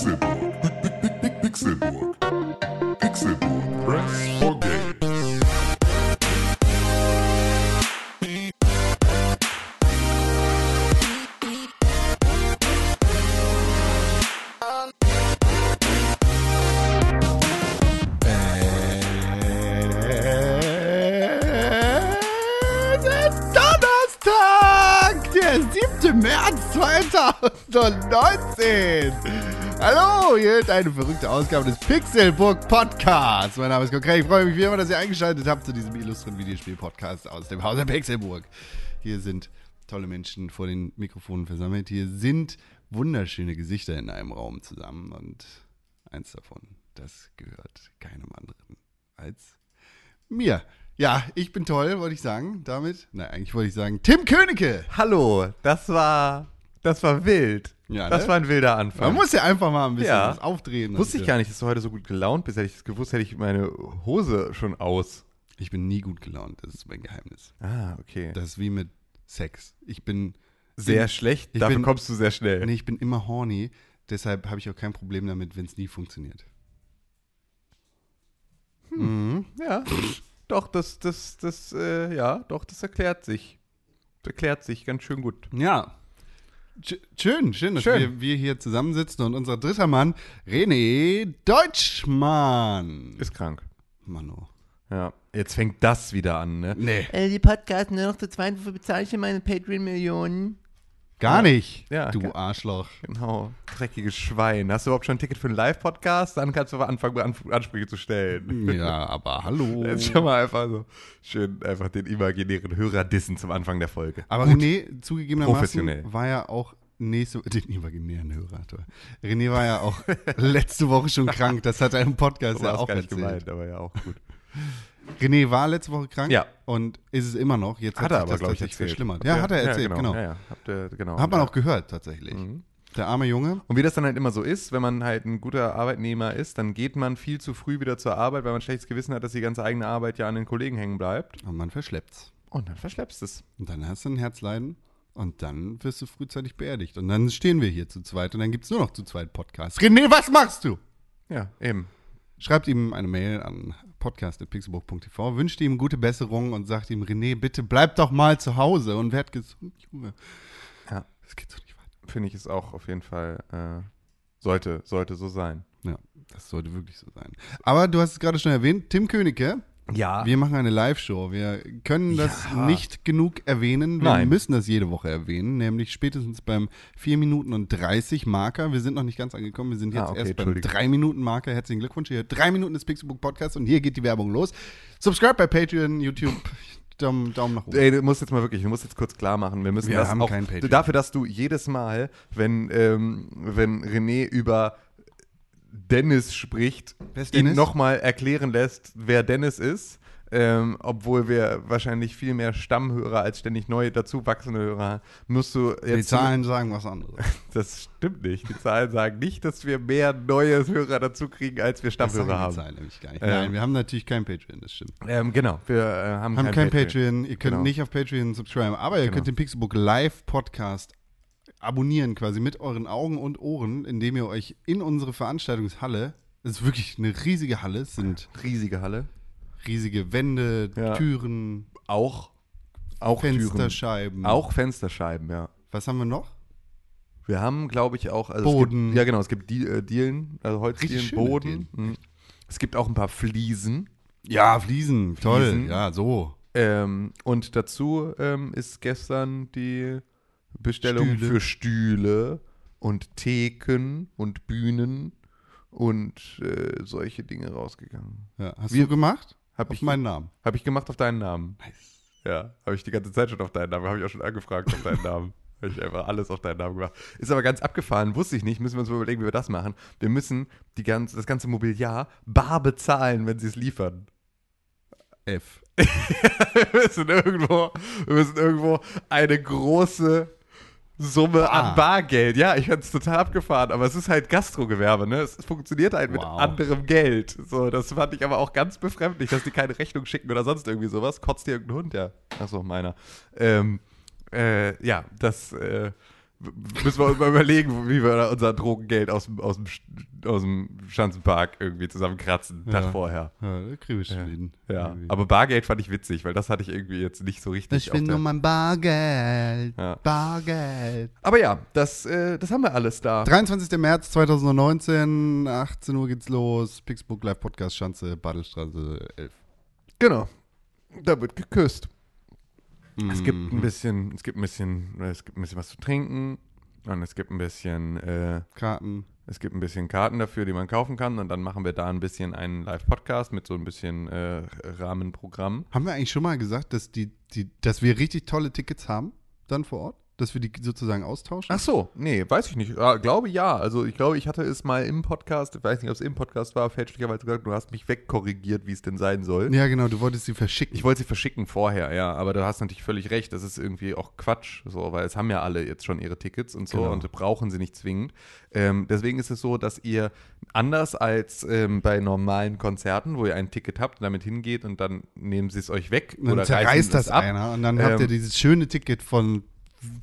Pixelburg. Pixelburg. Pixelburg. Press for games. Es ist Donnerstag, der 7. März 2019. Hallo, ist eine verrückte Ausgabe des Pixelburg Podcasts. Mein Name ist Konkret. Ich freue mich wie immer, dass ihr eingeschaltet habt zu diesem illustren Videospiel-Podcast aus dem Hause Pixelburg. Hier sind tolle Menschen vor den Mikrofonen versammelt. Hier sind wunderschöne Gesichter in einem Raum zusammen. Und eins davon, das gehört keinem anderen als mir. Ja, ich bin toll, wollte ich sagen. Damit, nein, eigentlich wollte ich sagen, Tim Königke. Hallo, das war, das war wild. Ja, das ne? war ein wilder Anfang. Man muss ja einfach mal ein bisschen Ja. was aufdrehen. Wusste ich gar nicht, dass du heute so gut gelaunt bist. Hätte ich das gewusst, hätte ich meine Hose schon aus. Ich bin nie gut gelaunt, das ist mein Geheimnis. Ah, okay. Das ist wie mit Sex. Ich bin sehr bin- schlecht, ich dafür bin- kommst du sehr schnell. Nee, ich bin immer horny, deshalb habe ich auch kein Problem damit, wenn es nie funktioniert. Mhm. Ja, doch, das, das, das, äh, ja, doch, das erklärt sich. Das erklärt sich ganz schön gut. Ja. Sch- Schön, schön, dass Schön. Wir, wir hier zusammensitzen und unser dritter Mann, René Deutschmann. Ist krank. Mano. Ja, jetzt fängt das wieder an, ne? Nee, Äh, die Podcasts nur noch zu zweit, wofür bezahle ich denn meine Patreon-Millionen? Gar nicht, Ja, du Arschloch. Genau, dreckiges Schwein. Hast du überhaupt schon ein Ticket für einen Live-Podcast? Dann kannst du aber anfangen, An Ansprüche zu stellen. Ja, aber hallo. Jetzt schon mal einfach so schön einfach den imaginären Hörer dissen zum Anfang der Folge. Aber René, zugegebenermaßen, Professionell. war ja auch nächste den imaginären Hörer. René war ja auch letzte Woche schon krank. Das hat er im Podcast ja auch gar nicht erzählt. gemeint, aber ja auch gut. René war letzte Woche krank Ja. und ist es immer noch. Jetzt Hat hat, er aber, glaube ich, erzählt. verschlimmert. Ja, hat er erzählt, genau. Ja, ja, ihr, genau. Hat man Ja. auch gehört, tatsächlich. Mhm. Der arme Junge. Und wie das dann halt immer so ist, wenn man halt ein guter Arbeitnehmer ist, dann geht man viel zu früh wieder zur Arbeit, weil man schlechtes Gewissen hat, dass die ganze eigene Arbeit ja an den Kollegen hängen bleibt. Und man verschleppt's. Und dann verschleppst es. Und dann hast du ein Herzleiden und dann wirst du frühzeitig beerdigt. Und dann stehen wir hier zu zweit und dann gibt's nur noch zu zweit Podcasts. René, was machst du? Ja, eben. Schreibt ihm eine Mail an podcast.pixelburg.tv, wünscht ihm gute Besserung und sagt ihm, René, bitte bleib doch mal zu Hause und werd gesund, Junge. Ja. Das geht so nicht weiter. Finde ich es auch auf jeden Fall, äh, sollte, sollte so sein. Ja, das sollte wirklich so sein. Aber du hast es gerade schon erwähnt, Tim Königke, Ja. wir machen eine Live-Show. Wir können das Ja. nicht genug erwähnen. Wir Nein. müssen das jede Woche erwähnen, nämlich spätestens beim 4 Minuten und 30 Marker. Wir sind noch nicht ganz angekommen. Wir sind jetzt Ah, okay, erst beim Entschuldigung. 3 Minuten Marker. Herzlichen Glückwunsch. Hier 3 Minuten des Pixelbook Podcasts und hier geht die Werbung los. Subscribe bei Patreon, YouTube. Daumen, Daumen nach oben. Ey, du musst jetzt mal wirklich, du musst jetzt kurz klar machen, wir müssen Wir das haben auch, kein Patreon. dafür, dass du jedes Mal, wenn, ähm, wenn René über Dennis spricht, ist ihn Dennis? nochmal erklären lässt, wer Dennis ist, ähm, obwohl wir wahrscheinlich viel mehr Stammhörer als ständig neu dazuwachsende Hörer haben, musst du Die jetzt, Zahlen sagen was anderes. das stimmt nicht, die Zahlen sagen nicht, dass wir mehr neue Hörer dazu kriegen, als wir Das Stammhörer die haben. Zahlen nämlich gar nicht. Ähm. Nein, wir haben natürlich kein Patreon, das stimmt. Ähm, genau, wir äh, haben, haben kein, Patreon. Ihr könnt Genau. nicht auf Patreon subscriben, aber ihr Genau. könnt den Pixelbook Live Podcast abonnieren, quasi mit euren Augen und Ohren, indem ihr euch in unsere Veranstaltungshalle, das ist wirklich eine riesige Halle, es sind Riesige Halle. riesige Wände, Ja. Türen, Auch, auch Türen. Fensterscheiben. Auch Fensterscheiben, ja. Was haben wir noch? Wir haben, glaube ich, auch. Also Boden. Es gibt, ja, genau. Es gibt die, äh, Dielen, also Holzdielen, Boden. Mhm. Es gibt auch ein paar Fliesen. Ja, Fliesen, toll. Fliesen. Ja, so. Ähm, und dazu ähm, ist gestern die Bestellung Stühle. für Stühle und Theken und Bühnen und äh, solche Dinge rausgegangen. Ja. Hast Wir- du gemacht? Hab Auf ich, meinen Namen. hab ich gemacht auf deinen Namen. Ja, habe ich die ganze Zeit schon auf deinen Namen. Habe ich auch schon angefragt auf deinen Namen. Habe ich einfach alles auf deinen Namen gemacht. Ist aber ganz abgefahren, wusste ich nicht. Müssen wir uns mal überlegen, wie wir das machen. Wir müssen die ganze, das ganze Mobiliar bar bezahlen, wenn sie es liefern. F. wir müssen irgendwo, wir müssen irgendwo eine große Summe Bar. an Bargeld. Ja, ich fand es total abgefahren, aber es ist halt Gastrogewerbe, ne? Es funktioniert halt mit Wow. anderem Geld. So, das fand ich aber auch ganz befremdlich, dass die keine Rechnung schicken oder sonst irgendwie sowas. Kotzt dir irgendein Hund, ja. Achso, meiner. Ähm, äh, ja, das, äh, müssen wir uns mal überlegen, wie wir unser Drogengeld aus, dem- aus, dem, aus dem Schanzenpark irgendwie zusammenkratzen, Ja. Tag vorher. Ja, da kriege ich schon hin. Ja, Irgendwie. aber Bargeld fand ich witzig, weil das hatte ich irgendwie jetzt nicht so richtig. ich will nur mein Bargeld. Ja. Bargeld. aber ja, das, äh, das haben wir alles da. 23. März 2019, 18 Uhr geht's los. Pixbook Live Podcast, Schanze, Badelstraße 11. Genau. Da wird geküsst. Es gibt Mhm. ein bisschen, es gibt ein bisschen, es gibt ein bisschen was zu trinken und es gibt ein bisschen, äh, Karten. es gibt ein bisschen Karten dafür, die man kaufen kann und dann machen wir da ein bisschen einen Live-Podcast mit so ein bisschen äh, Rahmenprogramm. Haben wir eigentlich schon mal gesagt, dass, die, die, dass wir richtig tolle Tickets haben, dann vor Ort? Dass wir die sozusagen austauschen? Ach so, nee, weiß ich nicht. Ja, glaube ja. Also ich glaube, ich hatte es mal im Podcast, ich weiß nicht, ob es im Podcast war, fälschlicherweise gesagt, du hast mich wegkorrigiert, wie es denn sein soll. Ja, genau, du wolltest sie verschicken. Ich wollte sie verschicken vorher, ja, aber du hast natürlich völlig recht, das ist irgendwie auch Quatsch, so, weil es haben ja alle jetzt schon ihre Tickets und so Genau. und brauchen sie nicht zwingend. Ähm, deswegen ist es so, dass ihr anders als ähm, bei normalen Konzerten, wo ihr ein Ticket habt und damit hingeht und dann nehmen sie es euch weg dann oder zerreißt das ab. einer und dann habt ihr Ähm, dieses schöne Ticket von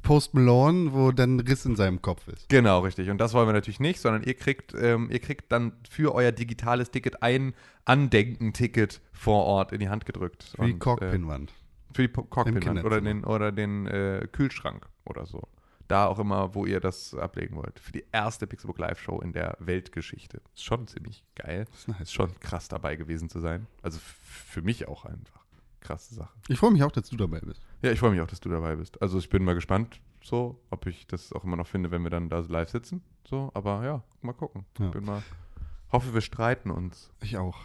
Post Malone, wo dann ein Riss in seinem Kopf ist. Genau, richtig. Und das wollen wir natürlich nicht, sondern ihr kriegt, ähm, ihr kriegt dann für euer digitales Ticket ein Andenken-Ticket vor Ort in die Hand gedrückt. Wie die Und, äh. Für die Cockpinwand oder den, oder den äh, Kühlschrank oder so. Da auch immer, wo ihr das ablegen wollt. Für die erste Pixelbook Live-Show in der Weltgeschichte. Ist schon ziemlich geil. ist nice. Ist schon krass dabei gewesen zu sein. Also für mich auch einfach. Krasse Sache. Ich freue mich auch, dass du dabei bist. Ja, ich freue mich auch, dass du dabei bist. Also ich bin mal gespannt, so, ob ich das auch immer noch finde, wenn wir dann da live sitzen. So, aber ja, mal gucken. Ja. Ich bin mal. Hoffe, wir streiten uns. Ich auch.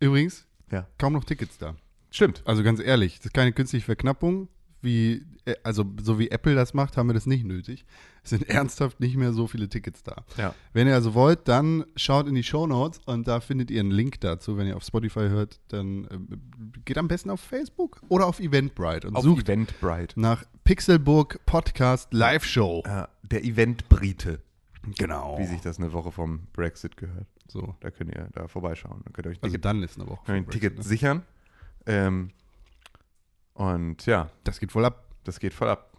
Übrigens, Ja. kaum noch Tickets da. Stimmt. Also ganz ehrlich, das ist keine künstliche Verknappung. Wie, äh, also so wie Apple das macht, haben wir das nicht nötig. Sind ernsthaft nicht mehr so viele Tickets da. Ja. Wenn ihr also wollt, dann schaut in die Show Notes und da findet ihr einen Link dazu. Wenn ihr auf Spotify hört, dann äh, geht am besten auf Facebook oder auf Eventbrite und Auf sucht Eventbrite. nach Pixelburg Podcast Live Show. Ja, der Event-Brite, Genau. wie sich das eine Woche vom Brexit gehört. so. Da könnt ihr da vorbeischauen. Dann könnt ihr euch ein Also Ticket, dann ist eine Woche. könnt ihr ein Ticket ne? sichern. Ähm, und ja, Das geht voll ab. das geht voll ab.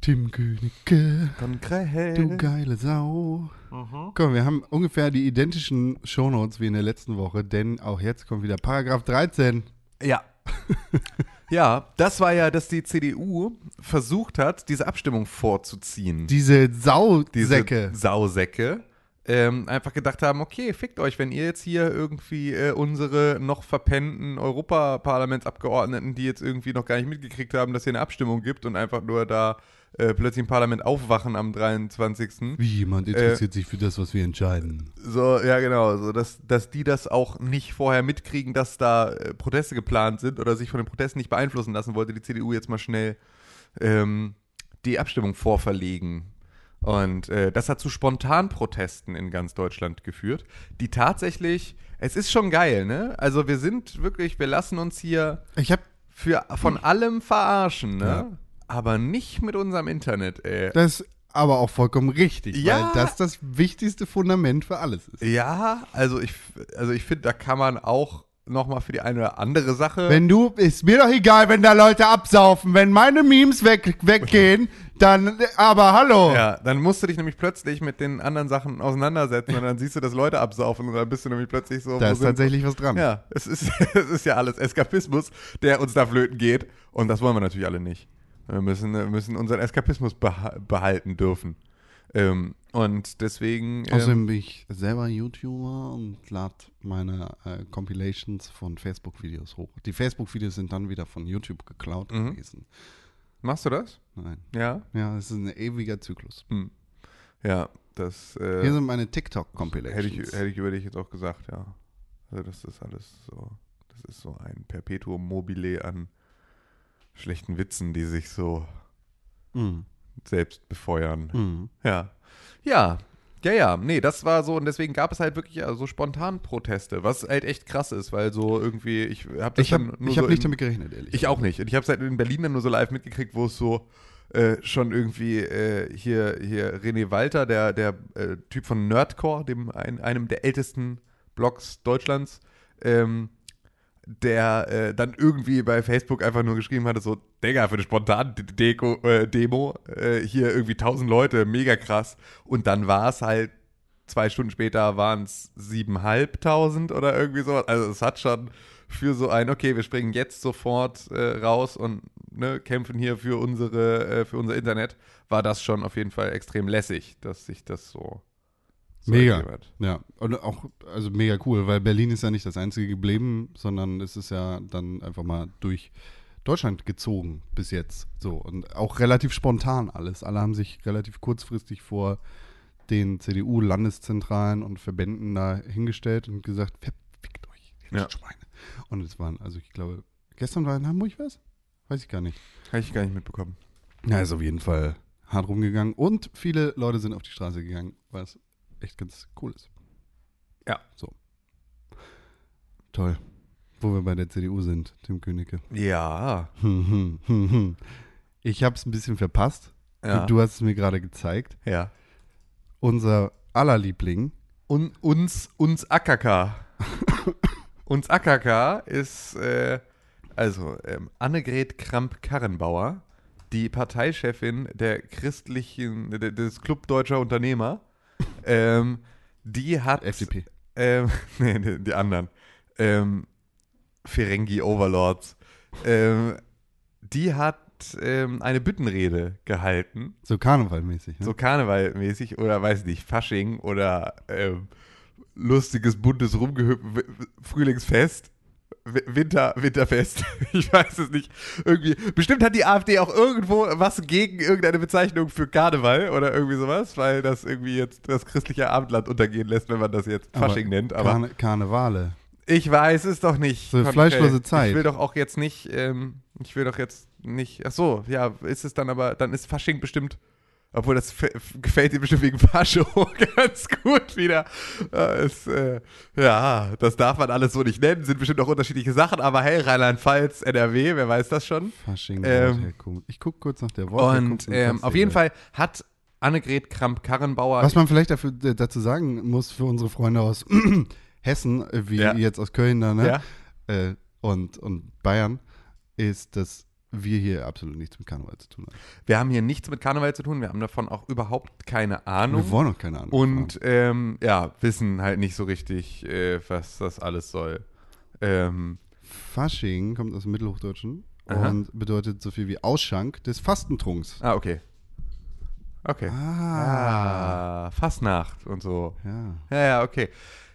Tim Königke. Konkret. Du geile Sau. Guck mal, wir haben ungefähr die identischen Shownotes wie in der letzten Woche, denn auch jetzt kommt wieder Paragraph 13. Ja. ja, das war ja, dass die CDU versucht hat, diese Abstimmung vorzuziehen. Diese diese Sausäcke. Sausäcke ähm, einfach gedacht haben, okay, fickt euch, wenn ihr jetzt hier irgendwie äh, unsere noch verpennten Europaparlamentsabgeordneten, die jetzt irgendwie noch gar nicht mitgekriegt haben, dass hier eine Abstimmung gibt und einfach nur da äh, plötzlich im Parlament aufwachen am 23. Wie jemand interessiert sich für das, was wir entscheiden. So, ja genau, so dass, dass die das auch nicht vorher mitkriegen, dass da äh, Proteste geplant sind oder sich von den Protesten nicht beeinflussen lassen, wollte die CDU jetzt mal schnell ähm, die Abstimmung vorverlegen. Und äh, das hat zu Spontanprotesten in ganz Deutschland geführt, die tatsächlich, es ist schon geil, ne? Also wir sind wirklich, wir lassen uns hier Ich habe für, von allem verarschen, ne? Ja. Aber nicht mit unserem Internet, ey. das aber auch vollkommen richtig, Ja. weil das das wichtigste Fundament für alles ist. Ja, also ich, also ich finde, da kann man auch nochmal für die eine oder andere Sache. Wenn du, ist mir doch egal, wenn da Leute absaufen. Wenn meine Memes weg, weggehen, dann, aber hallo. ja, dann musst du dich nämlich plötzlich mit den anderen Sachen auseinandersetzen und dann siehst du, dass Leute absaufen und dann bist du nämlich plötzlich so. da ist sind- tatsächlich was dran. Ja, es ist, es ist ja alles Eskapismus, der uns da flöten geht. Und das wollen wir natürlich alle nicht. Wir müssen, wir müssen unseren Eskapismus beha behalten dürfen. Ähm, und deswegen. Ähm, Außerdem bin ich selber YouTuber und lade meine äh, Compilations von Facebook-Videos hoch. Die Facebook-Videos sind dann wieder von YouTube geklaut Mhm. gewesen. machst du das? Nein. Ja. Ja, das ist ein ewiger Zyklus. Hm. Ja, das. Äh, Hier sind meine TikTok-Compilations. Hätte ich, hätte ich über dich jetzt auch gesagt, ja. Also das ist alles so, das ist so ein Perpetuum mobile an schlechten Witzen, die sich so Mhm. selbst befeuern. Mhm. Ja. Ja. Ja, ja, nee, das war so und deswegen gab es halt wirklich ja, so spontan Proteste, was halt echt krass ist, weil so irgendwie, ich habe das Ich habe dann nur ich so hab nicht damit gerechnet, ehrlich. ich auch nicht. Und ich habe es halt in Berlin dann nur so live mitgekriegt, wo es so äh, schon irgendwie äh, hier, hier René Walter, der, der äh, Typ von Nerdcore, dem ein, einem der ältesten Blogs Deutschlands, ähm, der äh, dann irgendwie bei Facebook einfach nur geschrieben hatte, so, Digga, für eine spontane Deko, äh, Demo, äh, hier irgendwie 1000 Leute, mega krass. Und dann war es halt, zwei Stunden später waren es 7.500 oder irgendwie sowas. Also es hat schon für so ein, okay, wir springen jetzt sofort äh, raus und ne, kämpfen hier für unsere, äh, für unser Internet, war das schon auf jeden Fall extrem lässig, dass sich das so, so Mega. hat. Ja, und auch, also mega cool, weil Berlin ist ja nicht das einzige geblieben, sondern es ist ja dann einfach mal durch Deutschland gezogen bis jetzt. So, und auch relativ spontan alles. Alle haben sich relativ kurzfristig vor den CDU-Landeszentralen und Verbänden da hingestellt und gesagt, verfickt euch, ihr Ja. Schweine. Und es waren, also ich glaube, gestern war in Hamburg was? Weiß ich gar nicht. Habe ich gar nicht mitbekommen. Ja, ist auf jeden Fall hart rumgegangen und viele Leute sind auf die Straße gegangen, was echt ganz cool ist. Ja. So. Toll. Wo wir bei der CDU sind, Tim Königke. Ja. Ich habe es ein bisschen verpasst. Ja. Du hast es mir gerade gezeigt. ja. Unser aller Liebling. Und uns, uns AKK. uns AKK ist, äh, also ähm, Annegret Kramp-Karrenbauer, die Parteichefin der christlichen, de- des Club Deutscher Unternehmer. Ähm, die hat. FDP. Ähm, nee, die, die anderen. Ähm, Ferengi Overlords. Ähm, die hat ähm, eine Büttenrede gehalten So karnevalmäßig. Ne? so Karnevalmäßig oder weiß nicht, Fasching oder ähm, lustiges, buntes Rumgehüpfen, Frühlingsfest, Winter, Winterfest, ich weiß es nicht. Irgendwie, bestimmt hat die AfD auch irgendwo was gegen irgendeine Bezeichnung für Karneval oder irgendwie sowas, weil das irgendwie jetzt das christliche Abendland untergehen lässt, wenn man das jetzt Fasching nennt. Aber Karne Karnevale. ich weiß es doch nicht. So eine Konkret. fleischlose Zeit. Ich will doch auch jetzt nicht, ähm, ich will doch jetzt nicht, ach so, ja, ist es dann aber, dann ist Fasching bestimmt, obwohl das gefällt dir bestimmt wegen Fascho ganz gut wieder. Äh, ist, äh, ja, das darf man alles so nicht nennen, sind bestimmt auch unterschiedliche Sachen, aber hey, Rheinland-Pfalz, NRW, wer weiß das schon? Fasching, Ähm. Ich gucke kurz nach der Wortherkunft. Und ähm, auf jeden. Fall hat Annegret Kramp-Karrenbauer Was man vielleicht dafür, äh, dazu sagen muss für unsere Freunde aus Hessen, äh, wie Ja. jetzt aus Köln da, ne? Ja. Äh, und, und Bayern, ist, dass wir hier absolut nichts mit Karneval zu tun haben. Wir haben hier nichts mit Karneval zu tun, wir haben davon auch überhaupt keine Ahnung. Wir wollen auch keine Ahnung. Und ähm, ja, wissen halt nicht so richtig, äh, was das alles soll. Ähm, Fasching kommt aus dem Mittelhochdeutschen Aha. und bedeutet so viel wie Ausschank des Fastentrunks. ah, okay. Okay. Ah. Ah, Fastnacht und so. Ja. Ja, ja, okay.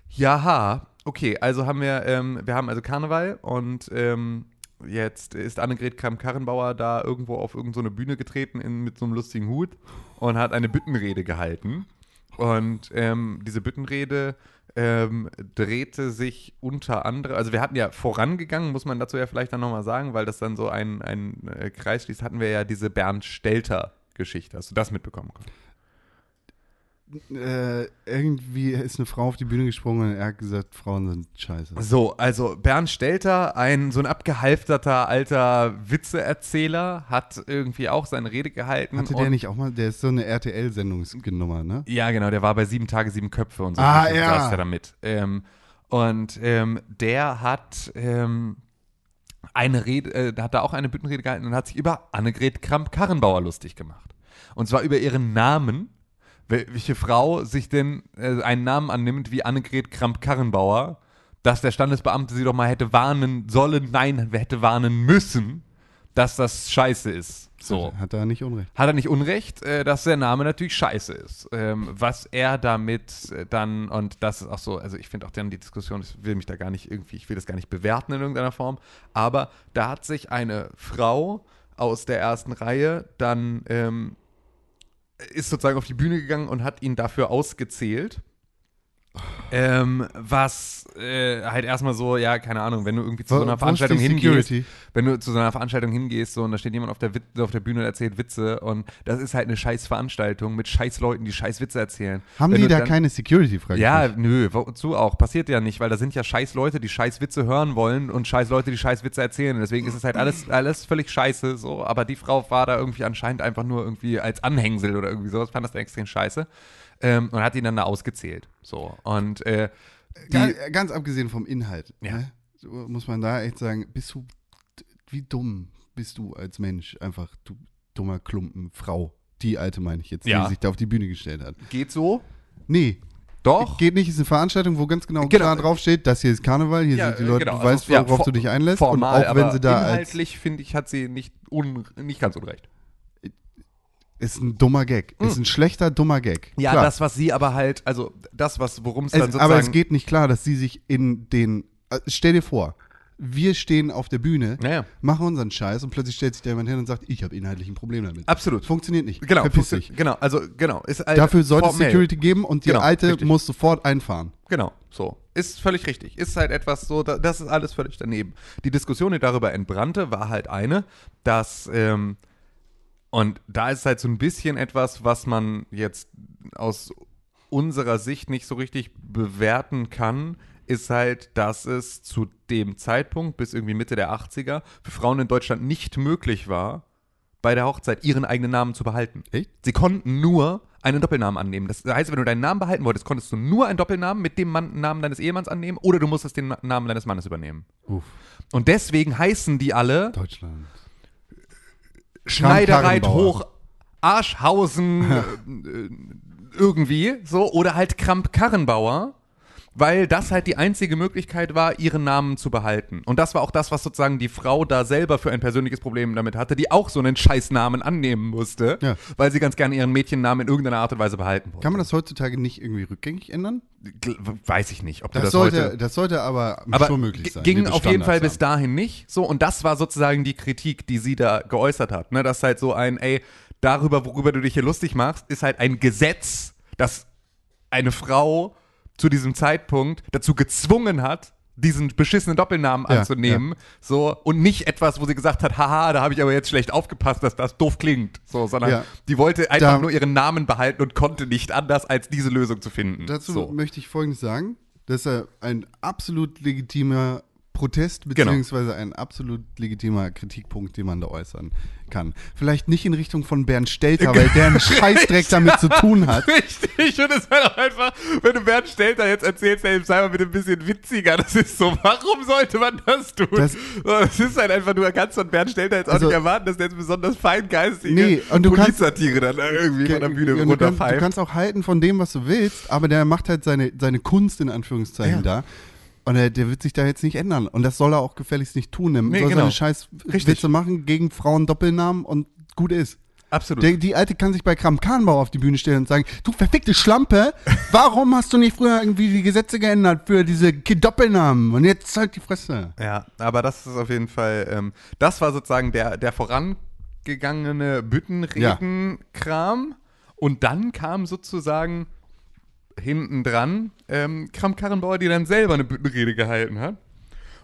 Jaha, okay, also haben wir, ähm, wir haben also Karneval und ähm, jetzt ist Annegret Kramp-Karrenbauer da irgendwo auf irgendeine so Bühne getreten in, mit so einem lustigen Hut und hat eine Büttenrede gehalten. Und ähm, diese Büttenrede ähm, drehte sich unter anderem, also wir hatten ja vorangegangen, muss man dazu ja vielleicht dann nochmal sagen, weil das dann so ein, ein äh, Kreis schließt, hatten wir ja diese Bernd Stelter-Geschichte. Hast du das mitbekommen? Äh, irgendwie ist eine Frau auf die Bühne gesprungen und er hat gesagt, Frauen sind scheiße. So, also Bernd Stelter, ein so ein abgehalfterter alter Witzeerzähler, hat irgendwie auch seine Rede gehalten. Hatte der und- nicht auch mal, der ist so eine RTL-Sendungsnummer, ne? Ja, genau, der war bei Sieben Tage, Sieben Köpfe und so. Ah, saß ja. der da mit. Ähm, und ähm, der hat ähm, eine Rede, äh, hat da auch eine Büttenrede gehalten und hat sich über Annegret Kramp-Karrenbauer lustig gemacht. Und zwar über ihren Namen, welche Frau sich denn äh, einen Namen annimmt wie Annegret Kramp-Karrenbauer, dass der Standesbeamte sie doch mal hätte warnen sollen, nein, hätte warnen müssen, dass das scheiße ist. So. Hat er nicht Unrecht. Hat er nicht Unrecht, äh, dass der Name natürlich scheiße ist. Ähm, was er damit äh, dann, und das ist auch so, also ich finde auch dann die Diskussion, ich will mich da gar nicht irgendwie, ich will das gar nicht bewerten in irgendeiner Form, aber da hat sich eine Frau aus der ersten Reihe dann, ähm, ist sozusagen auf die Bühne gegangen und hat ihn dafür ausgezählt. Ähm, was äh, halt erstmal so, ja, keine Ahnung, wenn du irgendwie zu so einer Veranstaltung hingehst, wenn du zu so einer Veranstaltung hingehst so, und da steht jemand auf der, Wit auf der Bühne und erzählt Witze und das ist halt eine scheiß Veranstaltung mit scheiß Leuten, die scheiß Witze erzählen. Haben Wenn die da dann- keine Security, frage Ja, mich. nö, wozu auch? Passiert ja nicht, weil da sind ja scheiß Leute, die scheiß Witze hören wollen und scheiß Leute, die scheiß Witze erzählen. Und deswegen ist es halt alles, alles völlig scheiße, so. Aber die Frau war da irgendwie anscheinend einfach nur irgendwie als Anhängsel oder irgendwie sowas, fand das extrem scheiße. Ähm, und hat ihn dann da ausgezählt. So. Und äh, die, Ga- ganz abgesehen vom Inhalt. Ja. Ne? muss man da echt sagen, bist du, wie dumm bist du als Mensch? Einfach, du dummer Klumpen, Frau. Die alte meine ich jetzt, Ja. die sich da auf die Bühne gestellt hat. Geht so? Nee, Doch. geht nicht, ist eine Veranstaltung, wo ganz genau, Genau. klar draufsteht, das hier ist Karneval, hier Ja, sind die Leute, genau, du weißt, also, ja, worauf for- du dich einlässt. Formal, und auch wenn sie da inhaltlich, finde ich, hat sie nicht, un, nicht ganz unrecht. Ist ein dummer Gag, ist ein schlechter, dummer Gag. Ja, Klar. das, was sie aber halt, also das, was, worum es dann sozusagen... aber es geht nicht klar, dass sie sich in den. äh, Stell dir vor, wir stehen auf der Bühne, Naja. machen unseren Scheiß und plötzlich stellt sich da jemand hin und sagt, ich habe inhaltlich ein Problem damit. Absolut. Funktioniert nicht. Genau, Verpiss dich. genau, also genau. Ist halt Dafür sollte es. Security geben und die Genau, alte richtig. muss sofort einfahren. Genau, so. Ist völlig richtig. Ist halt etwas so, da- das ist alles völlig daneben. Die Diskussion, die darüber entbrannte, war halt eine, dass, ähm, und da ist halt so ein bisschen etwas, was man jetzt aus unserer Sicht nicht so richtig bewerten kann, ist halt, dass es zu dem Zeitpunkt bis irgendwie Mitte der 80er für Frauen in Deutschland nicht möglich war, bei der Hochzeit ihren eigenen Namen zu behalten. Echt? Sie konnten nur einen Doppelnamen annehmen. Das heißt, wenn du deinen Namen behalten wolltest, konntest du nur einen Doppelnamen mit dem Mann, Namen deines Ehemanns annehmen oder du musstest den Na- Namen deines Mannes übernehmen. Uff, Und deswegen heißen die alle Deutschland. Schneidereit hoch Arschhausen äh, irgendwie so oder halt Kramp Karrenbauer, weil das halt die einzige Möglichkeit war, ihren Namen zu behalten. Und das war auch das, was sozusagen die Frau da selber für ein persönliches Problem damit hatte, die auch so einen Scheißnamen annehmen musste, Ja. weil sie ganz gerne ihren Mädchennamen in irgendeiner Art und Weise behalten wollte. Kann man das heutzutage nicht irgendwie rückgängig ändern? Weiß ich nicht, ob Das, das, sollte, heute das sollte aber, aber schon möglich sein. ging auf jeden Fall bis dahin nicht. So, und das war sozusagen die Kritik, die sie da geäußert hat. Ne, dass halt so ein, ey, darüber, worüber du dich hier lustig machst, ist halt ein Gesetz, das eine Frau zu diesem Zeitpunkt dazu gezwungen hat, diesen beschissenen Doppelnamen Ja, anzunehmen, so und nicht etwas, wo sie gesagt hat, haha, da habe ich aber jetzt schlecht aufgepasst, dass das doof klingt, so, sondern Ja. die wollte einfach Da- nur ihren Namen behalten und konnte nicht anders als diese Lösung zu finden. Dazu so. möchte ich Folgendes sagen. Das ist ja ein absolut legitimer Protest, Genau. beziehungsweise ein absolut legitimer Kritikpunkt, den man da äußern kann. Vielleicht nicht in Richtung von Bernd Stelter, weil der einen Scheißdreck damit zu tun hat. Richtig, und es wäre doch einfach, wenn du Bernd Stelter jetzt erzählst, ey, sei mal bitte ein bisschen witziger. Das ist so, warum sollte man das tun? Das- das ist halt einfach, du kannst von Bernd Stelter jetzt auch Also- nicht erwarten, dass der jetzt besonders feingeistige Nee, und du kannst- Polizsatire dann irgendwie von der Bühne Ja, du, kannst, runterpfeift. kannst auch halten von dem, was du willst, aber der macht halt seine, seine Kunst in Anführungszeichen Ja. da. Und der, der wird sich da jetzt nicht ändern. Und das soll er auch gefälligst nicht tun. Der Nee, soll genau. seine scheiß Richtig. Witze machen gegen Frauen Doppelnamen und gut ist. Absolut. Der, die Alte kann sich bei Kram Kahnbau auf die Bühne stellen und sagen, du verfickte Schlampe, warum hast du nicht früher irgendwie die Gesetze geändert für diese Doppelnamen? Und jetzt halt die Fresse. Ja, aber das ist auf jeden Fall, ähm, das war sozusagen der, der vorangegangene Büttenreden-Kram. Und dann kam sozusagen hinten dran ähm, Kram Karrenbauer, die dann selber eine Büttenrede gehalten hat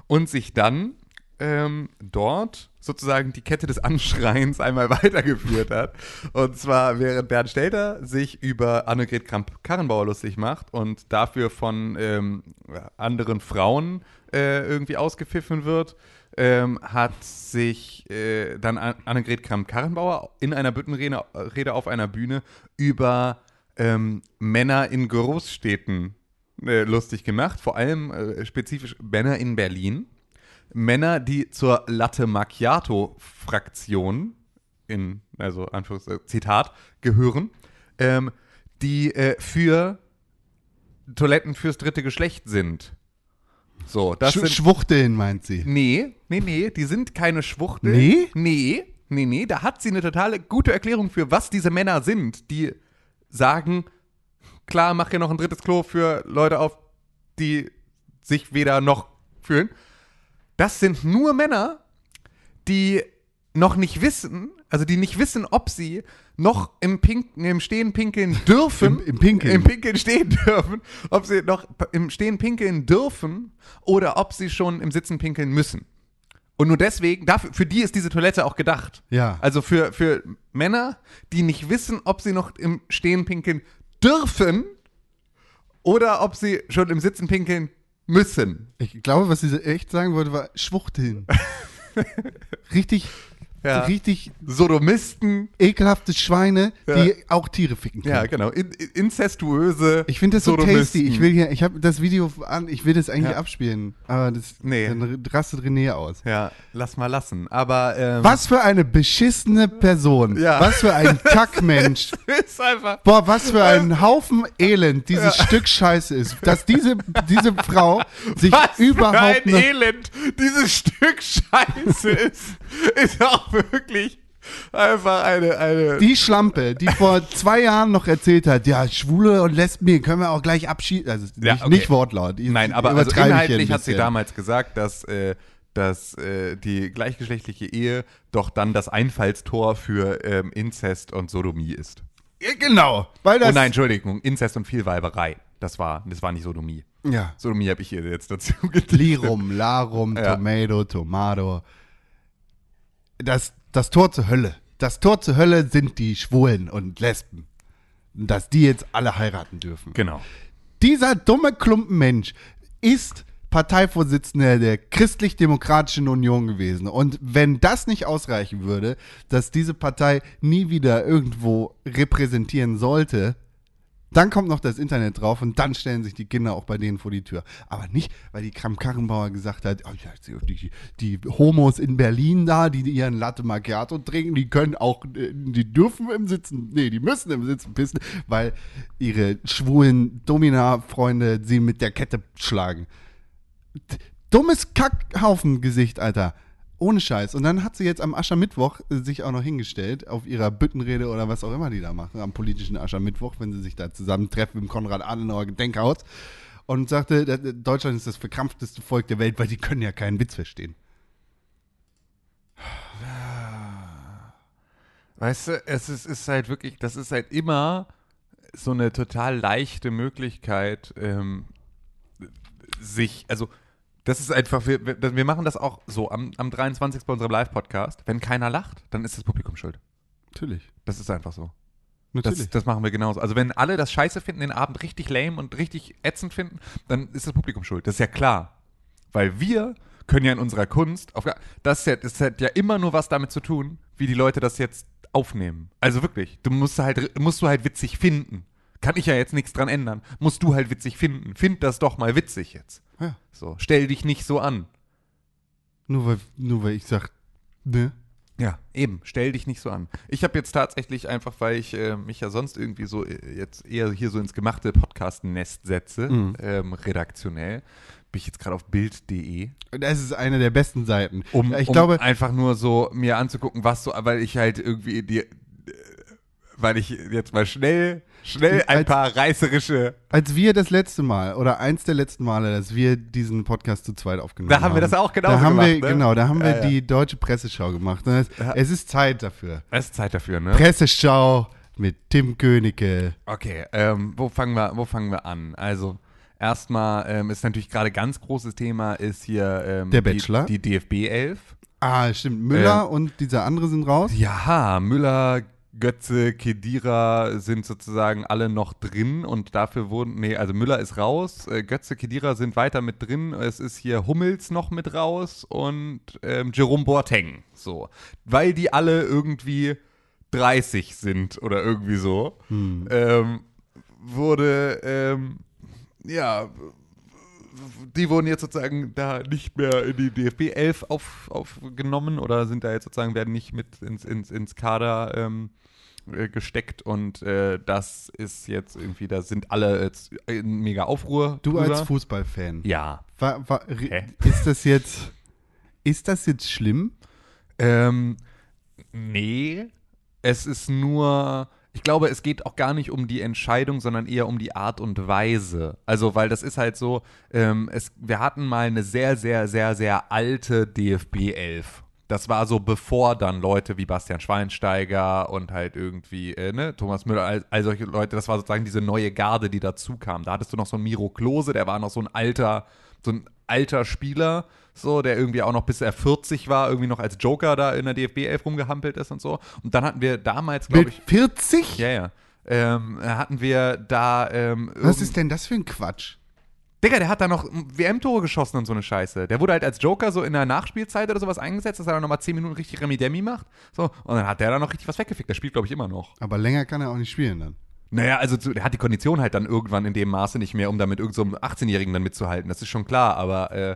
und sich dann ähm, dort sozusagen die Kette des Anschreiens einmal weitergeführt hat. Und zwar, während Bernd Stelter sich über Annegret Kramp-Karrenbauer lustig macht und dafür von ähm, anderen Frauen äh, irgendwie ausgepfiffen wird, ähm, hat sich äh, dann An- Annegret Kramp-Karrenbauer in einer Büttenrede Rede auf einer Bühne über ähm, Männer in Großstädten äh, lustig gemacht, vor allem äh, spezifisch Männer in Berlin. Männer, die zur Latte Macchiato-Fraktion, in, also Anführungs äh, Zitat, gehören, ähm, die äh, für Toiletten fürs dritte Geschlecht sind. So, das Sch sind. Schwuchteln, meint sie. Nee, nee, nee, die sind keine Schwuchtel. Nee? Nee, nee, nee, da hat sie eine totale gute Erklärung für, was diese Männer sind, die sagen, klar, mach hier noch ein drittes Klo für Leute auf, die sich weder noch fühlen. Das sind nur Männer, die noch nicht wissen, also die nicht wissen, ob sie noch im, Pinken, im Stehen pinkeln dürfen. Im- im Pinkeln. Im Pinkeln stehen dürfen. Ob sie noch im Stehen pinkeln dürfen oder ob sie schon im Sitzen pinkeln müssen. Und nur deswegen, dafür, für die ist diese Toilette auch gedacht. Ja. Also für, für Männer, die nicht wissen, ob sie noch im Stehen pinkeln dürfen oder ob sie schon im Sitzen pinkeln müssen. Ich glaube, was sie echt sagen wollte, war Schwuchteln. Richtig Ja. richtig Sodomisten. ekelhafte Schweine, Ja. die auch Tiere ficken können. Ja, genau. In, in, inzestuöse. Ich finde das so Sodomisten. tasty. Ich will hier, ich habe das Video an, ich will das eigentlich Ja. abspielen, aber das Nee. dann rastet René aus. Ja, lass mal lassen. Aber ähm, Was für eine beschissene Person. Ja. Was für ein Kackmensch. ist einfach. Boah, was für ein Haufen Elend dieses Stück Scheiße ist. Dass diese, diese Frau sich Was überhaupt für ein. Elend dieses Stück Scheiße ist, ist auch wirklich einfach eine, eine Die Schlampe, die vor zwei Jahren noch erzählt hat, ja, Schwule und Lesben können wir auch gleich abschieden. Also Ja, nicht, okay. nicht Wortlaut. Die- Nein, aber also ich inhaltlich hat sie damals gesagt, dass, äh, dass äh, die gleichgeschlechtliche Ehe doch dann das Einfallstor für ähm, Inzest und Sodomie ist. Genau. Weil das, oh nein, Entschuldigung, Inzest und Vielweiberei. Das war, das war nicht Sodomie. Ja. Sodomie habe ich hier jetzt dazu gedichtet. Lirum, Larum, Ja. Tomato, Tomato. Das, das Tor zur Hölle. Das Tor zur Hölle sind die Schwulen und Lesben. Dass die jetzt alle heiraten dürfen. Genau. Dieser dumme Klumpen Mensch ist Parteivorsitzender der Christlich-Demokratischen Union gewesen. Und wenn das nicht ausreichen würde, dass diese Partei nie wieder irgendwo repräsentieren sollte, dann kommt noch das Internet drauf und dann stellen sich die Kinder auch bei denen vor die Tür. Aber nicht, weil die Kram-Karrenbauer gesagt hat, oh ja, die, die Homos in Berlin da, die ihren Latte Macchiato trinken, die können auch, äh, die dürfen im Sitzen, nee, die müssen im Sitzen pissen, weil ihre schwulen Domina-Freunde sie mit der Kette schlagen. Dummes Kackhaufengesicht, Alter. Ohne Scheiß. Und dann hat sie jetzt am Aschermittwoch äh, sich auch noch hingestellt, auf ihrer Büttenrede oder was auch immer die da machen, am politischen Aschermittwoch, wenn sie sich da zusammentreffen im Konrad-Adenauer Gedenkhaus und sagte, da- da- Deutschland ist das verkrampfteste Volk der Welt, weil die können ja keinen Witz verstehen. Weißt du, es ist, ist halt wirklich, das ist halt immer so eine total leichte Möglichkeit, ähm, sich, also das ist einfach, wir, wir machen das auch so am, am 23. bei unserem Live-Podcast. Wenn keiner lacht, dann ist das Publikum schuld. Natürlich. Das ist einfach so. Natürlich. Das, das machen wir genauso. Also wenn alle das scheiße finden, den Abend richtig lame und richtig ätzend finden, dann ist das Publikum schuld. Das ist ja klar. Weil wir können ja in unserer Kunst, auf, das, ja, das hat ja immer nur was damit zu tun, wie die Leute das jetzt aufnehmen. Also wirklich, du musst halt, musst du halt witzig finden. Kann ich ja jetzt nichts dran ändern. Musst du halt witzig finden. Find das doch mal witzig jetzt. Ja. So, stell dich nicht so an. Nur weil, nur weil ich sag, ne? Ja, eben, stell dich nicht so an. Ich habe jetzt tatsächlich einfach, weil ich äh, mich ja sonst irgendwie so äh, jetzt eher hier so ins gemachte Podcast-Nest setze, Mhm. ähm, redaktionell, bin ich jetzt gerade auf bild.de, Das ist eine der besten Seiten. um, ich um glaube, einfach nur so mir anzugucken, was so, weil ich halt irgendwie die, weil ich jetzt mal schnell, schnell ein Als- paar reißerische, als wir das letzte Mal oder eins der letzten Male, dass wir diesen Podcast zu zweit aufgenommen Da haben, haben wir das auch genauso da haben wir, gemacht, ne? Genau, da haben wir Ja, ja. die deutsche Presseschau gemacht. Und es, es ist Zeit dafür. es ist Zeit dafür, ne? Presseschau mit Tim Königke. Okay, ähm, wo fangen wir, wo fangen wir an? Also erstmal ähm, ist natürlich gerade ganz großes Thema ist hier ähm, Der Bachelor. die, die DFB 11. Ah, stimmt. Müller Ähm. und dieser andere sind raus. Ja, Müller, Götze, Kedira sind sozusagen alle noch drin und dafür wurden, nee, also Müller ist raus, äh, Götze, Kedira sind weiter mit drin, es ist hier Hummels noch mit raus und ähm, Jerome Boateng, so. Weil die alle irgendwie 30 sind oder irgendwie so, ähm, wurde, ähm, ja, die wurden jetzt sozusagen da nicht mehr in die DFB 11 auf, aufgenommen oder sind da jetzt sozusagen, werden nicht mit ins, ins, ins Kader ähm, äh, gesteckt und äh, das ist jetzt irgendwie, da sind alle jetzt in mega Aufruhr. Du drüber. als Fußballfan. Ja. Wa, wa, Hä? ist das jetzt ist das jetzt schlimm? Ähm, nee, es ist nur, ich glaube, es geht auch gar nicht um die Entscheidung, sondern eher um die Art und Weise. Also, weil das ist halt so, ähm, es, wir hatten mal eine sehr, sehr, sehr, sehr alte DFB 11. Das war so bevor dann Leute wie Bastian Schweinsteiger und halt irgendwie, äh, ne, Thomas Müller, all, all solche Leute, das war sozusagen diese neue Garde, die dazu kam. Da hattest du noch so einen Miro Klose, der war noch so ein alter, so ein alter Spieler, so, der irgendwie auch noch bis er 40 war, irgendwie noch als Joker da in der DFB 11 rumgehampelt ist und so. Und dann hatten wir damals, glaube ich, 40? ja, ja, ähm, hatten wir da, ähm, Was ist denn das für ein Quatsch? Digga, der hat da noch WM-Tore geschossen und so eine Scheiße. Der wurde halt als Joker so in der Nachspielzeit oder sowas eingesetzt, dass er dann nochmal 10 Minuten richtig Remi-Demi macht. So, und dann hat der da noch richtig was weggefickt. Der spielt, glaube ich, immer noch. Aber länger kann er auch nicht spielen dann. Naja, also der hat die Kondition halt dann irgendwann in dem Maße nicht mehr, um da mit irgendeinem so einem 18-Jährigen dann mitzuhalten. Das ist schon klar, aber äh,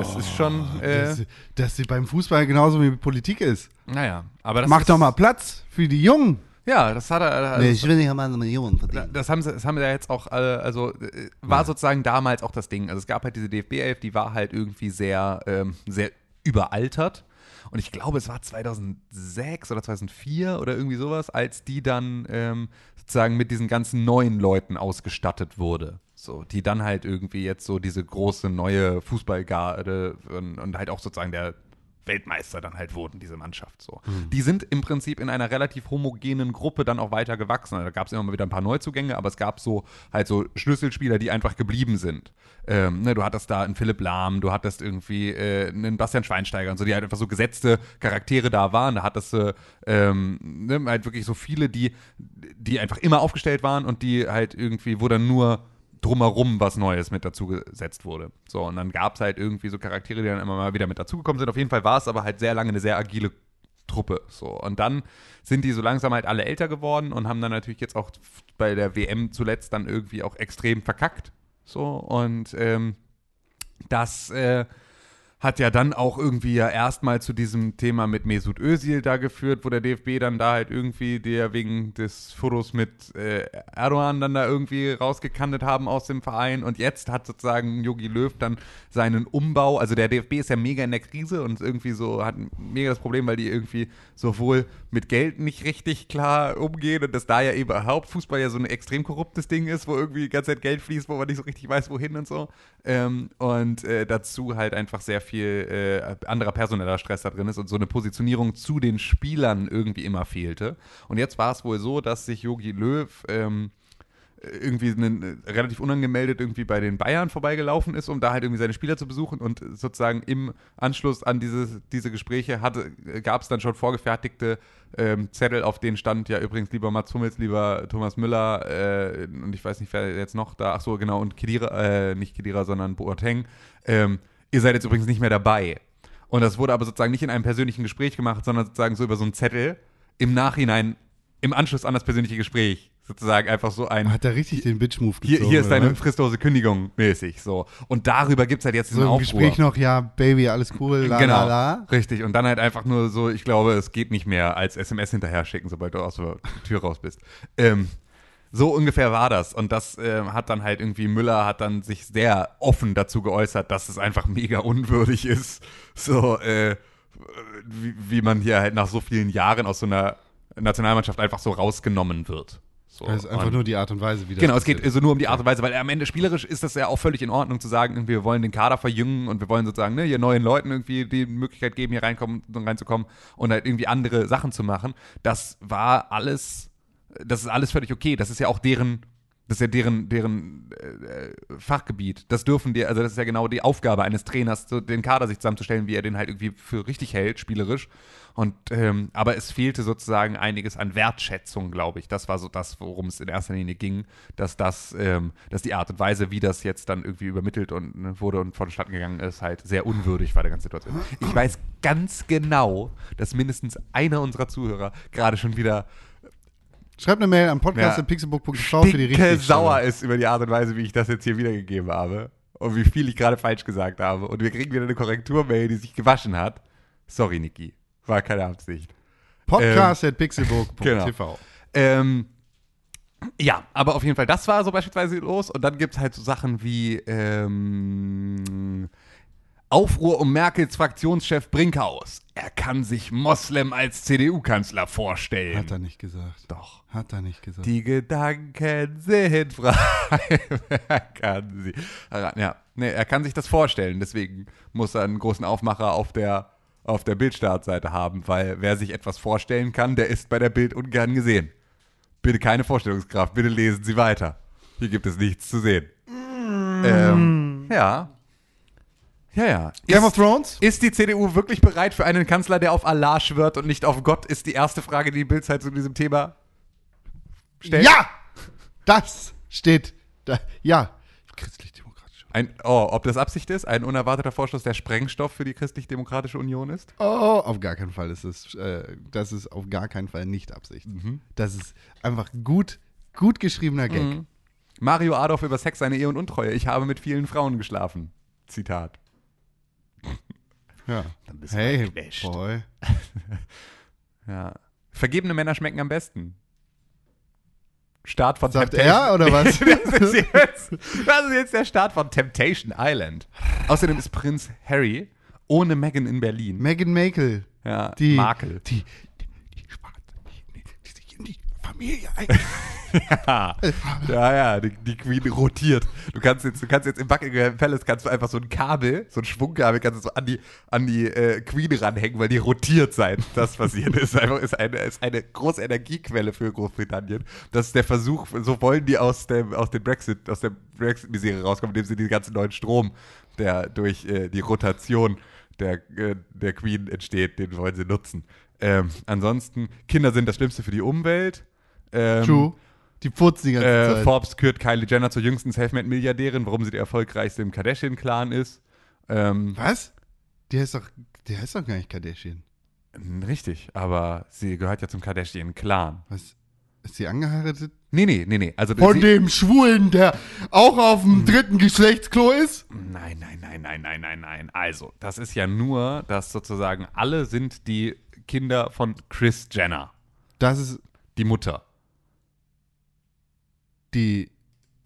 es ist schon. Äh, Dass, dass sie beim Fußball genauso wie mit Politik ist. naja, aber das Mach ist, doch mal Platz für die Jungen. Ja, das hat er. Also, ich will nicht einmal eine Million verdienen. Das haben sie, das haben sie ja jetzt auch, äh, also äh, war sozusagen damals auch das Ding. Also es gab halt diese DFB 11, die war halt irgendwie sehr, ähm, sehr überaltert. Und ich glaube, es war 2006 oder 2004 oder irgendwie sowas, als die dann ähm, sozusagen mit diesen ganzen neuen Leuten ausgestattet wurde. So, die dann halt irgendwie jetzt so diese große neue Fußballgarde und, und halt auch sozusagen der Weltmeister dann halt wurden, diese Mannschaft. So. Die sind im Prinzip in einer relativ homogenen Gruppe dann auch weiter gewachsen. Da gab es immer mal wieder ein paar Neuzugänge, aber es gab so halt so Schlüsselspieler, die einfach geblieben sind. Ähm, ne, du hattest da einen Philipp Lahm, du hattest irgendwie äh, einen Bastian Schweinsteiger und so, die halt einfach so gesetzte Charaktere da waren. Da hattest du ähm, ne, halt wirklich so viele, die, die einfach immer aufgestellt waren und die halt irgendwie, wo dann nur drumherum was Neues mit dazu gesetzt wurde. So, und dann gab es halt irgendwie so Charaktere, die dann immer mal wieder mit dazugekommen sind. Auf jeden Fall war es aber halt sehr lange eine sehr agile Truppe. So, und dann sind die so langsam halt alle älter geworden und haben dann natürlich jetzt auch bei der WM zuletzt dann irgendwie auch extrem verkackt. So, und ähm, das äh, hat ja dann auch irgendwie ja erstmal zu diesem Thema mit Mesut Özil da geführt, wo der DFB dann da halt irgendwie der wegen des Fotos mit äh, Erdogan dann da irgendwie rausgekantet haben aus dem Verein und jetzt hat sozusagen Jogi Löw dann seinen Umbau, also der DFB ist ja mega in der Krise und irgendwie so hat mega das Problem, weil die irgendwie sowohl mit Geld nicht richtig klar umgehen und dass da ja überhaupt Fußball ja so ein extrem korruptes Ding ist, wo irgendwie die ganze Zeit Geld fließt, wo man nicht so richtig weiß, wohin und so. Ähm, und äh, dazu halt einfach sehr viel äh, anderer personeller Stress da drin ist und so eine Positionierung zu den Spielern irgendwie immer fehlte. Und jetzt war es wohl so, dass sich Yogi Löw ähm, irgendwie einen, relativ unangemeldet irgendwie bei den Bayern vorbeigelaufen ist, um da halt irgendwie seine Spieler zu besuchen und sozusagen im Anschluss an diese, diese Gespräche gab es dann schon vorgefertigte ähm, Zettel, auf denen stand ja übrigens lieber Mats Hummels, lieber Thomas Müller äh, und ich weiß nicht, wer jetzt noch da, ach so, genau, und Kedira, äh, nicht Kedira, sondern Boateng, ähm, ihr seid jetzt übrigens nicht mehr dabei. Und das wurde aber sozusagen nicht in einem persönlichen Gespräch gemacht, sondern sozusagen so über so einenZettel im Nachhinein, im Anschluss an das persönliche Gespräch, sozusagen einfach so ein. Hat er richtig den Bitch-Move gezogen? Hier, hier ist deine oder? fristlose Kündigung mäßig, so. Und darüber gibt es halt jetzt diesen So im Aufruhr. Gespräch noch, ja, Baby, alles cool, la genau, la la. richtig. Und dann halt einfach nur so, ich glaube, es geht nicht mehr als SMS hinterher schicken, sobald du aus der Tür raus bist. Ähm, so ungefähr war das. Und das ähm, hat dann halt irgendwie, Müller hat dann sich sehr offen dazu geäußert, dass es einfach mega unwürdig ist, so, äh, wie, wie man hier halt nach so vielen Jahren aus so einer Nationalmannschaft einfach so rausgenommen wird. So. Das ist einfach Und- nur die Art und Weise, wie das Genau, es geht also nur um die Art und Weise, weil am Ende spielerisch ist das ja auch völlig in Ordnung zu sagen, irgendwie, wir wollen den Kader verjüngen und wir wollen sozusagen ne, hier neuen Leuten irgendwie die Möglichkeit geben, hier reinkommen, reinzukommen und halt irgendwie andere Sachen zu machen. Das war alles, das ist alles völlig okay. Das ist ja auch deren, das ist ja deren, deren äh, Fachgebiet. Das dürfen die, also das ist ja genau die Aufgabe eines Trainers, so den Kader sich zusammenzustellen, wie er den halt irgendwie für richtig hält, spielerisch. Und ähm, aber es fehlte sozusagen einiges an Wertschätzung, glaube ich. Das war so das, worum es in erster Linie ging, dass das, ähm, dass die Art und Weise, wie das jetzt dann irgendwie übermittelt und ne, wurde und vonstatten gegangen ist, halt sehr unwürdig war der ganzen Situation. Ich weiß ganz genau, dass mindestens einer unserer Zuhörer gerade schon wieder Schreibt eine Mail an Ja. podcast.pixelbook.tv für die richtige sauer ist über die Art und Weise, wie ich das jetzt hier wiedergegeben habe. Und wie viel ich gerade falsch gesagt habe. Und wir kriegen wieder eine Korrekturmail, die sich gewaschen hat. Sorry, Niki. War keine Absicht. Podcast.pixelbook.tv. Ähm, ja, aber auf jeden Fall, das war so beispielsweise los. Und dann gibt es halt so Sachen wie ähm, Aufruhr um Merkels Fraktionschef Brinkhaus. Er kann sich Moslem als CDU-Kanzler vorstellen. Hat er nicht gesagt. Doch. Hat er nicht gesagt. Die Gedanken sind frei. er kann sie. Ja, nee, er kann sich das vorstellen. Deswegen muss er einen großen Aufmacher auf der, auf der Bildstartseite haben, weil wer sich etwas vorstellen kann, der ist bei der Bild ungern gesehen. Bitte keine Vorstellungskraft, bitte lesen Sie weiter. Hier gibt es nichts zu sehen. Ähm, ja. Ja, ja. Game Ist- of Thrones? ist die CDU wirklich bereit für einen Kanzler, der auf Allah schwört und nicht auf Gott? Ist die erste Frage, die die Bildzeit zu diesem Thema stellt. Ja! Das steht da. Ja. Christlich-demokratische Ein, oh, ob das Absicht ist? Ein unerwarteter Vorstoß, der Sprengstoff für die Christlich-Demokratische Union ist? Oh, auf gar keinen Fall ist es, äh, das ist auf gar keinen Fall nicht Absicht. Mhm. Das ist einfach gut, gut geschriebener Gag. Mario Adolf über Sex, seine Ehe und Untreue. Ich habe mit vielen Frauen geschlafen. Zitat. Ja. bist du Hey, ein Knecht. boy. Ja. Vergebene Männer schmecken am besten. Start von Sagt er oder was? das, ist jetzt, das ist jetzt der Start von Temptation Island. Außerdem ist Prinz Harry ohne Meghan in Berlin. Meghan Markle. ja, Die, Markle. Die, Schwarze, die, die sich in die Familie ein. Ja, ja, ja die, die Queen rotiert. Du kannst jetzt, du kannst jetzt im Buckingham Palace kannst du einfach so ein Kabel, so ein Schwungkabel, kannst du so an die, an die äh, Queen ranhängen, weil die rotiert seit das passiert ist. Einfach ist eine, ist eine große Energiequelle für Großbritannien. Das ist der Versuch, so wollen die aus dem, aus dem Brexit, aus der Brexit-Misere rauskommen, indem sie den ganzen neuen Strom, der durch äh, die Rotation der, äh, der Queen entsteht, den wollen sie nutzen. Ähm, ansonsten, Kinder sind das Schlimmste für die Umwelt. Ähm, True. Die purzen die ganze äh, Zeit. Forbes kürt Kylie Jenner zur jüngsten Selfmade-Milliardärin, warum sie die erfolgreichste im Kardashian-Clan ist. Ähm, Was? Die heißt doch, die heißt doch gar nicht Kardashian. richtig, aber sie gehört ja zum Kardashian-Clan. Was? Ist sie angeheiratet? Nee, nee, nee, nee. Also Von dem Schwulen, der auch auf dem dritten Geschlechtsklo ist? Nein, nein, nein, nein, nein, nein, nein. Also, das ist ja nur, dass sozusagen alle sind die Kinder von Chris Jenner, Das ist die Mutter. Die.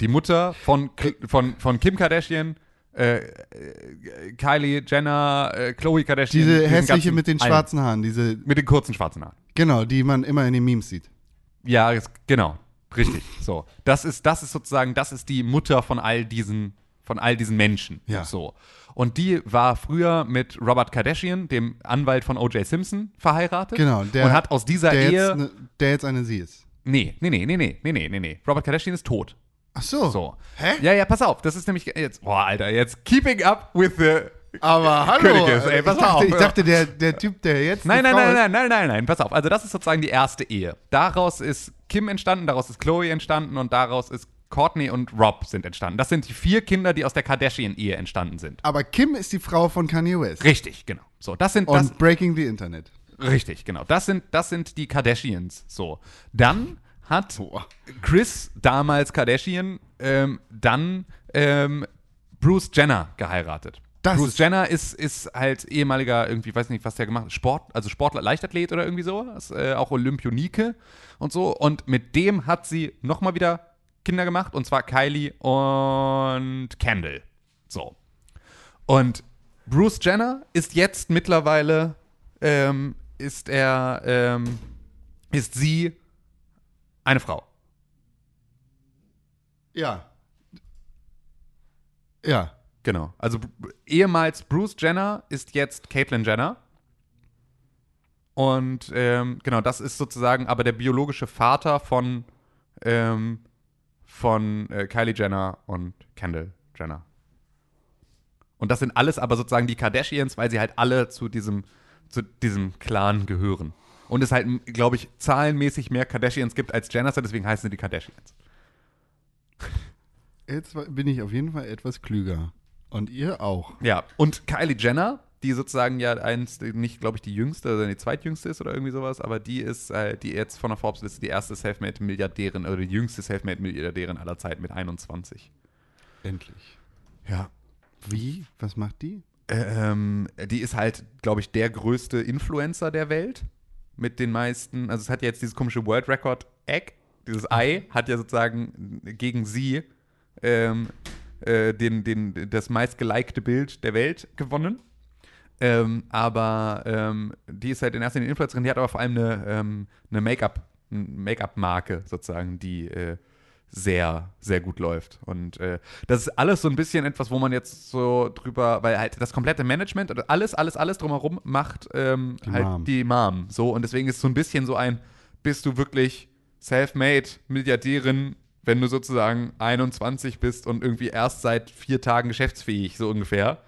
Die Mutter von, von, von Kim Kardashian, äh, äh, Kylie Jenner, äh, Khloe Kardashian. Diese hässliche ganzen- mit den schwarzen Haaren, diese, Mit den kurzen schwarzen Haaren. genau, die man immer in den Memes sieht. Ja, es- genau. Richtig. So. Das ist, das ist sozusagen, das ist die Mutter von all diesen, von all diesen Menschen. Ja. So. Und die war früher mit Robert Kardashian, dem Anwalt von O.J. Simpson, verheiratet. Genau, der- und hat aus dieser Der Ehe. jetzt, ne, der jetzt eine sie ist. Nee, nee, nee, nee, nee, nee, nee, nee. Robert Kardashian ist tot. Ach so. so. Hä? Ja, ja, pass auf. Das ist nämlich jetzt, boah, Alter, jetzt keeping up with the aber hallo, ist, ey, äh, pass ich, dachte, auf. ich dachte, der, der Typ, der jetzt. Nein, nein, nein, nein, nein, nein, nein, pass auf. Also, das ist sozusagen die erste Ehe. Daraus ist Kim entstanden, daraus ist Chloe entstanden und daraus ist Courtney und Rob sind entstanden. Das sind die vier Kinder, die aus der Kardashian-Ehe entstanden sind. Aber Kim ist die Frau von Kanye West. Richtig, genau. So, das sind. Und das, Breaking the Internet richtig, genau. Das sind das sind die Kardashians. So, dann hat. Chris damals Kardashian ähm, dann ähm, Bruce Jenner geheiratet. Das Bruce Jenner ist, ist halt ehemaliger, irgendwie, weiß nicht, was der gemacht hat, Sport, also Sportler, Leichtathlet oder irgendwie so, ist, äh, auch Olympionike und so. Und mit dem hat sie nochmal wieder Kinder gemacht, und zwar Kylie und Kendall. So. Und Bruce Jenner ist jetzt mittlerweile, ähm, ist er, ähm, ist sie eine Frau. Ja. Ja. Genau. Also ehemals Bruce Jenner ist jetzt Caitlyn Jenner. Und ähm, genau, das ist sozusagen aber der biologische Vater von, ähm, von äh, Kylie Jenner und Kendall Jenner. Und das sind alles aber sozusagen die Kardashians, weil sie halt alle zu diesem, zu diesem Clan gehören. Und es halt, glaube ich, zahlenmäßig mehr Kardashians gibt als Jenners, deswegen heißen sie die Kardashians. Jetzt bin ich auf jeden Fall etwas klüger. Und ihr auch. Ja, und Kylie Jenner, die sozusagen ja eins, nicht, glaube ich, die jüngste, sondern die zweitjüngste ist oder irgendwie sowas, aber die ist, äh, die jetzt von der Forbes-Liste die erste Selfmade-Milliardärin oder die jüngste Selfmade-Milliardärin aller Zeiten mit 21. Endlich. Ja. Wie? Was macht die? Ähm, die ist halt, glaube ich, der größte Influencer der Welt. Mit den meisten, also es hat ja jetzt dieses komische World Record Egg, dieses Ei, hat ja sozusagen gegen sie ähm, äh, den, den, das meistgelikte Bild der Welt gewonnen. Ähm, aber ähm, die ist halt in erster Linie Influencerin, die hat aber vor allem eine, ähm, eine Make-up, eine Make-up-Marke sozusagen, die äh, sehr, sehr gut läuft. Und äh, das ist alles so ein bisschen etwas, wo man jetzt so drüber, weil halt das komplette Management oder alles, alles, alles drumherum macht ähm, Die halt Mom. die Mom. So, und deswegen ist so ein bisschen so ein, bist du wirklich self-made Milliardärin, wenn du sozusagen 21 bist und irgendwie erst seit vier Tagen geschäftsfähig, so ungefähr.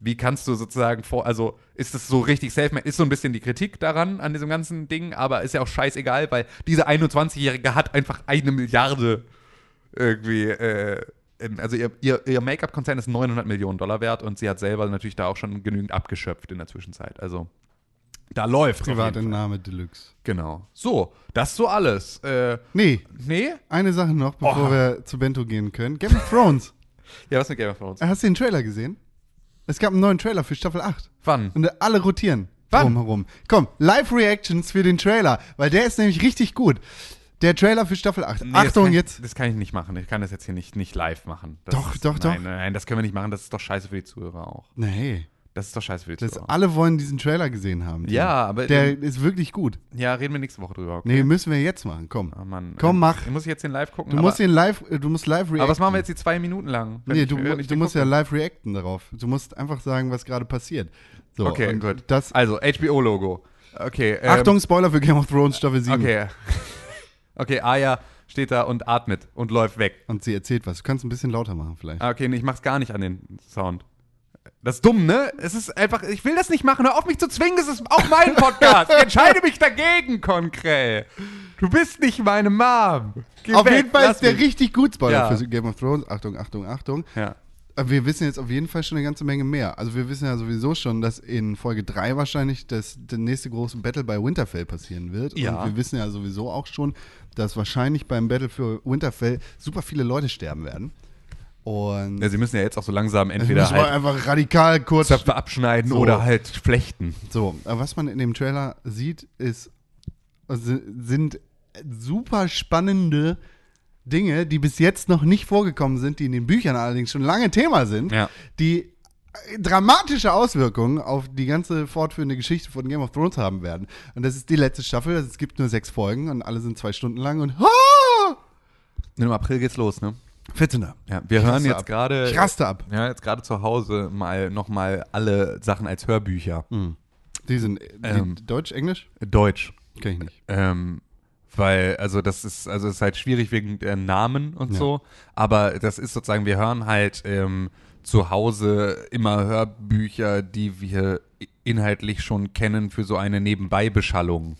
Wie kannst du sozusagen vor, also ist es so richtig self-made, ist so ein bisschen die Kritik daran, an diesem ganzen Ding, aber ist ja auch scheißegal, weil diese 21-Jährige hat einfach eine Milliarde irgendwie äh, also ihr, ihr, ihr Make-up-Konzern ist 900 Millionen Dollar wert und sie hat selber natürlich da auch schon genügend abgeschöpft in der Zwischenzeit. Also da läuft Privatentnahme Deluxe. Genau. So, das so alles. Äh, Nee, nee? eine Sache noch, bevor Oh. wir zu Bento gehen können. Game of Thrones. Ja, was mit Game of Thrones? Hast du den Trailer gesehen? Es gab einen neuen Trailer für Staffel 8. Wann? Und alle rotieren Wann? drumherum. Komm, Live-Reactions für den Trailer, weil der ist nämlich richtig gut. Der Trailer für Staffel 8. Nee, das Achtung, kann ich, jetzt. Das kann ich nicht machen. Ich kann das jetzt hier nicht, nicht live machen. Das Doch, ist, doch, nein, doch. Nein, nein, das können wir nicht machen. Das ist doch scheiße für die Zuhörer auch. Nee, Das ist doch scheiße für die das, Zuhörer. alle wollen diesen Trailer gesehen haben. Ja, aber- Der ist wirklich gut. Ja, reden wir nächste Woche drüber. Okay? Nee, müssen wir jetzt machen. Komm. Oh Mann. Komm, mach. Muss ich jetzt den live gucken? Du musst den live, äh, du musst live reacten. aber was machen wir jetzt die zwei Minuten lang? Nee, du, du musst ja gucke? live reacten darauf. Du musst einfach sagen, was gerade passiert. So, Okay, gut. Das, also, HBO-Logo. Okay. ähm, Achtung, Spoiler für Game of Thrones Staffel 7. Okay. Okay, Aya steht da und atmet und läuft weg. Und sie erzählt was. Du kannst ein bisschen lauter machen vielleicht. Ah, Okay, nee, ich mach's gar nicht an den Sound. Das ist dumm, ne? Es ist einfach, ich will das nicht machen. Hör auf mich zu zwingen, es ist auch mein Podcast. Ich entscheide mich dagegen, Konkret. Du bist nicht meine Mom. Geh auf weg, jeden Fall ist der mich. richtig gut Spoiler Ja. für Game of Thrones. Achtung, Achtung, Achtung. Ja. Wir wissen jetzt auf jeden Fall schon eine ganze Menge mehr. Also wir wissen ja sowieso schon, dass in Folge 3 wahrscheinlich das, der nächste große Battle bei Winterfell passieren wird. Ja. Und wir wissen ja sowieso auch schon, dass wahrscheinlich beim Battle für Winterfell super viele Leute sterben werden. Und ja. Sie müssen ja jetzt auch so langsam das entweder halt einfach radikal kurz Zöpfe abschneiden So. oder halt flechten. So, aber was man in dem Trailer sieht, ist, also sind super spannende Dinge, die bis jetzt noch nicht vorgekommen sind, die in den Büchern allerdings schon lange Thema sind, Ja. die äh, dramatische Auswirkungen auf die ganze fortführende Geschichte von Game of Thrones haben werden. Und das ist die letzte Staffel, also es gibt nur sechs Folgen und alle sind zwei Stunden lang und ah! Im April geht's los, ne? 14. Ja, wir hören jetzt gerade. Ich raste ab. Ja, jetzt gerade zu Hause mal nochmal alle Sachen als Hörbücher. Die sind die, Ähm. Deutsch, Englisch? Deutsch. Kenn ich nicht. Ähm, weil, also das ist, also ist halt schwierig wegen der Namen und Ja. so. Aber das ist sozusagen, wir hören halt ähm, zu Hause immer Hörbücher, die wir inhaltlich schon kennen für so eine Nebenbeibeschallung.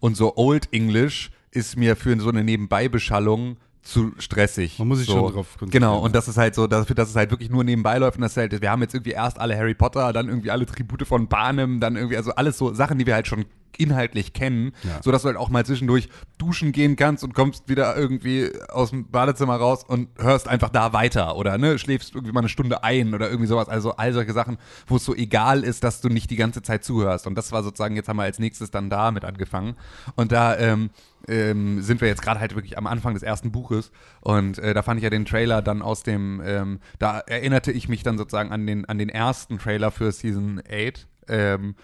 Und so Old English ist mir für so eine Nebenbeibeschallung zu stressig. Man muss sich so. schon drauf konzentrieren. Genau, und das ist halt so, dafür, dass es halt wirklich nur nebenbei läuft und das halt, wir haben jetzt irgendwie erst alle Harry Potter, dann irgendwie alle Tribute von Panem, dann irgendwie, also alles so Sachen, die wir halt schon inhaltlich kennen, Ja. so dass du halt auch mal zwischendurch duschen gehen kannst und kommst wieder irgendwie aus dem Badezimmer raus und hörst einfach da weiter oder ne, schläfst irgendwie mal eine Stunde ein oder irgendwie sowas. Also all solche Sachen, wo es so egal ist, dass du nicht die ganze Zeit zuhörst. Und das war sozusagen, jetzt haben wir als nächstes dann damit angefangen. Und da ähm, ähm, sind wir jetzt gerade halt wirklich am Anfang des ersten Buches. Und äh, da fand ich ja den Trailer dann aus dem, ähm, da erinnerte ich mich dann sozusagen an den, an den ersten Trailer für Season 8. Ähm,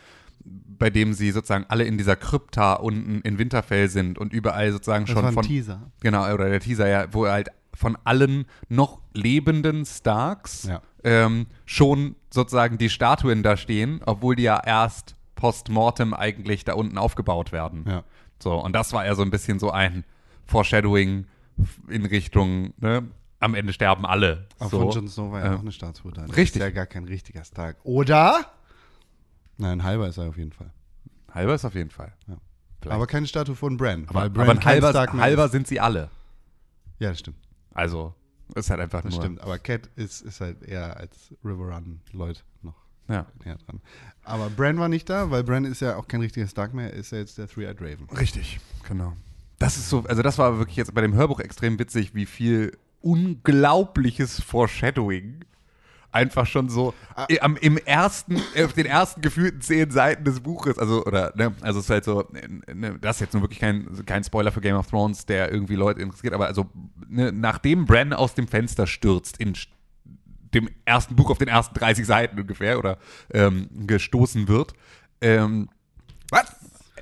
bei dem sie sozusagen alle in dieser Krypta unten in Winterfell sind und überall sozusagen Das schon war ein von Teaser. genau oder der Teaser ja, wo halt von allen noch lebenden Starks Ja. ähm, schon sozusagen die Statuen da stehen, obwohl die ja erst postmortem eigentlich da unten aufgebaut werden. Ja. So und das war ja so ein bisschen so ein Foreshadowing in Richtung ne, am Ende sterben alle. Aber so. von Jon Snow war ja äh, auch eine Statue da. Das richtig. Ist ja gar kein richtiger Stark. Oder? Nein, ein halber ist er auf jeden Fall. halber ist auf jeden Fall. Vielleicht. Aber keine Statue von Bran. Aber, weil Bran aber halber, Stark halber sind sie alle. Ja, das stimmt. Also, ist halt einfach Das nur. stimmt. Aber Cat ist, ist halt eher als River Run Lloyd noch Ja. näher dran. Aber Bran war nicht da, weil Bran ist ja auch kein richtiger Stark mehr. Ist ja jetzt der Three-Eyed Raven. Richtig, genau. Das ist so, also das war wirklich jetzt bei dem Hörbuch extrem witzig, wie viel unglaubliches Foreshadowing einfach schon so Ah. am, im ersten, auf den ersten gefühlten zehn Seiten des Buches, also, oder, ne, also es ist halt so, ne, das ist jetzt nun wirklich kein, kein Spoiler für Game of Thrones, der irgendwie Leute interessiert, aber also, ne, nachdem Bran aus dem Fenster stürzt in dem ersten Buch auf den ersten 30 Seiten ungefähr oder ähm, gestoßen wird, ähm, was?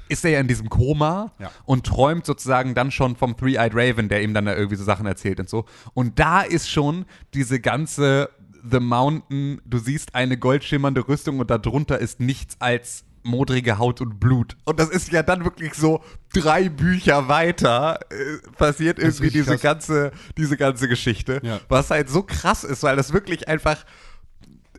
Ist er ja in diesem Koma Ja. und träumt sozusagen dann schon vom Three-Eyed Raven, der ihm dann da irgendwie so Sachen erzählt und so. Und da ist schon diese ganze The Mountain, du siehst eine goldschimmernde Rüstung und darunter ist nichts als modrige Haut und Blut. Und das ist ja dann wirklich so drei Bücher weiter äh, passiert ist irgendwie diese krass. ganze, diese ganze Geschichte. Ja. Was halt so krass ist, weil das wirklich einfach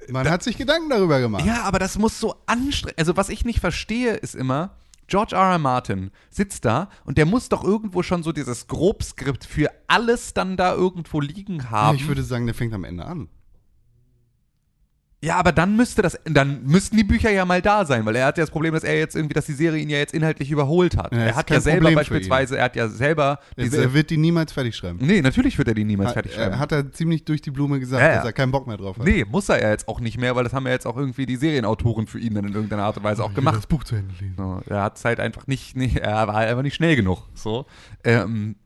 Man hat sich Gedanken darüber gemacht. ja, aber das muss so anstrengend. Also, was ich nicht verstehe, ist immer, George R. R. Martin sitzt da und der muss doch irgendwo schon so dieses Grobskript für alles dann da irgendwo liegen haben. Ich würde sagen, der fängt am Ende an. Ja, aber dann müsste das, dann müssten die Bücher ja mal da sein, weil er hat ja das Problem, dass er jetzt irgendwie, dass die Serie ihn ja jetzt inhaltlich überholt hat. Ja, er hat ja selber Problem beispielsweise, er hat ja selber Er, diese. er wird die niemals fertig schreiben. nee, natürlich wird er die niemals Hat, fertig schreiben. er hat er ziemlich durch die Blume gesagt, Ja, ja. dass er keinen Bock mehr drauf hat. nee, muss er ja jetzt auch nicht mehr, weil das haben ja jetzt auch irgendwie die Serienautoren für ihn dann in irgendeiner Art und Weise auch gemacht. Buch zu Ende lesen. So, er hat es halt einfach nicht, nicht, er war einfach nicht schnell genug. So. Ähm,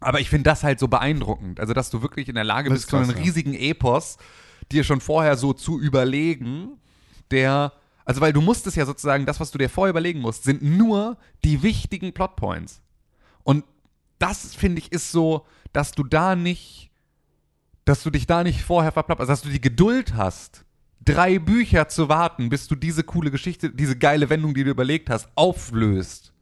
aber ich finde das halt so beeindruckend. Also, dass du wirklich in der Lage Das bist, ist so einen riesigen Epos dir schon vorher so zu überlegen, der. Also, weil du musst es ja sozusagen, das, was du dir vorher überlegen musst, sind nur die wichtigen Plotpoints. Und das, finde ich, ist so, dass du da nicht, dass du dich da nicht vorher verplapperst, dass du die Geduld hast, drei Bücher zu warten, bis du diese coole Geschichte, diese geile Wendung, die du überlegt hast, auflöst.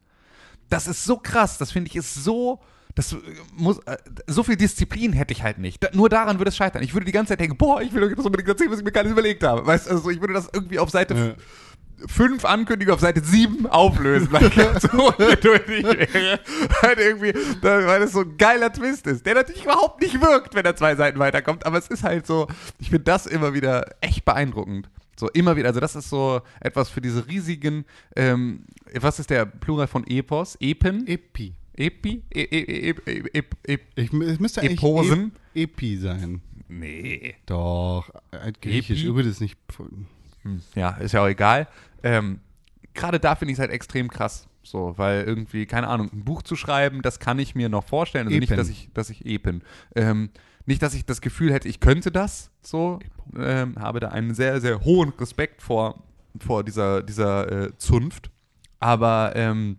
Das ist so krass, das finde ich ist so, das äh, muss, äh, so viel Disziplin hätte ich halt nicht. Da, nur daran würde es scheitern. Ich würde die ganze Zeit denken, boah, ich will euch das unbedingt erzählen, was ich mir gar nicht überlegt habe. Weißt du, also ich würde das irgendwie auf Seite Ja. 5 Ankündigung auf Seite 7 auflösen, weil ich so ungeduldig wäre. Halt irgendwie, weil das so ein geiler Twist ist, der natürlich überhaupt nicht wirkt, wenn er zwei Seiten weiterkommt, aber es ist halt so, ich finde das immer wieder echt beeindruckend. So immer wieder, also das ist so etwas für diese riesigen, ähm, was ist der Plural von Epos? Epen? Epi. Epi? E e e e e Ich, es müsste eigentlich Eposen? Epi sein. Nee. Doch, altgriechisch. Epi? Über das nicht. Hm, Ja, ist ja auch egal. Ähm, Gerade da finde ich es halt extrem krass. So, weil irgendwie, keine Ahnung, ein Buch zu schreiben, das kann ich mir noch vorstellen. Also nicht, Epen. dass ich, dass ich Epen. Ähm, nicht, dass ich das Gefühl hätte, ich könnte das so. Ähm, habe da einen sehr, sehr hohen Respekt vor, vor dieser, dieser äh, Zunft. Aber ähm,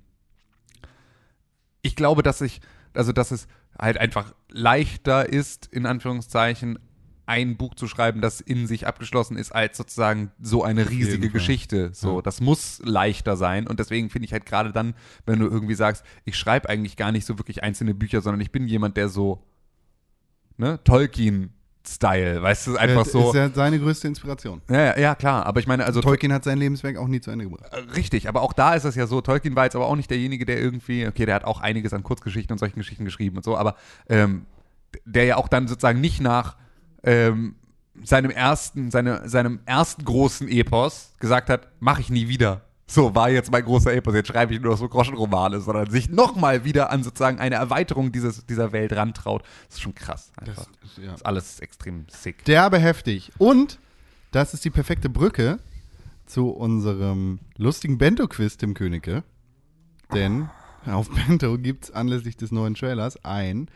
ich glaube, dass ich, also dass es halt einfach leichter ist, in Anführungszeichen, ein Buch zu schreiben, das in sich abgeschlossen ist, als sozusagen so eine riesige. Geschichte. So, Ja. das muss leichter sein. Und deswegen finde ich halt gerade dann, wenn du irgendwie sagst, ich schreibe eigentlich gar nicht so wirklich einzelne Bücher, sondern ich bin jemand, der so, ne, Tolkien-Style, weißt du, einfach Das so. ist ja seine größte Inspiration. Ja, ja, ja, klar. Aber ich meine, also Tolkien hat sein Lebenswerk auch nie zu Ende gebracht. äh, Richtig, aber auch da ist es ja so, Tolkien war jetzt aber auch nicht derjenige, der irgendwie, okay, der hat auch einiges an Kurzgeschichten und solchen Geschichten geschrieben und so, aber ähm, der ja auch dann sozusagen nicht nach ähm, seinem ersten, seine, seinem ersten großen Epos gesagt hat, mache ich nie wieder. So, war jetzt mein großer Epos, jetzt schreibe ich nur noch so Groschenromane, sondern sich nochmal wieder an sozusagen eine Erweiterung dieses, dieser Welt rantraut. Das ist schon krass. Einfach. Das ist, ja. ist alles extrem sick. Derbe heftig. Und das ist die perfekte Brücke zu unserem lustigen Bento-Quiz, Tim Königke. Denn auf Bento gibt es anlässlich des neuen Trailers ein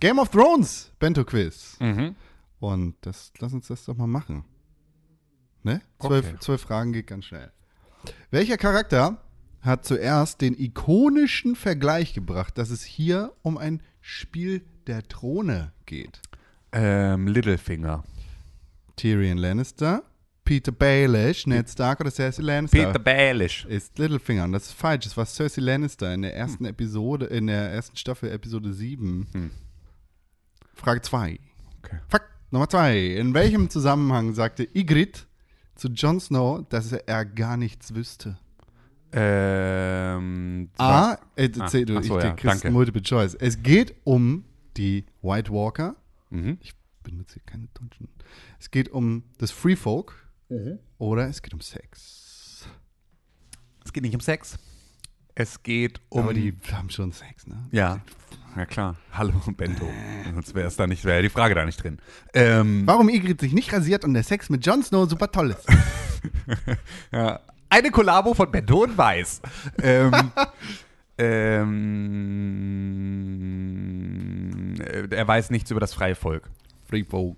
Game of Thrones Bento-Quiz. Mhm. Und das, lass uns das doch mal machen. Ne? Zwölf, Okay. zwölf Fragen geht ganz schnell. Welcher Charakter hat zuerst den ikonischen Vergleich gebracht, dass es hier um ein Spiel der Throne geht? Ähm, Littlefinger. Tyrion Lannister, Peter Baelish, Ned Stark oder Cersei Lannister? Peter Baelish. ist Littlefinger. Und das ist falsch. Es war Cersei Lannister in der ersten Episode, in der ersten Staffel, Episode 7. Hm. Frage 2. Okay. Fakt Nummer 2. In welchem Zusammenhang sagte Ygritte zu Jon Snow, dass er gar nichts wüsste? Ähm, A. Äh, Ah, du, so, ich ja, kriegst danke. Multiple Choice. Es geht um die White Walker. Mhm. Ich benutze hier keine Deutschen. Es geht um das Free Folk. Mhm. Oder es geht um Sex. Es geht nicht um Sex. Es geht um. Aber die haben schon Sex, ne? ja. Ja klar. Hallo Bento. Sonst wäre es da nicht, wäre die Frage da nicht drin. Ähm, Warum Ygritte sich nicht rasiert und der Sex mit Jon Snow super toll ist. ja. Eine Kollabo von Bento und Weiß. ähm, ähm, äh, er weiß nichts über das freie Volk. Free Folk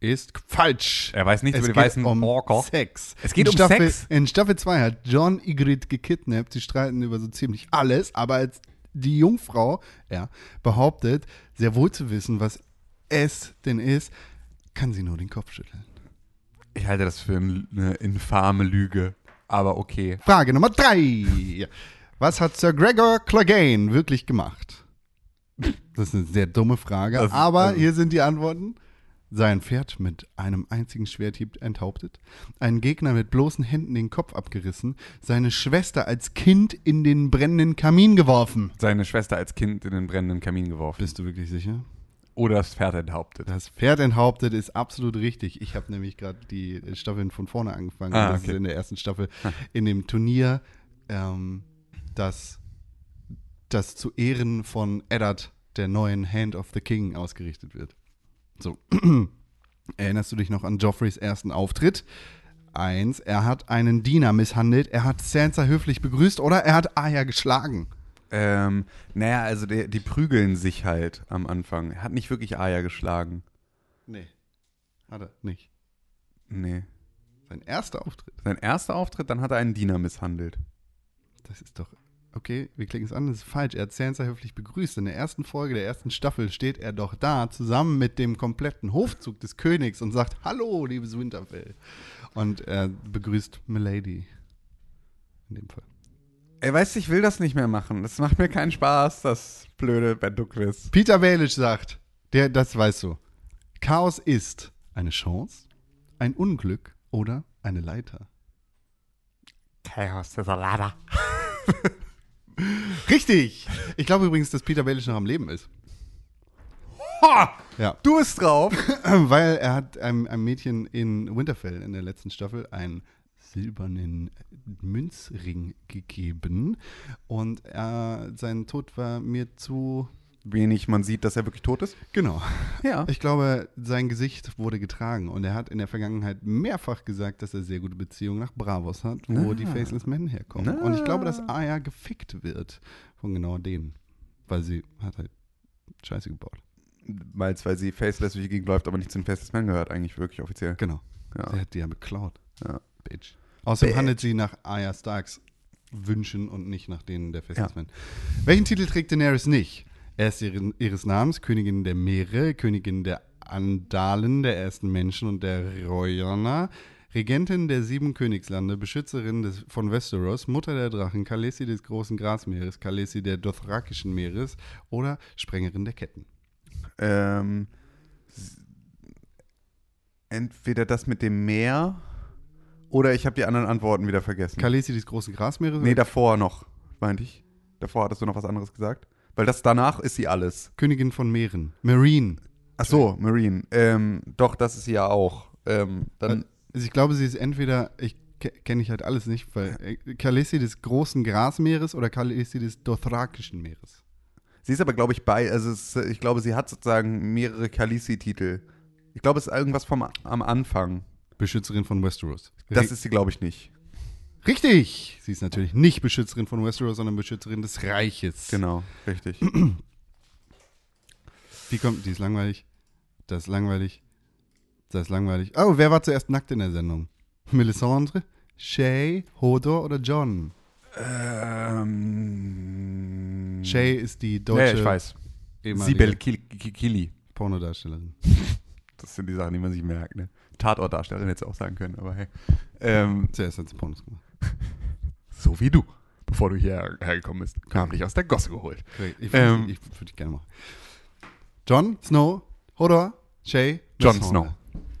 ist falsch. Er weiß nichts Es über die weißen um Orker. Sex. Es geht in um Staffel, Sex? In Staffel 2 hat John Ygritte gekidnappt. Sie streiten über so ziemlich alles, aber als die Jungfrau ja, behauptet, sehr wohl zu wissen, was es denn ist, kann sie nur den Kopf schütteln. Ich halte das für eine infame Lüge. Aber okay. Frage Nummer 3. Was hat Sir Gregor Clegane wirklich gemacht? Das ist eine sehr dumme Frage, Das aber also- hier sind die Antworten. Sein Pferd mit einem einzigen Schwerthieb enthauptet, einen Gegner mit bloßen Händen den Kopf abgerissen, seine Schwester als Kind in den brennenden Kamin geworfen. Seine Schwester als Kind in den brennenden Kamin geworfen. Bist du wirklich sicher? Oder das Pferd enthauptet. Das Pferd enthauptet ist absolut richtig. Ich habe nämlich gerade die Staffeln von vorne angefangen. Ah, Das ist in der ersten Staffel in dem Turnier, ähm, das, das zu Ehren von Eddard, der neuen Hand of the King, ausgerichtet wird. So. Erinnerst du dich noch an Joffreys ersten Auftritt? Eins, er hat einen Diener misshandelt, er hat Sansa höflich begrüßt oder er hat Arya geschlagen. Ähm, naja, also die, die prügeln sich halt am Anfang. Er hat nicht wirklich Aya geschlagen. Nee. Hat er nicht. Nee. Sein erster Auftritt. Sein erster Auftritt, dann hat er einen Diener misshandelt. Das ist doch. Okay, wir klicken es an, das ist falsch. Er hat Sansa höflich begrüßt. In der ersten Folge der ersten Staffel steht er doch da, zusammen mit dem kompletten Hofzug des Königs und sagt: Hallo, liebes Winterfell. Und er begrüßt Milady. In dem Fall. Ey, weißt du, ich will das nicht mehr machen. Das macht mir keinen Spaß, das blöde Bendu-Quiz. Peter Baelish sagt: der, Das weißt du. Chaos ist eine Chance, ein Unglück oder eine Leiter. Chaos ist Lada. Richtig! Ich glaube übrigens, dass Peter Baelish noch am Leben ist. Ha! Ja. Du bist drauf. Weil er hat einem, einem Mädchen in Winterfell in der letzten Staffel einen silbernen Münzring gegeben und er, sein Tod war mir zu Wenig man sieht, dass er wirklich tot ist. genau. Ja. Ich glaube, sein Gesicht wurde getragen und er hat in der Vergangenheit mehrfach gesagt, dass er sehr gute Beziehungen nach Bravos hat, wo Ah. die Faceless Men herkommen. Ah. Und ich glaube, dass Aya gefickt wird von genau denen, weil sie hat halt Scheiße gebaut. Meinst, weil sie faceless durch die Gegend läuft, aber nicht zu den Faceless Men gehört, eigentlich wirklich offiziell. Genau. Ja. Sie hat die ja beklaut. Ja. Bitch. Außerdem Bitch. handelt sie nach Arya Starks Wünschen und nicht nach denen der Faceless Ja. Men. Welchen Titel trägt Daenerys nicht? Er ist ihren, ihres Namens Königin der Meere, Königin der Andalen, der ersten Menschen und der Royana, Regentin der sieben Königslande, Beschützerin des, von Westeros, Mutter der Drachen, Khaleesi des großen Grasmeeres, Khaleesi der Dothrakischen Meeres oder Sprengerin der Ketten. Ähm, entweder das mit dem Meer oder ich habe die anderen Antworten wieder vergessen. Khaleesi des großen Grasmeeres? nee, davor noch, meinte ich. Davor hattest du noch was anderes gesagt? Weil das danach ist sie alles. Königin von Meeren. Marine. Ach so, Marine. Ähm, doch, das ist sie ja auch. Ähm, dann, Also ich glaube, sie ist entweder, ich ke- kenne ich halt alles nicht, weil äh, des großen Grasmeeres oder Khaleesi des Dothrakischen Meeres. sie ist aber, glaube ich, bei, also es, ich glaube, sie hat sozusagen mehrere Khaleesi-Titel. Ich glaube, es ist irgendwas vom am Anfang. Beschützerin von Westeros. Das ist sie, glaube ich, nicht. Richtig. Sie ist natürlich nicht Beschützerin von Westeros, sondern Beschützerin des Reiches. Genau, richtig. Die kommt, die ist langweilig. Das ist langweilig. Das ist langweilig. Oh, wer war zuerst nackt in der Sendung? Melisandre, Shay, Hodor oder John? ähm, Shay ist die ja, deutsche ich weiß. Sibel Kil- Ki- Kili. Pornodarstellerin. Das sind die Sachen, die man sich merkt. Ne? Tatortdarstellerin hätte es auch sagen können, aber hey. Ähm, Zuerst hat sie Pornos gemacht. So wie du, bevor du hierher gekommen bist. Kam dich aus der Gosse geholt. Ich, Ähm, ich, würde dich gerne machen. John Snow, Hodor, Shay, Jon Melisandre. Snow.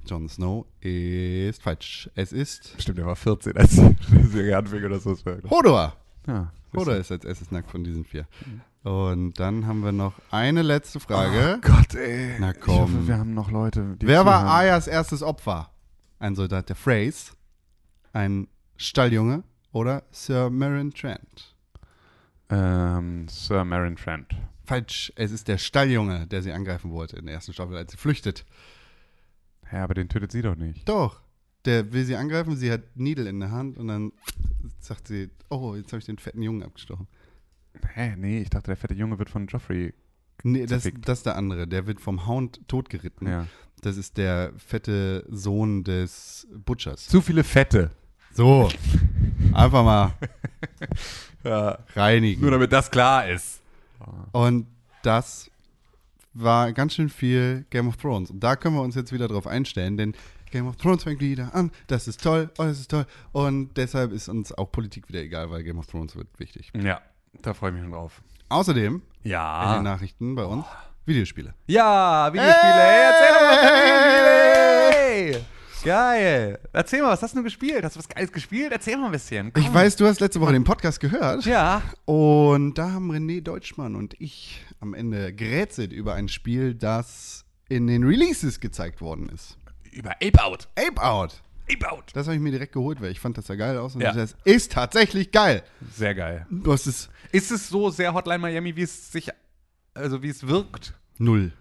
Jon Snow ist falsch. Es ist Stimmt, er war 14, als sie anfing oder so. Hodor. Ja, Hodor ist als erstes nackt von diesen vier. Und dann haben wir noch eine letzte Frage. Oh Gott, ey. Na Ich komm. hoffe, wir haben noch Leute, Wer war. Ayas erstes Opfer? Ein Soldat der Freys, ein Stalljunge oder Sir Meryn Trent? Ähm, Sir Marin Trent. Falsch, es ist der Stalljunge, der sie angreifen wollte in der ersten Staffel, als sie flüchtet. Ja, aber den tötet sie doch nicht. Doch. Der will sie angreifen, sie hat Needle in der Hand und dann sagt sie, oh, jetzt habe ich den fetten Jungen abgestochen. Hä, nee, ich dachte, der fette Junge wird von Joffrey. Nee, das, das ist der andere. Der wird vom Hound totgeritten. Ja. Das ist der fette Sohn des Butchers. Zu viele Fette. So. Einfach mal Ja. reinigen. Nur damit das klar ist. Und das war ganz schön viel Game of Thrones. Und da können wir uns jetzt wieder drauf einstellen, denn Game of Thrones fängt wieder an. Das ist toll, oh, das ist toll. Und deshalb ist uns auch Politik wieder egal, weil Game of Thrones wird wichtig. Ja, da freue ich mich schon drauf. Außerdem in den Ja. Nachrichten bei uns Videospiele. Ja, Videospiele. Hey, erzähl doch was über Videospiele. Geil. Erzähl mal, was hast du gespielt? Hast du was Geiles gespielt? Erzähl mal ein bisschen. Ich weiß, du hast letzte Woche den Podcast gehört. Ja. Und da haben René Deutschmann und ich am Ende gerätselt über ein Spiel, das in den Releases gezeigt worden ist. Über Ape Out. Ape Out. Ape Out. Das habe ich mir direkt geholt, weil ich fand das ja geil aus. Und Ja. das ist tatsächlich geil. Sehr geil. Du hast es Ist es so sehr Hotline Miami, wie es sich, also wie es wirkt? null.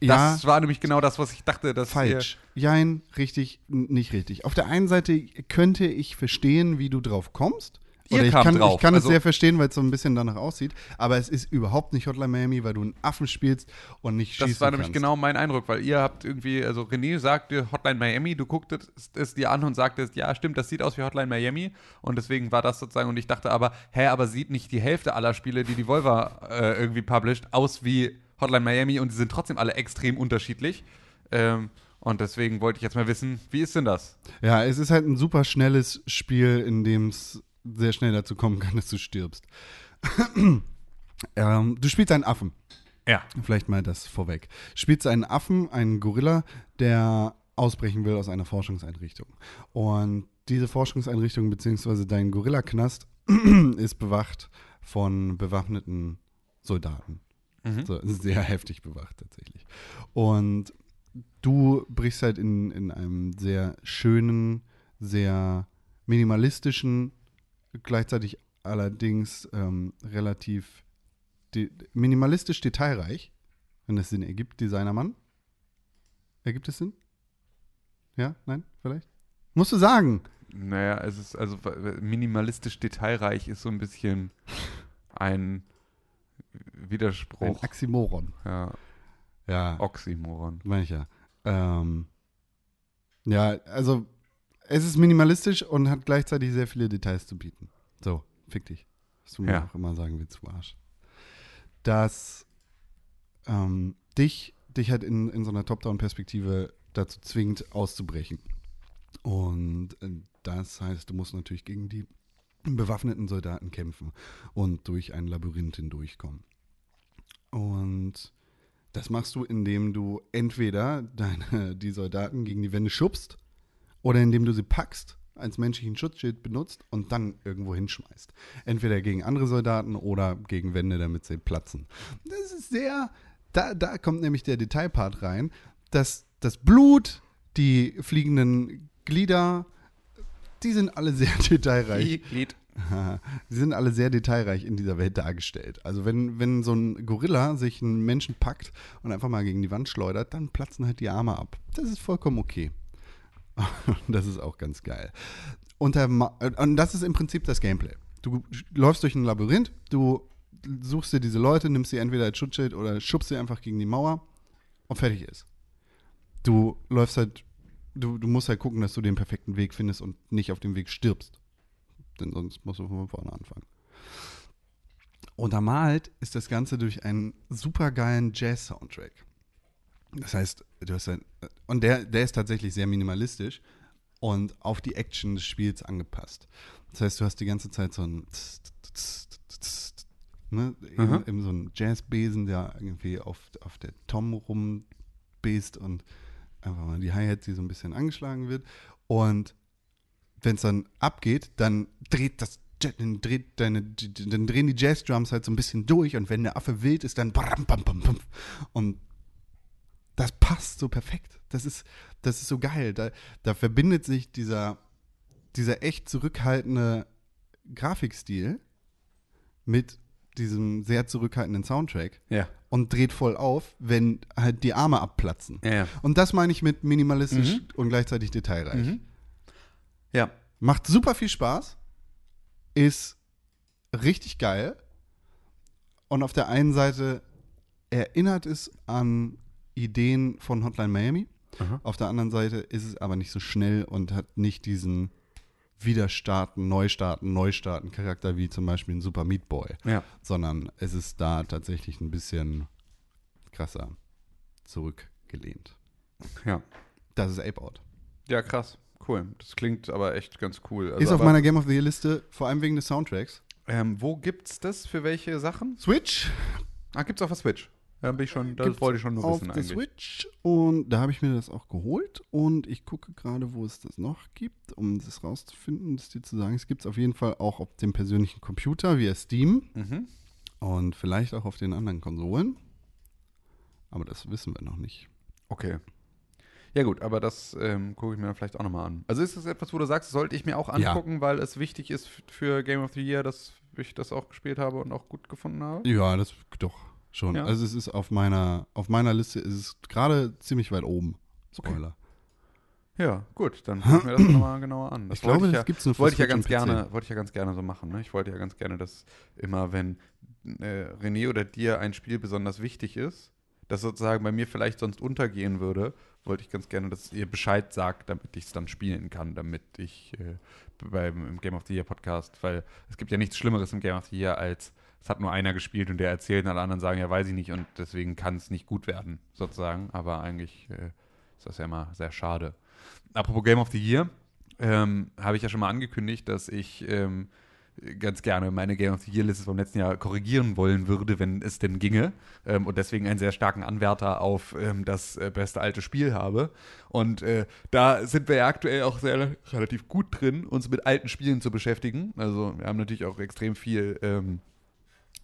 Ja, Das war nämlich genau das, was ich dachte, dass falsch. Jein, richtig, nicht richtig. Auf der einen Seite könnte ich verstehen, wie du drauf kommst. Ihr Oder ich kann, drauf, ich kann also- es sehr verstehen, weil es so ein bisschen danach aussieht. Aber es ist überhaupt nicht Hotline Miami, weil du einen Affen spielst und nicht schießen Das war nämlich kannst. genau mein Eindruck, weil ihr habt irgendwie, also René sagte Hotline Miami, du gucktest es dir an und sagtest, ja, stimmt, das sieht aus wie Hotline Miami und deswegen war das sozusagen und ich dachte aber, hä, aber sieht nicht die Hälfte aller Spiele, die die Volva äh, irgendwie published, aus wie Hotline Miami und die sind trotzdem alle extrem unterschiedlich. Ähm, und deswegen wollte ich jetzt mal wissen, wie ist denn das? Ja, es ist halt ein super schnelles Spiel, in dem es sehr schnell dazu kommen kann, dass du stirbst. ähm, du spielst einen Affen. Ja. Vielleicht mal das vorweg. Spielst einen Affen, einen Gorilla, der ausbrechen will aus einer Forschungseinrichtung. Und diese Forschungseinrichtung beziehungsweise dein Gorillaknast ist bewacht von bewaffneten Soldaten. So, es ist sehr heftig bewacht tatsächlich. Und du brichst halt in, in einem sehr schönen, sehr minimalistischen, gleichzeitig allerdings ähm, relativ de minimalistisch detailreich, wenn das Sinn ergibt, Designermann. Ergibt es Sinn? Ja? Nein? Vielleicht? Musst du sagen. Naja, es ist also minimalistisch detailreich ist so ein bisschen ein Ein Widerspruch. Oxymoron. ja, Ja, Oxymoron. meine ich ja. Ähm, ja, also es ist minimalistisch und hat gleichzeitig sehr viele Details zu bieten. So, fick dich. Was du mir Ja. auch immer sagen willst, du Arsch. Dass ähm, dich, dich halt in, in so einer Top-Down-Perspektive dazu zwingt, auszubrechen. Und äh, das heißt, du musst natürlich gegen die bewaffneten Soldaten kämpfen und durch ein Labyrinth hindurchkommen. Und das machst du, indem du entweder deine, die Soldaten gegen die Wände schubst oder indem du sie packst, als menschlichen Schutzschild benutzt und dann irgendwo hinschmeißt. Entweder gegen andere Soldaten oder gegen Wände, damit sie platzen. Das ist sehr, da, da kommt nämlich der Detailpart rein, dass das Blut, die fliegenden Glieder, die sind alle sehr detailreich. Glied. Sie sind alle sehr detailreich in dieser Welt dargestellt. Also wenn, wenn so ein Gorilla sich einen Menschen packt und einfach mal gegen die Wand schleudert, dann platzen halt die Arme ab. Das ist vollkommen okay. das ist auch ganz geil. Und, Ma- und das ist im Prinzip das Gameplay. Du läufst durch ein Labyrinth, du suchst dir diese Leute, nimmst sie entweder als Schutzschild oder schubst sie einfach gegen die Mauer und fertig ist. Du läufst halt, du, du musst halt gucken, dass du den perfekten Weg findest und nicht auf dem Weg stirbst denn sonst musst du von vorne anfangen. Untermalt ist das Ganze durch einen supergeilen Jazz-Soundtrack. Das heißt, du hast ein, und der, der ist tatsächlich sehr minimalistisch und auf die Action des Spiels angepasst. Das heißt, du hast die ganze Zeit so ein ne, eben, eben so ein Jazzbesen, der irgendwie auf, auf der Tom rumbest und einfach mal die Hi-Hat, die so ein bisschen angeschlagen wird. Und wenn es dann abgeht, dann dreht das dann, dreht deine, dann drehen die Jazz-Drums halt so ein bisschen durch und wenn der Affe wild ist, dann bram, bam, bam, bam. und das passt so perfekt. Das ist, das ist so geil. Da, da verbindet sich dieser, dieser echt zurückhaltende Grafikstil mit diesem sehr zurückhaltenden Soundtrack Ja. und dreht voll auf, wenn halt die Arme abplatzen. Ja. Und das meine ich mit minimalistisch Mhm. und gleichzeitig detailreich. Mhm. Ja. Macht super viel Spaß, ist richtig geil und auf der einen Seite erinnert es an Ideen von Hotline Miami, Aha. auf der anderen Seite ist es aber nicht so schnell und hat nicht diesen Wiederstarten, Neustarten, Neustarten Charakter wie zum Beispiel ein Super Meat Boy, Ja. sondern es ist da tatsächlich ein bisschen krasser zurückgelehnt. Ja. Das ist Ape Out. Ja, krass. Cool. Das klingt aber echt ganz cool. Also, ist auf meiner Game of the Year Liste, vor allem wegen des Soundtracks. ähm, wo gibt's das? Für welche Sachen? Switch, Ah, gibt's auf der Switch. Da bin ich schon, das Gibt's wollte ich schon nur auf wissen der eigentlich. Switch und da habe ich mir das auch geholt und ich gucke gerade, wo es das noch gibt, um das rauszufinden, das dir zu sagen. Es gibt es auf jeden Fall auch auf dem persönlichen Computer via Steam Mhm. und vielleicht auch auf den anderen Konsolen. Aber das wissen wir noch nicht. Okay. Ja gut, aber das ähm, gucke ich mir dann vielleicht auch nochmal an. Also ist das etwas, wo du sagst, sollte ich mir auch Ja. angucken, weil es wichtig ist für Game of the Year, dass ich das auch gespielt habe und auch gut gefunden habe? Ja, das doch schon. Ja. Also es ist auf meiner auf meiner Liste ist es gerade ziemlich weit oben. Okay. Spoiler. Ja, gut, dann gucke ich mir das nochmal genauer an. Das ich glaube, ich das ja, gibt's nur wollte ich ja ganz gerne, wollte ich ja ganz gerne so machen. Ne? Ich wollte ja ganz gerne, dass immer, wenn äh, René oder dir ein Spiel besonders wichtig ist, das sozusagen bei mir vielleicht sonst untergehen würde, wollte ich ganz gerne, dass ihr Bescheid sagt, damit ich es dann spielen kann, damit ich äh, beim im Game of the Year Podcast, weil es gibt ja nichts Schlimmeres im Game of the Year als es hat nur einer gespielt und der erzählt und alle anderen sagen, ja, weiß ich nicht und deswegen kann es nicht gut werden, sozusagen. Aber eigentlich äh, ist das ja immer sehr schade. Apropos Game of the Year, ähm, habe ich ja schon mal angekündigt, dass ich ähm, ganz gerne meine Game of the Year-Liste vom letzten Jahr korrigieren wollen würde, wenn es denn ginge. Ähm, und deswegen einen sehr starken Anwärter auf ähm, das äh, beste alte Spiel habe. Und äh, da sind wir ja aktuell auch sehr relativ gut drin, uns mit alten Spielen zu beschäftigen. Also wir haben natürlich auch extrem viel. Ähm,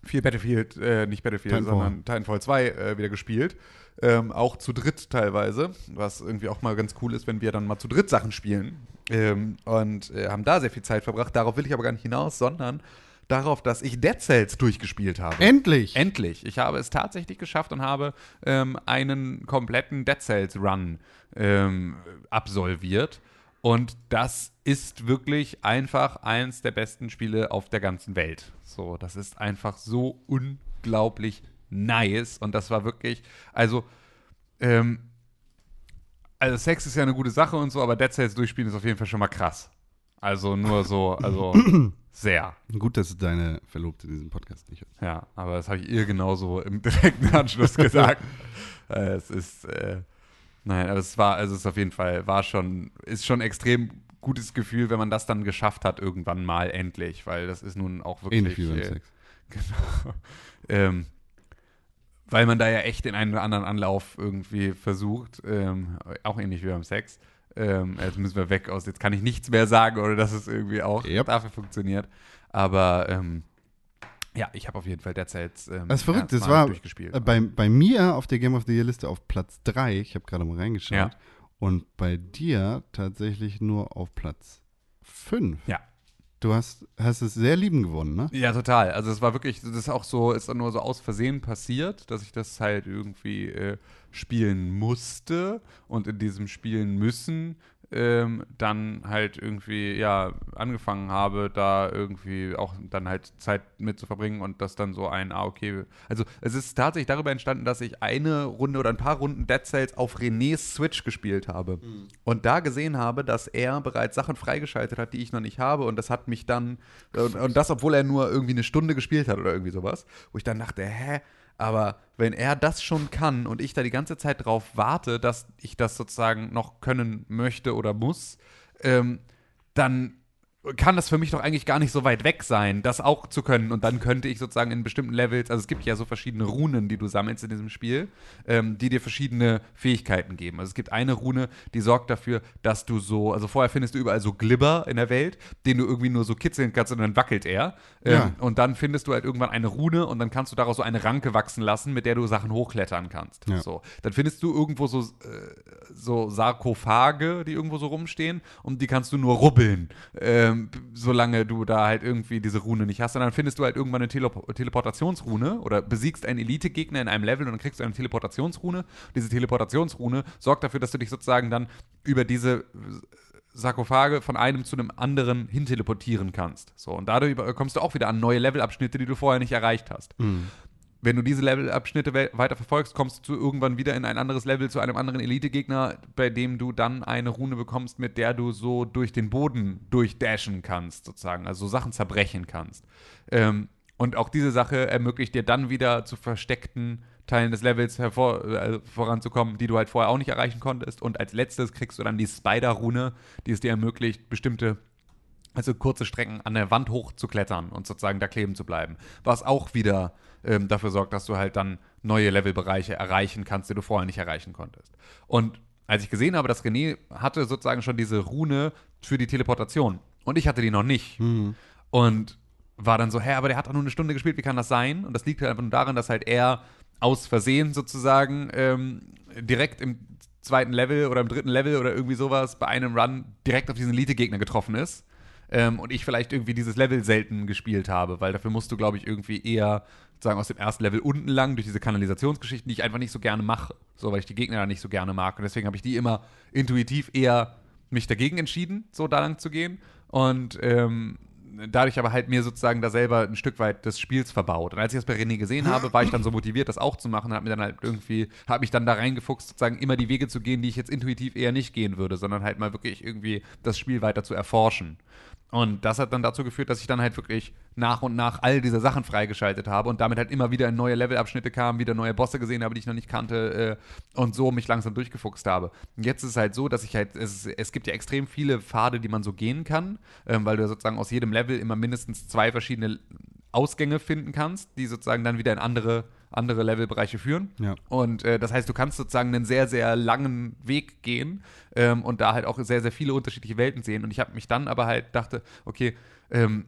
viel Battlefield, äh, nicht Battlefield, Titanfall. sondern Titanfall 2 äh, wieder gespielt. Ähm, auch zu dritt teilweise, was irgendwie auch mal ganz cool ist, wenn wir dann mal zu dritt Sachen spielen. Ähm, und äh, haben da sehr viel Zeit verbracht. Darauf will ich aber gar nicht hinaus, sondern darauf, dass ich Dead Cells durchgespielt habe. Endlich! Endlich. Ich habe es tatsächlich geschafft und habe ähm, einen kompletten Dead Cells Run ähm, absolviert. Und das ist wirklich einfach eins der besten Spiele auf der ganzen Welt. So, das ist einfach so unglaublich nice. Und das war wirklich, also, ähm, also Sex ist ja eine gute Sache und so, aber Dead Cells durchspielen ist auf jeden Fall schon mal krass. Also nur so, also sehr. Gut, dass deine Verlobte diesen Podcast nicht hört. Ja, aber das habe ich ihr genauso im direkten Anschluss gesagt. äh, es ist, äh, nein, aber es war, also es ist auf jeden Fall, war schon, ist schon extrem gutes Gefühl, wenn man das dann geschafft hat, irgendwann mal endlich, weil das ist nun auch wirklich. Ähnlich wie beim äh, Sex. Genau. ähm, weil man da ja echt in einen oder anderen Anlauf irgendwie versucht, ähm, auch ähnlich wie beim Sex. Ähm, jetzt müssen wir weg aus, jetzt kann ich nichts mehr sagen, oder dass es irgendwie auch Yep. dafür funktioniert. Aber ähm, ja, ich habe auf jeden Fall derzeit ähm, Das ist verrückt, das war durchgespielt. äh, bei, bei mir auf der Game of the Year Liste auf Platz 3, ich habe gerade mal reingeschaut, Ja. und bei dir tatsächlich nur auf Platz 5. Ja. Du hast, hast es sehr lieben gewonnen, ne? Ja, total. Also es war wirklich, das ist auch so, ist dann nur so aus Versehen passiert, dass ich das halt irgendwie äh, spielen musste und in diesem Spielen müssen ähm, dann halt irgendwie, ja, angefangen habe, da irgendwie auch dann halt Zeit mit zu verbringen und das dann so ein, ah, okay. Also es ist tatsächlich darüber entstanden, dass ich eine Runde oder ein paar Runden Dead Cells auf Renés Switch gespielt habe und da gesehen habe, dass er bereits Sachen freigeschaltet hat, die ich noch nicht habe und das hat mich dann, und, und das, obwohl er nur irgendwie eine Stunde gespielt hat oder irgendwie sowas, wo ich dann dachte, hä? Aber wenn er das schon kann und ich da die ganze Zeit drauf warte, dass ich das sozusagen noch können möchte oder muss, ähm, dann kann das für mich doch eigentlich gar nicht so weit weg sein, das auch zu können. Und dann könnte ich sozusagen in bestimmten Levels, also es gibt ja so verschiedene Runen, die du sammelst in diesem Spiel, ähm, die dir verschiedene Fähigkeiten geben. Also es gibt eine Rune, die sorgt dafür, dass du so, also vorher findest du überall so Glibber in der Welt, den du irgendwie nur so kitzeln kannst und dann wackelt er. Ähm, Ja. Und dann findest du halt irgendwann eine Rune und dann kannst du daraus so eine Ranke wachsen lassen, mit der du Sachen hochklettern kannst. Ja. So. Dann findest du irgendwo so, äh, so Sarkophage, die irgendwo so rumstehen und die kannst du nur rubbeln, ähm, b- solange du da halt irgendwie diese Rune nicht hast. Und dann findest du halt irgendwann eine Telep Teleportationsrune oder besiegst einen Elite-Gegner in einem Level und dann kriegst du eine Teleportationsrune. Diese Teleportationsrune sorgt dafür, dass du dich sozusagen dann über diese Sarkophage von einem zu einem anderen hinteleportieren kannst. So, und dadurch kommst du auch wieder an neue Levelabschnitte, die du vorher nicht erreicht hast. Wenn du diese Levelabschnitte we weiter verfolgst, kommst du irgendwann wieder in ein anderes Level zu einem anderen Elite-Gegner, bei dem du dann eine Rune bekommst, mit der du so durch den Boden durchdashen kannst, sozusagen, also so Sachen zerbrechen kannst. Ähm, und auch diese Sache ermöglicht dir dann wieder zu versteckten Teilen des Levels hervor, äh, voranzukommen, die du halt vorher auch nicht erreichen konntest. Und als letztes kriegst du dann die Spider-Rune, die es dir ermöglicht, bestimmte also kurze Strecken an der Wand hochzuklettern und sozusagen da kleben zu bleiben. Was auch wieder ähm, dafür sorgt, dass du halt dann neue Levelbereiche erreichen kannst, die du vorher nicht erreichen konntest. Und als ich gesehen habe, dass René hatte sozusagen schon diese Rune für die Teleportation und ich hatte die noch nicht. Und war dann so, hä, aber der hat doch nur eine Stunde gespielt, wie kann das sein? Und das liegt halt einfach nur daran, dass halt er aus Versehen sozusagen ähm, direkt im zweiten Level oder im dritten Level oder irgendwie sowas bei einem Run direkt auf diesen Elite-Gegner getroffen ist. Ähm, und ich vielleicht irgendwie dieses Level selten gespielt habe, weil dafür musst du, glaube ich, irgendwie eher sozusagen aus dem ersten Level unten lang durch diese Kanalisationsgeschichten, die ich einfach nicht so gerne mache, so weil ich die Gegner da nicht so gerne mag. Und deswegen habe ich die immer intuitiv eher mich dagegen entschieden, so da lang zu gehen. Und ähm, dadurch aber halt mir sozusagen da selber ein Stück weit des Spiels verbaut. Und als ich das bei René gesehen habe, war ich dann so motiviert, das auch zu machen und habe mir dann halt irgendwie, habe mich dann da reingefuchst, sozusagen immer die Wege zu gehen, die ich jetzt intuitiv eher nicht gehen würde, sondern halt mal wirklich irgendwie das Spiel weiter zu erforschen. Und das hat dann dazu geführt, dass ich dann halt wirklich nach und nach all diese Sachen freigeschaltet habe und damit halt immer wieder in neue Levelabschnitte kam, wieder neue Bosse gesehen habe, die ich noch nicht kannte äh, und so mich langsam durchgefuchst habe. Und jetzt ist es halt so, dass ich halt, es, es gibt ja extrem viele Pfade, die man so gehen kann, ähm, weil du sozusagen aus jedem Level immer mindestens zwei verschiedene Ausgänge finden kannst, die sozusagen dann wieder in andere, andere Levelbereiche führen. Ja. Und äh, das heißt, du kannst sozusagen einen sehr, sehr langen Weg gehen ähm, und da halt auch sehr, sehr viele unterschiedliche Welten sehen. Und ich habe mich dann aber halt dachte, okay, ähm,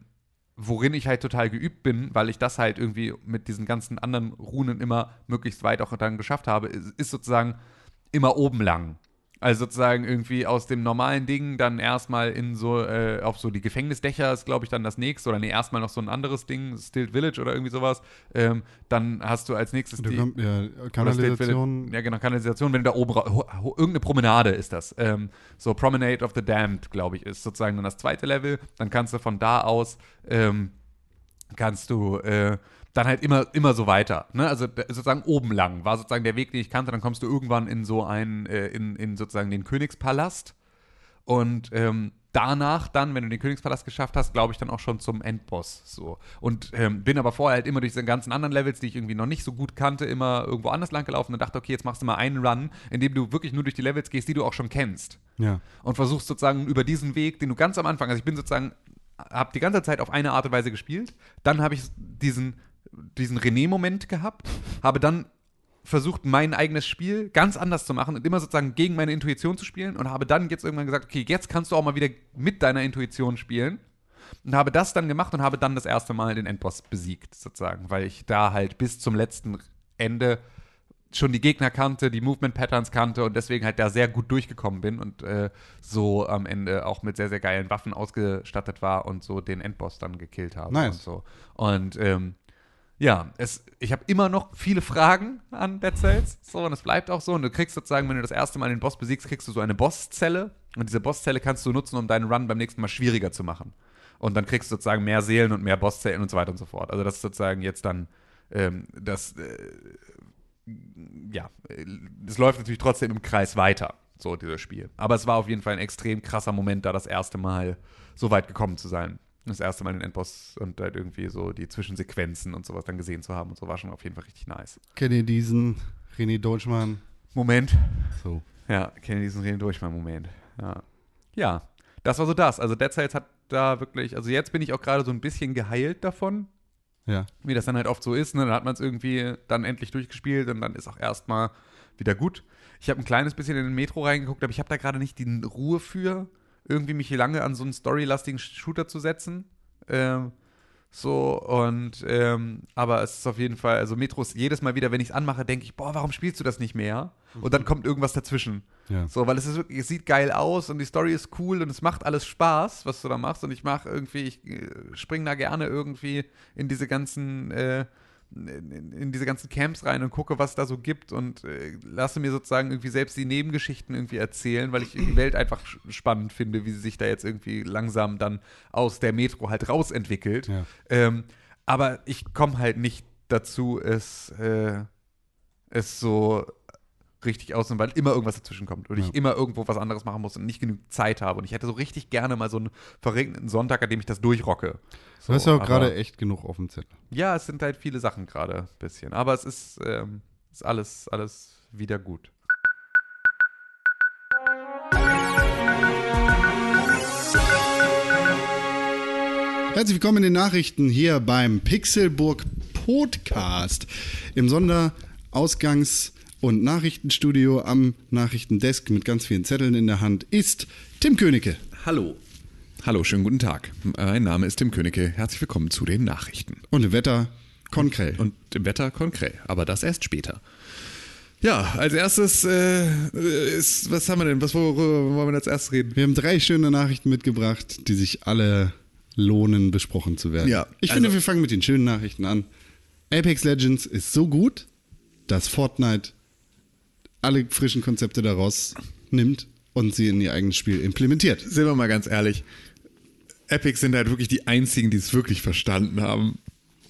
worin ich halt total geübt bin, weil ich das halt irgendwie mit diesen ganzen anderen Runen immer möglichst weit auch dann geschafft habe, ist, ist sozusagen immer oben lang. Also sozusagen irgendwie aus dem normalen Ding dann erstmal in so, äh, auf so die Gefängnisdächer ist, glaube ich, dann das nächste. Oder nee, erstmal noch so ein anderes Ding, Stilt Village oder irgendwie sowas. Ähm, dann hast du als nächstes Da die. kommt ja Kanalisation. Ja, genau, Kanalisation, wenn du da oben, ra- ho, ho, irgendeine Promenade ist das. Ähm, so Promenade of the Damned, glaube ich, ist sozusagen dann das zweite Level. Dann kannst du von da aus, ähm, kannst du äh, dann halt immer, immer so weiter. Ne? Also sozusagen oben lang war sozusagen der Weg, den ich kannte. Dann kommst du irgendwann in so einen, äh, in, in sozusagen den Königspalast. Und ähm, danach dann, wenn du den Königspalast geschafft hast, glaube ich dann auch schon zum Endboss. So. Und ähm, bin aber vorher halt immer durch diese ganzen anderen Levels, die ich irgendwie noch nicht so gut kannte, immer irgendwo anders lang gelaufen und dachte, okay, jetzt machst du mal einen Run, in dem du wirklich nur durch die Levels gehst, die du auch schon kennst Ja. und versuchst sozusagen über diesen Weg, den du ganz am Anfang, also ich bin sozusagen, habe die ganze Zeit auf eine Art und Weise gespielt, dann habe ich diesen, diesen René-Moment gehabt, habe dann versucht, mein eigenes Spiel ganz anders zu machen und immer sozusagen gegen meine Intuition zu spielen und habe dann jetzt irgendwann gesagt, okay, jetzt kannst du auch mal wieder mit deiner Intuition spielen und habe das dann gemacht und habe dann das erste Mal den Endboss besiegt, sozusagen, weil ich da halt bis zum letzten Ende schon die Gegner kannte, die Movement Patterns kannte und deswegen halt da sehr gut durchgekommen bin und äh, so am Ende auch mit sehr, sehr geilen Waffen ausgestattet war und so den Endboss dann gekillt habe Nice. und so. Und ähm, ja, es, ich habe immer noch viele Fragen an Dead Cells. So, und es bleibt auch so. Und du kriegst sozusagen, wenn du das erste Mal den Boss besiegst, kriegst du so eine Bosszelle. Und diese Bosszelle kannst du nutzen, um deinen Run beim nächsten Mal schwieriger zu machen. Und dann kriegst du sozusagen mehr Seelen und mehr Bosszellen und so weiter und so fort. Also das ist sozusagen jetzt dann ähm, das, äh, ja, es läuft natürlich trotzdem im Kreis weiter, so dieses Spiel. Aber es war auf jeden Fall ein extrem krasser Moment, da das erste Mal so weit gekommen zu sein. Das erste Mal den Endboss und halt irgendwie so die Zwischensequenzen und sowas dann gesehen zu haben und so war schon auf jeden Fall richtig nice. Kennt ihr diesen René Deutschmann? Moment. So. Ja, kenne diesen durch mal Moment. Ja. ja, das war so das. Also Dead Cells hat da wirklich, also jetzt bin ich auch gerade so ein bisschen geheilt davon, Ja. wie das dann halt oft so ist. Ne? Dann hat man es irgendwie dann endlich durchgespielt und dann ist auch erstmal wieder gut. Ich habe ein kleines bisschen in den Metro reingeguckt, aber ich habe da gerade nicht die Ruhe für, irgendwie mich hier lange an so einen storylastigen Shooter zu setzen. Ähm, so und ähm, aber es ist auf jeden Fall, also Metro ist jedes Mal wieder, wenn ich es anmache, denke ich, boah, warum spielst du das nicht mehr? Und dann kommt irgendwas dazwischen. Ja. So, weil es ist wirklich, es sieht geil aus und die Story ist cool und es macht alles Spaß, was du da machst. Und ich mache irgendwie, ich äh, spring da gerne irgendwie in diese ganzen, äh, in, in diese ganzen Camps rein und gucke, was da so gibt und äh, lasse mir sozusagen irgendwie selbst die Nebengeschichten irgendwie erzählen, weil ich die Welt einfach spannend finde, wie sie sich da jetzt irgendwie langsam dann aus der Metro halt rausentwickelt. Ja. Ähm, aber ich komme halt nicht dazu, es, äh, es so richtig aus, weil immer irgendwas dazwischen kommt und Ja. ich immer irgendwo was anderes machen muss und nicht genug Zeit habe. Und ich hätte so richtig gerne mal so einen verregneten Sonntag, an dem ich das durchrocke. Du hast ja auch gerade echt genug auf dem Zettel. Ja, es sind halt viele Sachen gerade ein bisschen. Aber es ist, ähm, ist alles, alles wieder gut. Herzlich willkommen in den Nachrichten hier beim Pixelburg Podcast im Sonderausgangs- und Nachrichtenstudio am Nachrichtendesk mit ganz vielen Zetteln in der Hand ist Tim Königke. Hallo. Hallo, schönen guten Tag. Mein Name ist Tim Königke. Herzlich willkommen zu den Nachrichten. Und im Wetter Konkrell. Und im Wetter konkret, aber das erst später. Ja, als erstes äh, ist, was haben wir denn? Was worüber wollen wir als erstes reden? Wir haben drei schöne Nachrichten mitgebracht, die sich alle lohnen, besprochen zu werden. Ja, ich also- finde, wir fangen mit den schönen Nachrichten an. Apex Legends ist so gut, dass Fortnite alle frischen Konzepte daraus nimmt und sie in ihr eigenes Spiel implementiert. Sind wir mal ganz ehrlich. Epic sind halt wirklich die einzigen, die es wirklich verstanden haben.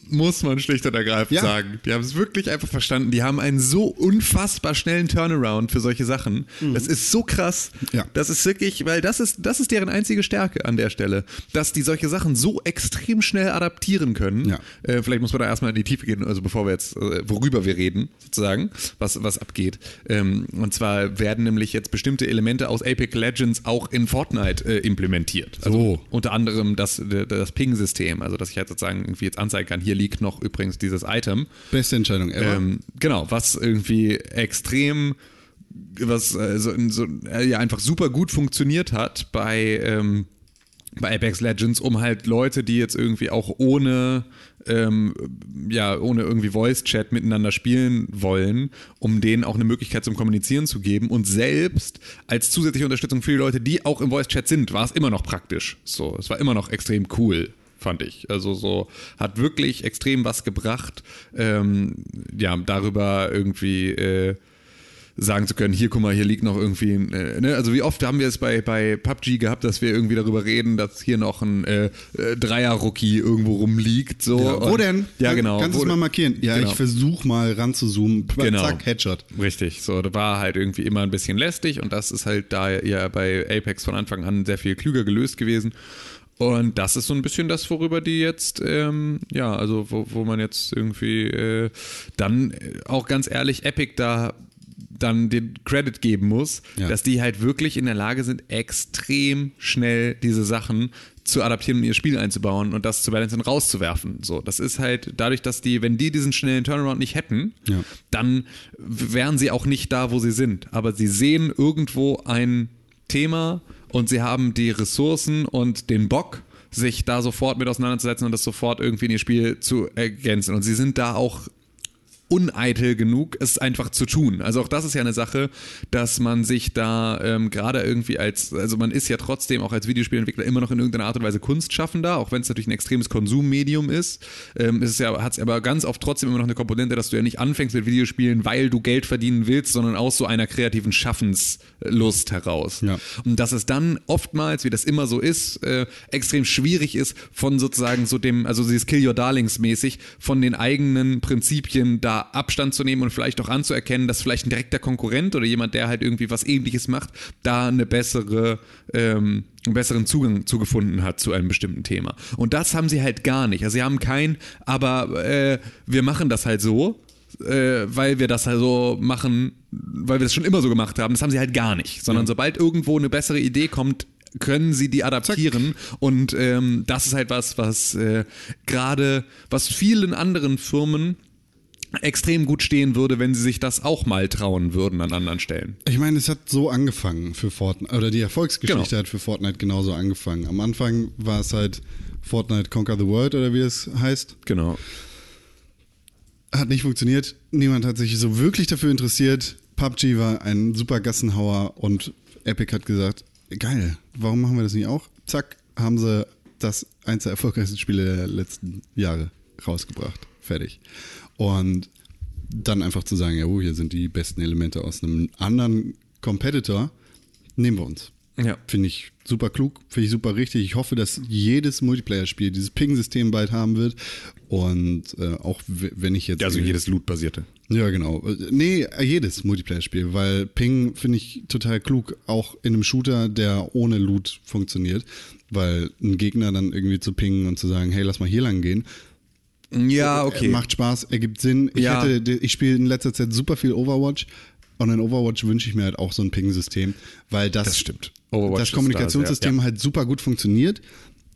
Muss man schlicht und ergreifend Ja. sagen. Die haben es wirklich einfach verstanden. Die haben einen so unfassbar schnellen Turnaround für solche Sachen. Das ist so krass. Mhm. Ja. Das ist wirklich, weil das ist, das ist deren einzige Stärke an der Stelle. Dass die solche Sachen so extrem schnell adaptieren können. Ja. Äh, vielleicht muss man da erstmal in die Tiefe gehen, also bevor wir jetzt, äh, worüber wir reden, sozusagen, was, was abgeht. Ähm, und zwar werden nämlich jetzt bestimmte Elemente aus Apex Legends auch in Fortnite äh, implementiert. Also So. unter anderem das, das Ping-System, also dass ich halt sozusagen irgendwie jetzt anzeigen kann, hier liegt noch übrigens dieses Item. Beste Entscheidung ever. Ähm, genau, was irgendwie extrem, was äh, so, so, äh, ja einfach super gut funktioniert hat bei, ähm, bei Apex Legends, um halt Leute, die jetzt irgendwie auch ohne ähm, ja, ohne irgendwie Voice-Chat miteinander spielen wollen, um denen auch eine Möglichkeit zum Kommunizieren zu geben. Und selbst als zusätzliche Unterstützung für die Leute, die auch im Voice-Chat sind, war es immer noch praktisch. So, es war immer noch extrem cool fand ich. Also so hat wirklich extrem was gebracht, ähm, ja, darüber irgendwie äh, sagen zu können, hier guck mal, hier liegt noch irgendwie, ein, äh, ne? also wie oft haben wir es bei, bei PUBG gehabt, dass wir irgendwie darüber reden, dass hier noch ein äh, äh, Dreier-Rookie irgendwo rumliegt, so. ja, wo Und- denn? Ja, genau. Kannst du es mal markieren? Ja, genau. ich versuche mal ranzuzoomen. Genau. Zack, Headshot. Richtig, so, da war halt irgendwie immer ein bisschen lästig und das ist halt da ja bei Apex von Anfang an sehr viel klüger gelöst gewesen. Und das ist so ein bisschen das, worüber die jetzt, ähm, ja, also wo, wo man jetzt irgendwie äh, dann auch ganz ehrlich Epic da dann den Credit geben muss, Ja. dass die halt wirklich in der Lage sind, extrem schnell diese Sachen zu adaptieren und in ihr Spiel einzubauen und das zu balancen und rauszuwerfen. So, das ist halt dadurch, dass die, wenn die diesen schnellen Turnaround nicht hätten, Ja. dann wären sie auch nicht da, wo sie sind. Aber sie sehen irgendwo ein Thema und sie haben die Ressourcen und den Bock, sich da sofort mit auseinanderzusetzen und das sofort irgendwie in ihr Spiel zu ergänzen. Und sie sind da auch uneitel genug, es einfach zu tun. Also auch das ist ja eine Sache, dass man sich da ähm, gerade irgendwie als, also man ist ja trotzdem auch als Videospielentwickler immer noch in irgendeiner Art und Weise Kunstschaffender, auch wenn es natürlich ein extremes Konsummedium ist. Ähm, ist es ja, hat es aber ganz oft trotzdem immer noch eine Komponente, dass du ja nicht anfängst mit Videospielen, weil du Geld verdienen willst, sondern aus so einer kreativen Schaffenslust heraus. Ja. Und dass es dann oftmals, wie das immer so ist, äh, extrem schwierig ist, von sozusagen so dem, also dieses Kill Your Darlings mäßig, von den eigenen Prinzipien da Abstand zu nehmen und vielleicht auch anzuerkennen, dass vielleicht ein direkter Konkurrent oder jemand, der halt irgendwie was ähnliches macht, da eine bessere, ähm, einen besseren Zugang zugefunden hat zu einem bestimmten Thema. Und das haben sie halt gar nicht. Also sie haben kein, aber äh, wir machen das halt so, äh, weil wir das halt so machen, weil wir das schon immer so gemacht haben. Das haben sie halt gar nicht. Sondern sobald irgendwo eine bessere Idee kommt, können sie die adaptieren und ähm, das ist halt was, was äh, gerade, was vielen anderen Firmen extrem gut stehen würde, wenn sie sich das auch mal trauen würden an anderen Stellen. Ich meine, es hat so angefangen für Fortnite, oder die Erfolgsgeschichte Genau. hat für Fortnite genauso angefangen. Am Anfang war es halt Fortnite Conquer the World oder wie es heißt. Genau. Hat nicht funktioniert. Niemand hat sich so wirklich dafür interessiert. PUBG war ein super Gassenhauer und Epic hat gesagt, geil, warum machen wir das nicht auch? Zack, haben sie das eins der erfolgreichsten Spiele der letzten Jahre rausgebracht. Fertig. Und dann einfach zu sagen, ja, oh, hier sind die besten Elemente aus einem anderen Competitor, nehmen wir uns. Ja. Finde ich super klug, finde ich super richtig. Ich hoffe, dass jedes Multiplayer-Spiel dieses Ping-System bald haben wird. Und äh, auch wenn ich jetzt. Also jedes Loot-basierte. Ja, genau. Nee, jedes Multiplayer-Spiel, weil Ping finde ich total klug, auch in einem Shooter, der ohne Loot funktioniert. Weil ein Gegner dann irgendwie zu pingen und zu sagen, hey, lass mal hier lang gehen, Ja, äh, macht Spaß, ergibt Sinn. Ich, Ja. hätte, ich spiele in letzter Zeit super viel Overwatch. Und in Overwatch wünsche ich mir halt auch so ein Ping-System, weil das, Das stimmt. Overwatch das Kommunikationssystem da ja. halt super gut funktioniert.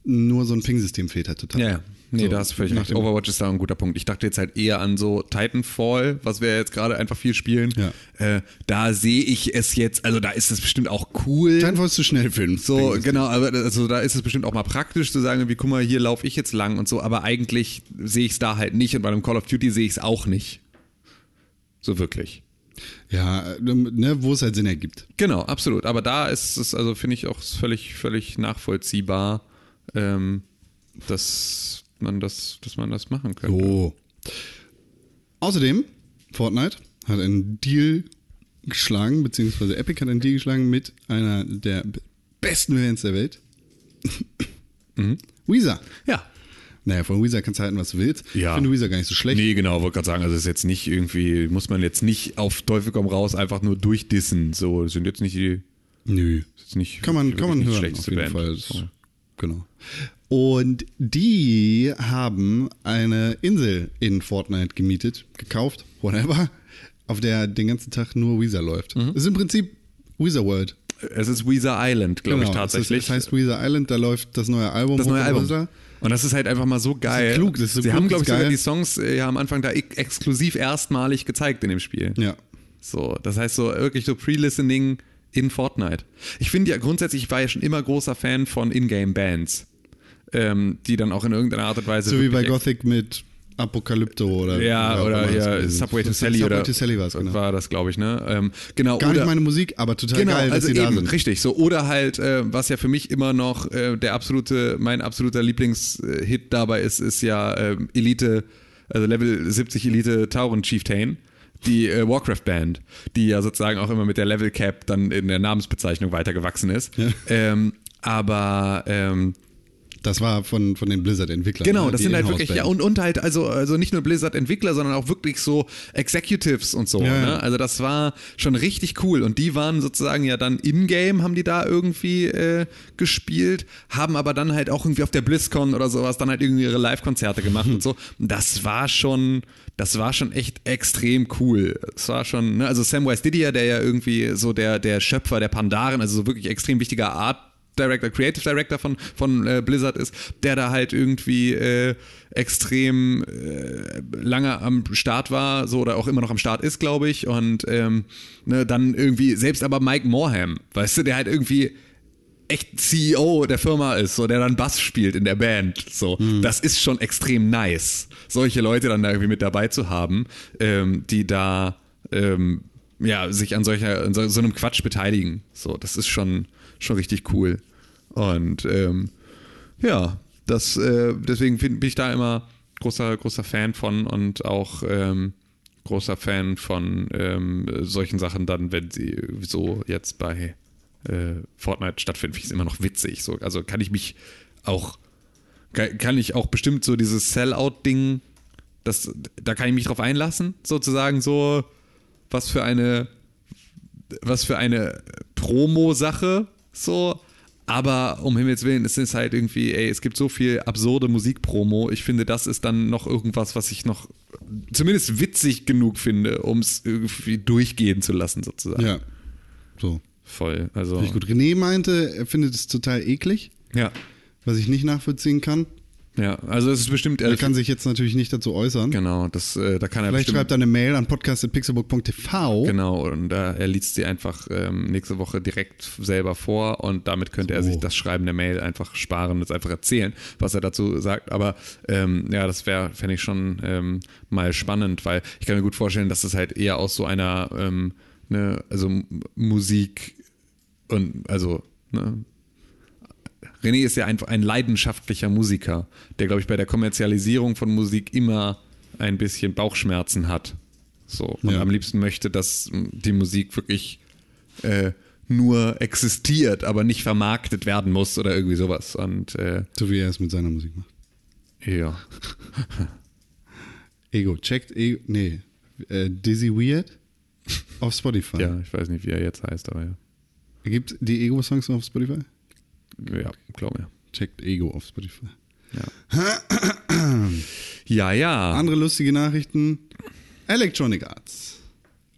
nur so ein Ping-System fehlt halt total. Ja, ja. Nee, So, da hast du völlig recht. Overwatch ist da ein guter Punkt. Ich dachte jetzt halt eher an so Titanfall, was wir jetzt gerade einfach viel spielen. Ja. Äh, da sehe ich es jetzt, also da ist es bestimmt auch cool. Titanfall ist zu schnell für einen So, genau, aber also da ist es bestimmt auch mal praktisch zu sagen, wie guck mal, hier laufe ich jetzt lang und so, aber eigentlich sehe ich es da halt nicht und bei einem Call of Duty sehe ich es auch nicht. So wirklich. Ja, ne, wo es halt Sinn ergibt. Genau, absolut. Aber da ist es, also finde ich auch völlig, völlig nachvollziehbar, ähm, dass man das, dass man das machen könnte. So. Außerdem, Fortnite hat einen Deal geschlagen, beziehungsweise Epic hat einen Deal geschlagen mit einer der besten Variants der Welt. Weezer. Ja. Naja, von Weezer kannst du halten, was du willst. Ja. Ich finde Weezer gar nicht so schlecht. Nee, genau, wollte gerade sagen, also ist jetzt nicht irgendwie, muss man jetzt nicht auf Teufel komm raus einfach nur durchdissen. So, das sind jetzt nicht die, Nö. das ist nicht, Kann man, kann man hören, auf jeden Band. Fall. So. Genau. Und die haben eine Insel in Fortnite gemietet, gekauft, whatever, auf der den ganzen Tag nur Weezer läuft. Mhm. Das ist im Prinzip Weezer World. Es ist Weezer Island, glaube ich Genau, tatsächlich. Es, ist, es heißt Weezer Island, da läuft das neue Album. das neue Album. runter. Und das ist halt einfach mal so geil. klug, das ist so Sie klug, haben, das glaube ist ich, sogar die Songs äh, ja am Anfang da ex exklusiv erstmalig gezeigt in dem Spiel. Ja. So, das heißt so wirklich so Pre-Listening in Fortnite. Ich finde ja grundsätzlich, ich war ja schon immer großer Fan von Ingame-Bands, ähm, die dann auch in irgendeiner Art und Weise. So wie bei Gothic mit Apokalypto oder Ja, oder, ja? Subway to Sally Subway oder to Sally war es, genau. war das, glaube ich, ne? Ähm, genau. Gar oder, nicht meine Musik, aber total Genau, geil, dass also sie da eben, sind. richtig. So oder halt, äh, was ja für mich immer noch äh, der absolute, mein absoluter Lieblingshit dabei ist, ist ja ähm, Elite, also Level 70 Elite Tauren Chieftain. Die äh, Warcraft Band, die ja sozusagen auch immer mit der Level Cap dann in der Namensbezeichnung weitergewachsen ist. Ähm, aber ähm, Das war von, von den Blizzard-Entwicklern. Genau, ne? das sind halt wirklich, ja, und, und halt, also, also nicht nur Blizzard-Entwickler, sondern auch wirklich so Executives und so. Ja. Ne? Also das war schon richtig cool. Und die waren sozusagen ja dann in-game, haben die da irgendwie äh, gespielt, haben aber dann halt auch irgendwie auf der BlizzCon oder sowas dann halt irgendwie ihre Live-Konzerte gemacht und so. Das war schon, das war schon echt extrem cool. Das war schon, ne? also Samwise Didier, der ja irgendwie so der, der Schöpfer der Pandaren, also so wirklich extrem wichtiger Art Director, Creative Director von, von äh, Blizzard ist, der da halt irgendwie äh, extrem äh, lange am Start war, so oder auch immer noch am Start ist, glaube ich. Und ähm, ne, dann irgendwie, selbst aber Mike Morham, weißt du, der halt irgendwie echt CEO der Firma ist, so der dann Bass spielt in der Band. So, das ist schon extrem nice, solche Leute dann da irgendwie mit dabei zu haben, ähm, die da ähm, ja sich an solcher an so, so einem Quatsch beteiligen. So, das ist schon schon richtig cool. Und ähm, ja, das äh, deswegen bin ich da immer großer großer Fan von und auch ähm, großer Fan von ähm, solchen Sachen dann, wenn sie so jetzt bei äh, Fortnite stattfinden, finde ich es immer noch witzig. So, also kann ich mich auch, kann, ich auch bestimmt so dieses Sellout-Ding, da kann ich mich drauf einlassen, sozusagen so, was für eine, was für eine Promo-Sache, so. Aber um Himmels Willen, es ist halt irgendwie, ey, es gibt so viel absurde Musikpromo. Ich finde, das ist dann noch irgendwas, was ich noch zumindest witzig genug finde, um es irgendwie durchgehen zu lassen, sozusagen. Ja. So. Voll. Also. Finde ich gut. René meinte, er findet es total eklig, Ja. was ich nicht nachvollziehen kann. Ja, also es ist bestimmt. Er kann sich jetzt natürlich nicht dazu äußern. genau, das, äh, da kann er Vielleicht bestimmt. schreibt er eine Mail an podcast.pixelbook.tv. Genau, und äh, er liest sie einfach ähm, nächste Woche direkt selber vor und damit könnte er So. sich das Schreiben der Mail einfach sparen und es einfach erzählen, was er dazu sagt. Aber ähm, ja, das wäre, fände ich schon ähm, mal spannend, weil ich kann mir gut vorstellen, dass das halt eher aus so einer, ähm, ne, also Musik und also, ne, René ist ja einfach ein leidenschaftlicher Musiker, der, glaube ich, bei der Kommerzialisierung von Musik immer ein bisschen Bauchschmerzen hat. So. Und Ja. am liebsten möchte, dass m, die Musik wirklich äh, nur existiert, aber nicht vermarktet werden muss oder irgendwie sowas. Und äh, So wie er es mit seiner Musik macht. ja. Ego. Checkt Ego. Nee. Äh, Dizzy Weird auf Spotify. ja, ich weiß nicht, wie er jetzt heißt, aber ja. Gibt die Ego-Songs auf Spotify? Ja, glaube ja. Checkt Ego auf Spotify. Ja, ja. Andere lustige Nachrichten. Electronic Arts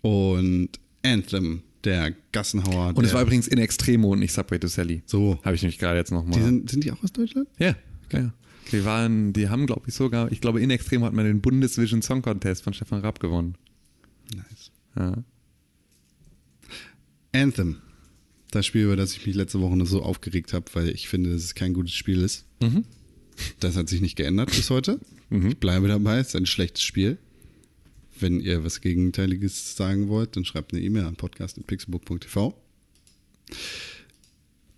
und Anthem der Gassenhauer. Und es war übrigens in Extremo und nicht Subway to Sally. So. Habe ich nämlich gerade jetzt nochmal. Die sind, sind die auch aus Deutschland? Ja, ja. Die waren, die haben, glaube ich, sogar, ich glaube, in Extremo hat man den Bundesvision Song Contest von Stefan Rapp gewonnen. Nice. Ja. Anthem. Das Spiel, über das ich mich letzte Woche noch so aufgeregt habe, weil ich finde, dass es kein gutes Spiel ist. Das hat sich nicht geändert bis heute. Ich bleibe dabei, es ist ein schlechtes Spiel. Wenn ihr was Gegenteiliges sagen wollt, dann schreibt eine E-Mail an podcast.pixelbook.tv.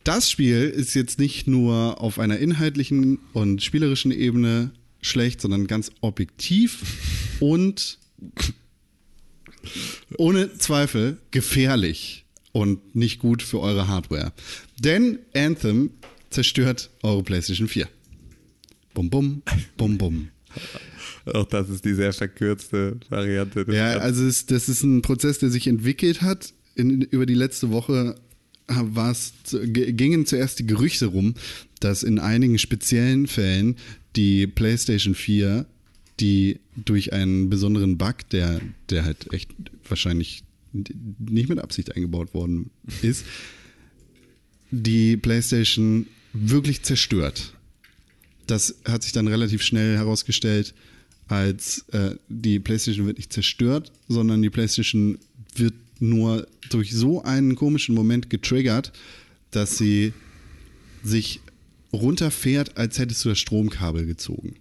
Das Spiel ist jetzt nicht nur auf einer inhaltlichen und spielerischen Ebene schlecht, sondern ganz objektiv und ohne Zweifel gefährlich und nicht gut für eure Hardware. Denn Anthem zerstört eure PlayStation 4. Bum, bum, bum, bum. Auch das ist die sehr verkürzte Variante. des Ja, also es, das ist ein Prozess, der sich entwickelt hat. In, über die letzte Woche war es, g- gingen zuerst die Gerüchte rum, dass in einigen speziellen Fällen die PlayStation 4, die durch einen besonderen Bug, der, der halt echt wahrscheinlich nicht mit Absicht eingebaut worden ist, die PlayStation wirklich zerstört. Das hat sich dann relativ schnell herausgestellt, als äh, die PlayStation wird nicht zerstört, sondern die PlayStation wird nur durch so einen komischen Moment getriggert, dass sie sich runterfährt, als hättest du das Stromkabel gezogen.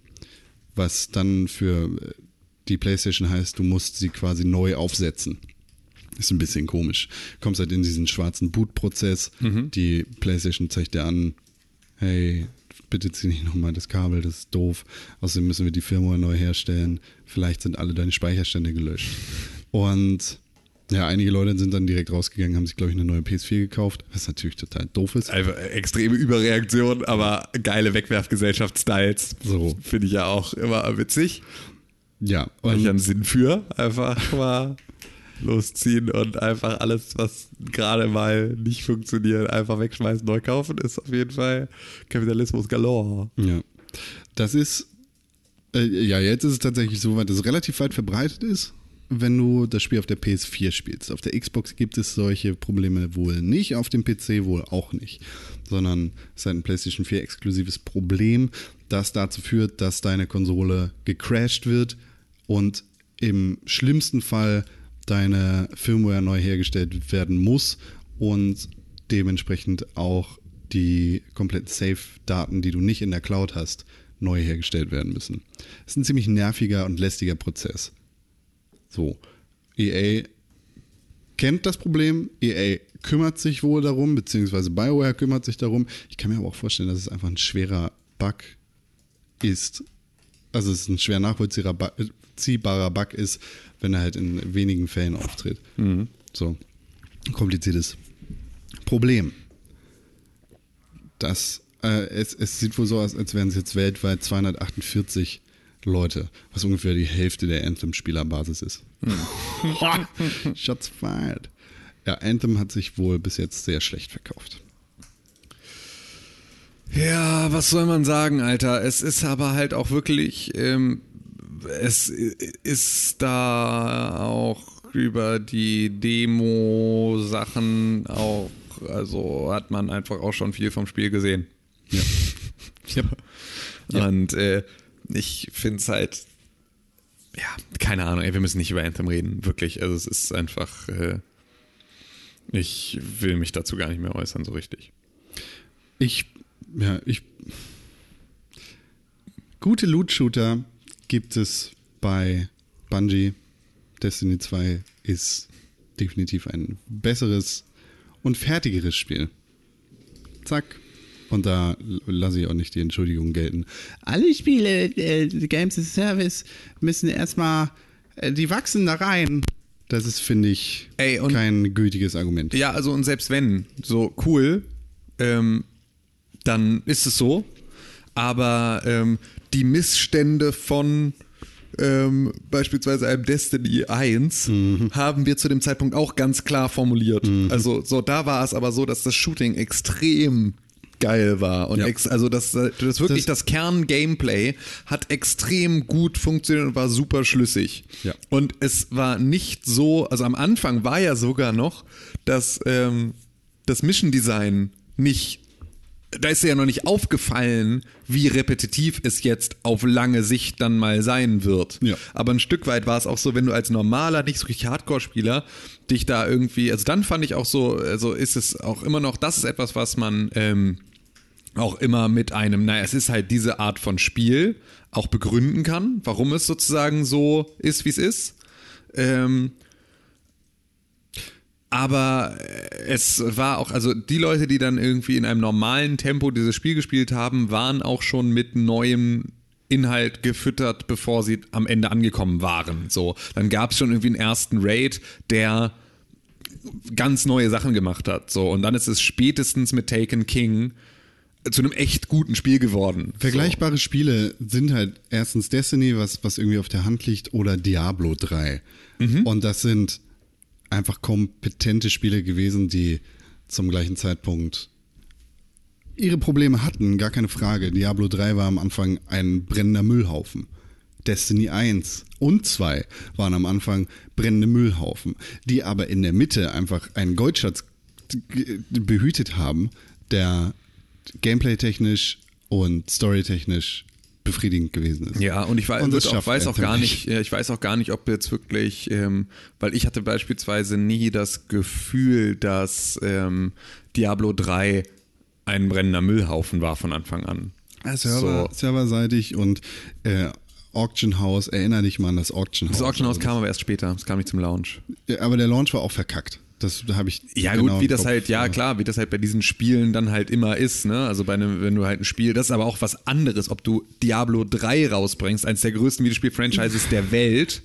Was dann für äh, die PlayStation heißt, du musst sie quasi neu aufsetzen. Ist ein bisschen komisch. Kommst halt in diesen schwarzen Boot-Prozess. Die PlayStation zeigt dir an, hey, bitte zieh nicht nochmal das Kabel, das ist doof. Außerdem müssen wir die Firmware neu herstellen. Vielleicht sind alle deine Speicherstände gelöscht. Und ja, einige Leute sind dann direkt rausgegangen, haben sich, glaube ich, eine neue PS4 gekauft, was natürlich total doof ist. Einfach extreme Überreaktion, aber geile Wegwerfgesellschaft-Styles. So. Finde ich ja auch immer witzig. Ja, Weil ich einen Sinn für. Einfach mal losziehen und einfach alles, was gerade mal nicht funktioniert, einfach wegschmeißen, neu kaufen, ist auf jeden Fall Kapitalismus galore. Ja. Das ist, äh, ja, jetzt ist es tatsächlich so weit, dass es relativ weit verbreitet ist, wenn du das Spiel auf der PS4 spielst. Auf der Xbox gibt es solche Probleme wohl nicht, auf dem PC wohl auch nicht, sondern es ist ein PlayStation 4 exklusives Problem, das dazu führt, dass deine Konsole gecrashed wird und im schlimmsten Fall deine Firmware neu hergestellt werden muss und dementsprechend auch die kompletten Safe-Daten, die du nicht in der Cloud hast, neu hergestellt werden müssen. Das ist ein ziemlich nerviger und lästiger Prozess. So, EA kennt das Problem, EA kümmert sich wohl darum, beziehungsweise BioWare kümmert sich darum. Ich kann mir aber auch vorstellen, dass es einfach ein schwerer Bug ist. Also es ist ein schwer nachvollziehbarer ziehbarer Bug ist, wenn er halt in wenigen Fällen auftritt. So, kompliziertes Problem. Das, äh, es, es sieht wohl so aus, als wären es jetzt weltweit 248 Leute, was ungefähr die Hälfte der Anthem-Spielerbasis ist. Shots fired. Ja, Anthem hat sich wohl bis jetzt sehr schlecht verkauft. Ja, was soll man sagen, Alter? Es ist aber halt auch wirklich, ähm, es ist da auch über die Demo-Sachen auch, also hat man einfach auch schon viel vom Spiel gesehen. Ja. Und äh, ich finde es halt, ja, keine Ahnung, ey, wir müssen nicht über Anthem reden, wirklich. Also es ist einfach, äh, ich will mich dazu gar nicht mehr äußern, so richtig. Ich, ja, ich. Gute Loot-Shooter gibt es bei Bungie. Destiny 2 ist definitiv ein besseres und fertigeres Spiel. Zack. Und da lasse ich auch nicht die Entschuldigung gelten. Alle Spiele, äh, Games as Service, müssen erstmal, äh, die wachsen da rein. Das ist, finde ich, Ey, kein gültiges Argument. Ja, also und selbst wenn, so cool, ähm, dann ist es so. Aber ähm, die Missstände von ähm, beispielsweise einem Destiny 1 haben wir zu dem Zeitpunkt auch ganz klar formuliert. Also so da war es aber so, dass das Shooting extrem geil war. Und Ja. ex, also das, das wirklich das, Kern-Gameplay hat extrem gut funktioniert und war super schlüssig. Ja. Und es war nicht so, also am Anfang war ja sogar noch, dass ähm, das Mission Design nicht da ist dir ja noch nicht aufgefallen, wie repetitiv es jetzt auf lange Sicht dann mal sein wird. Ja. Aber ein Stück weit war es auch so, wenn du als normaler, nicht so richtig Hardcore-Spieler dich da irgendwie, also dann fand ich auch so, also ist es auch immer noch, das ist etwas, was man ähm, auch immer mit einem, naja, es ist halt diese Art von Spiel auch begründen kann, warum es sozusagen so ist, wie es ist. Ähm, aber äh, es war auch, also die Leute, die dann irgendwie in einem normalen Tempo dieses Spiel gespielt haben, waren auch schon mit neuem Inhalt gefüttert, bevor sie am Ende angekommen waren. So, dann gab es schon irgendwie einen ersten Raid, der ganz neue Sachen gemacht hat. So, und dann ist es spätestens mit Taken King zu einem echt guten Spiel geworden. Vergleichbare Spiele sind halt erstens Destiny, was, was irgendwie auf der Hand liegt, oder Diablo 3. Und das sind einfach kompetente Spiele gewesen, die zum gleichen Zeitpunkt ihre Probleme hatten, gar keine Frage. Diablo 3 war am Anfang ein brennender Müllhaufen. Destiny 1 und 2 waren am Anfang brennende Müllhaufen, die aber in der Mitte einfach einen Goldschatz behütet haben, der gameplay-technisch und storytechnisch befriedigend gewesen ist. Ja, und ich weiß, Und auch, weiß auch gar nicht. ja, ich weiß auch gar nicht, ob jetzt wirklich, ähm, weil ich hatte beispielsweise nie das Gefühl, dass ähm, Diablo 3 ein brennender Müllhaufen war von Anfang an. Ja, Server, serverseitig und äh, Auction House, erinnere dich mal an das Auction House. Das Auction House Also kam aber erst später, es kam nicht zum Launch. das- Aber der Launch war auch verkackt. Das habe ich. Ja genau gut, wie das Kopf. halt, ja klar, wie das halt bei diesen Spielen dann halt immer ist, ne? Also bei einem, wenn du halt ein Spiel, das ist aber auch was anderes, ob du Diablo 3 rausbringst, eins der größten Videospiel-Franchises der Welt,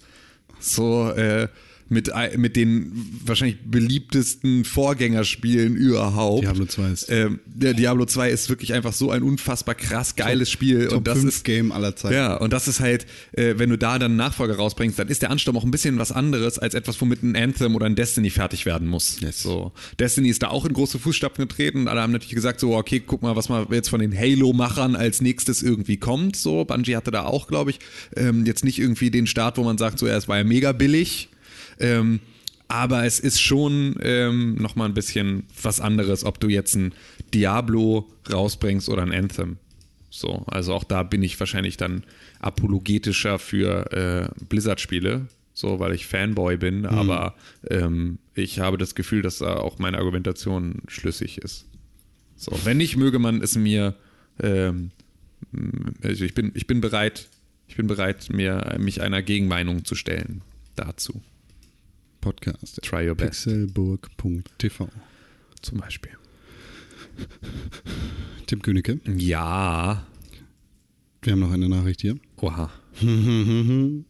so äh, mit, mit den wahrscheinlich beliebtesten Vorgängerspielen überhaupt. Diablo 2 ist Ähm, der Diablo 2 ist wirklich einfach so ein unfassbar krass geiles Spiel Top und das 5 ist Game aller Zeiten. ja, und das ist halt, äh, wenn du da dann einen Nachfolger rausbringst, dann ist der Ansturm auch ein bisschen was anderes als etwas, womit ein Anthem oder ein Destiny fertig werden muss. Yes. So. Destiny ist da auch in große Fußstapfen getreten alle haben natürlich gesagt, so, okay, guck mal, was mal jetzt von den Halo-Machern als nächstes irgendwie kommt. So, Bungie hatte da auch, glaube ich, ähm, jetzt nicht irgendwie den Start, wo man sagt, so, ja, es war ja mega billig. Ähm, aber es ist schon ähm, nochmal ein bisschen was anderes, ob du jetzt ein Diablo rausbringst oder ein Anthem. So, also auch da bin ich wahrscheinlich dann apologetischer für äh, Blizzard-Spiele, so weil ich Fanboy bin, aber ähm, ich habe das Gefühl, dass da auch meine Argumentation schlüssig ist. So, wenn nicht, möge man es mir, ähm, also ich bin, ich bin bereit, ich bin bereit, mir mich einer Gegenmeinung zu stellen dazu. Podcast. Try your best. Pixelburg.tv. Zum Beispiel. Tim Königke, Ja. wir haben noch eine Nachricht hier. Oha.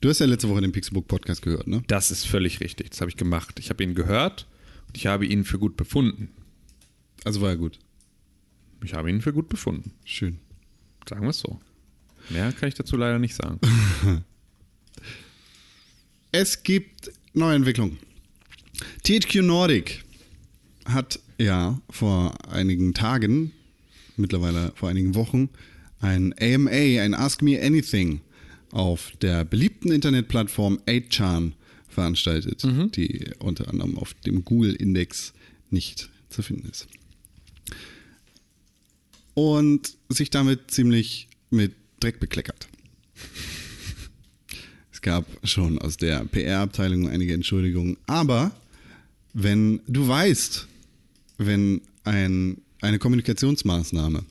Du hast ja letzte Woche den Pixelburg Podcast gehört, ne? Das ist völlig richtig. Das habe ich gemacht. Ich habe ihn gehört und ich habe ihn für gut befunden. Also war ja gut. Ich habe ihn für gut befunden. Schön. Sagen wir es so. Mehr kann ich dazu leider nicht sagen. Es gibt neue Entwicklungen. THQ Nordic hat ja vor einigen Tagen, mittlerweile vor einigen Wochen, ein AMA, ein Ask Me Anything auf der beliebten Internetplattform 8chan veranstaltet, die unter anderem auf dem Google-Index nicht zu finden ist. Und sich damit ziemlich mit Dreck bekleckert. Es gab schon aus der PR-Abteilung einige Entschuldigungen. Aber wenn du weißt, wenn ein, eine Kommunikationsmaßnahme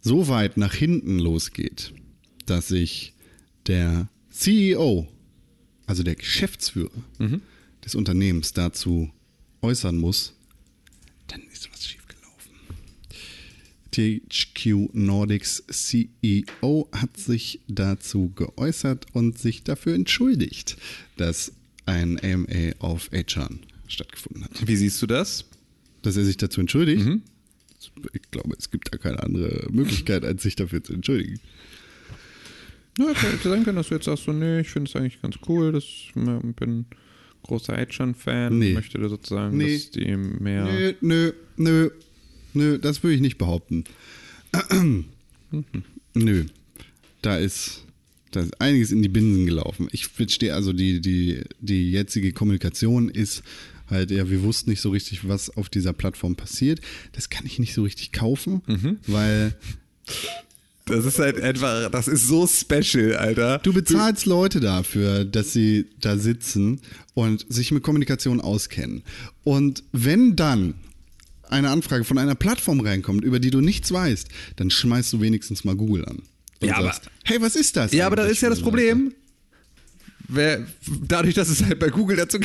so weit nach hinten losgeht, dass sich der CEO, also der Geschäftsführer des Unternehmens dazu äußern muss, dann ist was schiefgelaufen. THQ Nordics CEO hat sich dazu geäußert und sich dafür entschuldigt, dass ein AMA auf Achan stattgefunden hat. Wie siehst du das? Dass er sich dazu entschuldigt? Ich glaube, es gibt da keine andere Möglichkeit, als sich dafür zu entschuldigen. Ja, hätte sein können, dass du jetzt sagst, so, nee, ich finde es eigentlich ganz cool, dass ich bin großer Action-Fan, Nee. möchte da sozusagen, Nee. dass die mehr. Nö, nö, nö. Nö, das würde ich nicht behaupten. Nö, da ist, da ist einiges in die Binsen gelaufen. Ich verstehe also, die, die, die jetzige Kommunikation ist halt, ja, wir wussten nicht so richtig, was auf dieser Plattform passiert. Das kann ich nicht so richtig kaufen, weil Das ist halt einfach, das ist so special, Alter. Du bezahlst Leute dafür, dass sie da sitzen und sich mit Kommunikation auskennen. Und wenn dann eine Anfrage von einer Plattform reinkommt, über die du nichts weißt, dann schmeißt du wenigstens mal Google an. Und Ja, aber- sagst, hey, was ist das? Ja, aber da ist ja das Problem. Wer, dadurch, dass es halt bei Google dazu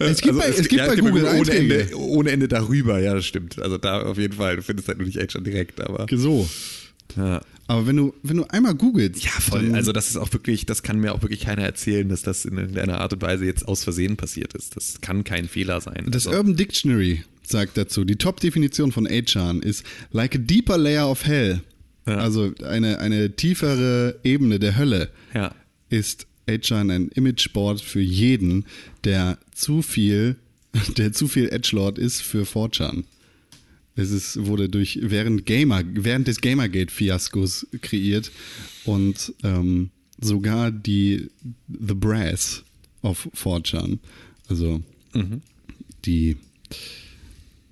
Es gibt bei- es gibt bei Google ohne Einträge. Ende, ohne Ende darüber, ja, das stimmt. Also da auf jeden Fall. Du findest halt nur nicht echt schon direkt, aber. So. Ja. Aber wenn du, wenn du einmal googelst, Ja, voll. Also das ist auch wirklich, das kann mir auch wirklich keiner erzählen, dass das in irgendeiner Art und Weise jetzt aus Versehen passiert ist. Das kann kein Fehler sein. Das also, Urban Dictionary sagt dazu, die Top-Definition von Achan ist like a deeper layer of hell. Ja. Also eine, eine tiefere Ebene der Hölle Ja. ist Achan ein Imageboard für jeden, der zu viel, der zu viel Edgelord ist für 4chan. Es ist, wurde durch während Gamer, während des Gamergate-Fiaskos kreiert und ähm, sogar die The Brass auf 4chan, also die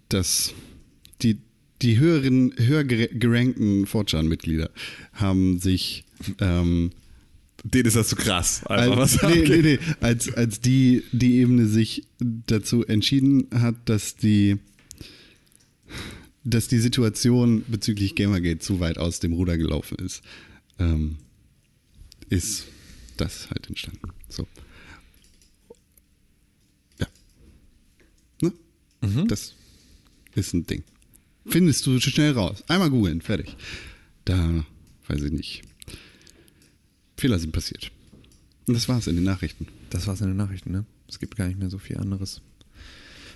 das die die höheren höher ger- gerankten 4chan-Mitglieder haben sich ähm, Den ist das zu krass. Einfach als, was nee, nee, nee, als, als die, die Ebene sich dazu entschieden hat, dass die, dass die Situation bezüglich Gamergate zu weit aus dem Ruder gelaufen ist, ähm, ist das halt entstanden. So. Ja. Ne? Das ist ein Ding. Findest du schnell raus. Einmal googeln, fertig. Da, weiß ich nicht. Fehler sind passiert. Und das war's in den Nachrichten. Das war's in den Nachrichten, ne? Es gibt gar nicht mehr so viel anderes.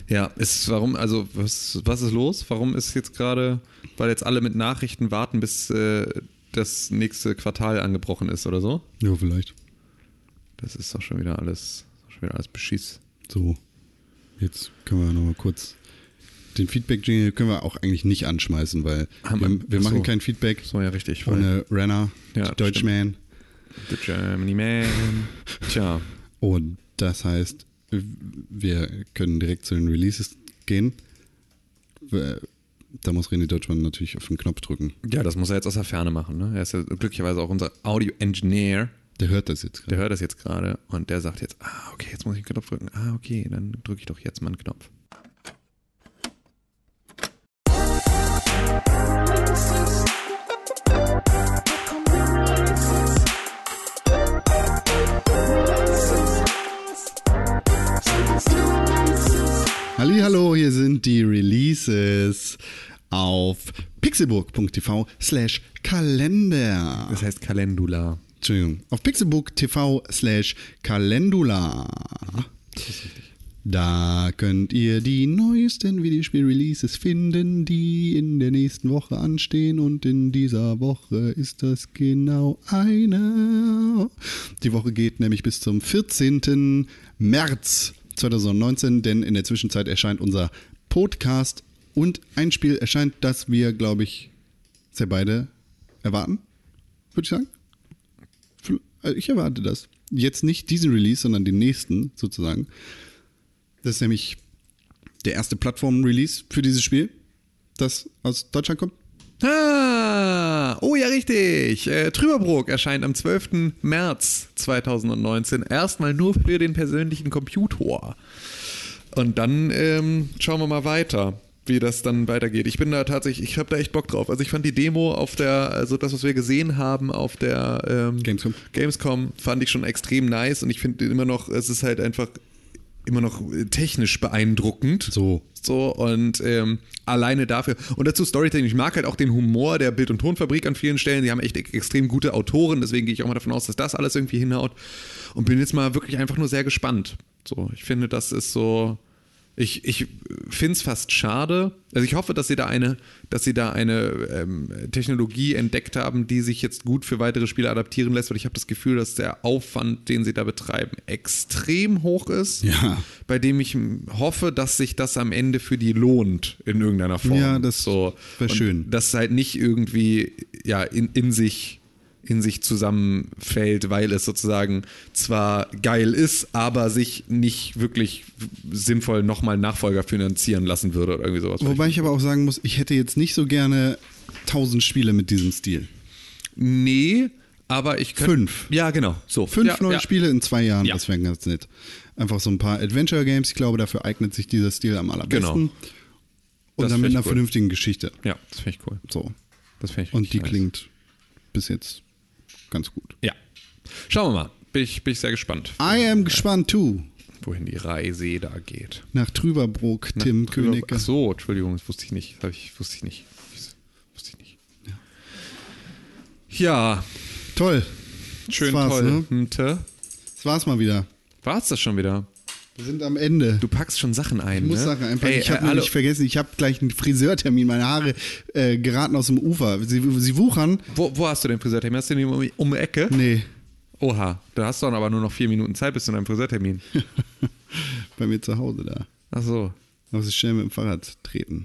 Ja, ist warum, also was, was ist los? Warum ist jetzt gerade, weil jetzt alle mit Nachrichten warten, bis äh, das nächste Quartal angebrochen ist oder so? Ja, vielleicht. Das ist doch schon wieder alles, schon wieder alles Beschiss. So. Jetzt können wir nochmal kurz. Den Feedback-Jingle können wir auch eigentlich nicht anschmeißen, weil wir, wir- machen so. kein Feedback So ja richtig. ohne Renner, Ja, Deutschman. The Germany Man. Tja. Und das heißt, wir können direkt zu den Releases gehen. Da muss René Deutschmann natürlich auf den Knopf drücken. Ja, das muss er jetzt aus der Ferne machen. Ne? Er ist ja glücklicherweise auch unser Audio-Engineer. Der hört das jetzt Der gerade. hört das jetzt gerade und der sagt jetzt, ah, okay, jetzt muss ich einen Knopf drücken. Ah, okay, dann drücke ich doch jetzt mal einen Knopf. Hier sind die Releases auf pixelburg.tv slash Kalender. Das heißt Calendula. Entschuldigung, auf pixelbook.tv slash Calendula. Da könnt ihr die neuesten Videospiel-Releases finden, die in der nächsten Woche anstehen. Und in dieser Woche ist das genau eine. Die Woche geht nämlich bis zum 14. März 2019, denn in der Zwischenzeit erscheint unser Podcast und ein Spiel erscheint, das wir, glaube ich, sehr beide erwarten, würde ich sagen. Also Ich erwarte das. Jetzt nicht diesen Release, sondern den nächsten sozusagen. Das ist nämlich der erste Plattform-Release für dieses Spiel, das aus Deutschland kommt. Ah, oh ja, richtig. Äh, Trüberbrook erscheint am 12. März 2019. Erstmal nur für den persönlichen Computer. Und dann ähm, schauen wir mal weiter, wie das dann weitergeht. Ich bin da tatsächlich, ich habe da echt Bock drauf. Also ich fand die Demo auf der, also das, was wir gesehen haben auf der ähm, Gamescom. Gamescom, fand ich schon extrem nice und ich finde immer noch, es ist halt einfach immer noch äh, technisch beeindruckend. So. So, und ähm, alleine dafür. Und dazu Storytelling. Ich mag halt auch den Humor der Bild- und Tonfabrik an vielen Stellen. Die haben echt extrem gute Autoren, deswegen gehe ich auch mal davon aus, dass das alles irgendwie hinhaut. Und bin jetzt mal wirklich einfach nur sehr gespannt. So, ich finde, das ist so Ich, ich finde es fast schade. Also ich hoffe, dass sie da eine, dass sie da eine ähm, Technologie entdeckt haben, die sich jetzt gut für weitere Spiele adaptieren lässt, weil ich habe das Gefühl, dass der Aufwand, den sie da betreiben, extrem hoch ist. Ja. Bei dem ich hoffe, dass sich das am Ende für die lohnt in irgendeiner Form. Ja, das so. wär Und schön. Dass es halt nicht irgendwie ja, in, in sich in sich zusammenfällt, weil es sozusagen zwar geil ist, aber sich nicht wirklich sinnvoll nochmal Nachfolger finanzieren lassen würde oder irgendwie sowas. Wobei ich aber auch sagen muss, ich hätte jetzt nicht so gerne 1000 Spiele mit diesem Stil. nee, aber ich könnte. Fünf. Ja, genau. So. Fünf ja, neue ja. Spiele in zwei Jahren, Ja. das wäre ganz nett. Einfach so ein paar Adventure Games, ich glaube, dafür eignet sich dieser Stil am allerbesten. Genau. Und Das dann mit einer cool. vernünftigen Geschichte. Ja, das finde ich cool. So. Das finde ich Und die nice. klingt bis jetzt ganz gut. Ja. Schauen wir mal. Bin ich, bin ich sehr gespannt, I am gespannt too. wohin die Reise da geht. Nach Trüberbrook, Tim Ach König. so, Entschuldigung, das wusste ich nicht. Das ich, wusste ich nicht. Wusste ich nicht. Ja, Toll. schön war's, toll. ne? Hm? Das war's mal wieder. War's das schon wieder? Wir sind am Ende. Du packst schon Sachen ein, Ich muss ne? Sachen einpacken. Ey, ich habe äh, nämlich vergessen, ich habe gleich einen Friseurtermin. Meine Haare äh, geraten aus dem Ufer. Sie, sie wuchern. Wo, wo hast du den Friseurtermin? Hast du den um, um die Ecke? Nee, Oha, da hast du dann aber nur noch vier Minuten Zeit bis zu deinem Friseurtermin. bei mir zu Hause da. Ach so, Da muss ich schnell mit dem Fahrrad treten.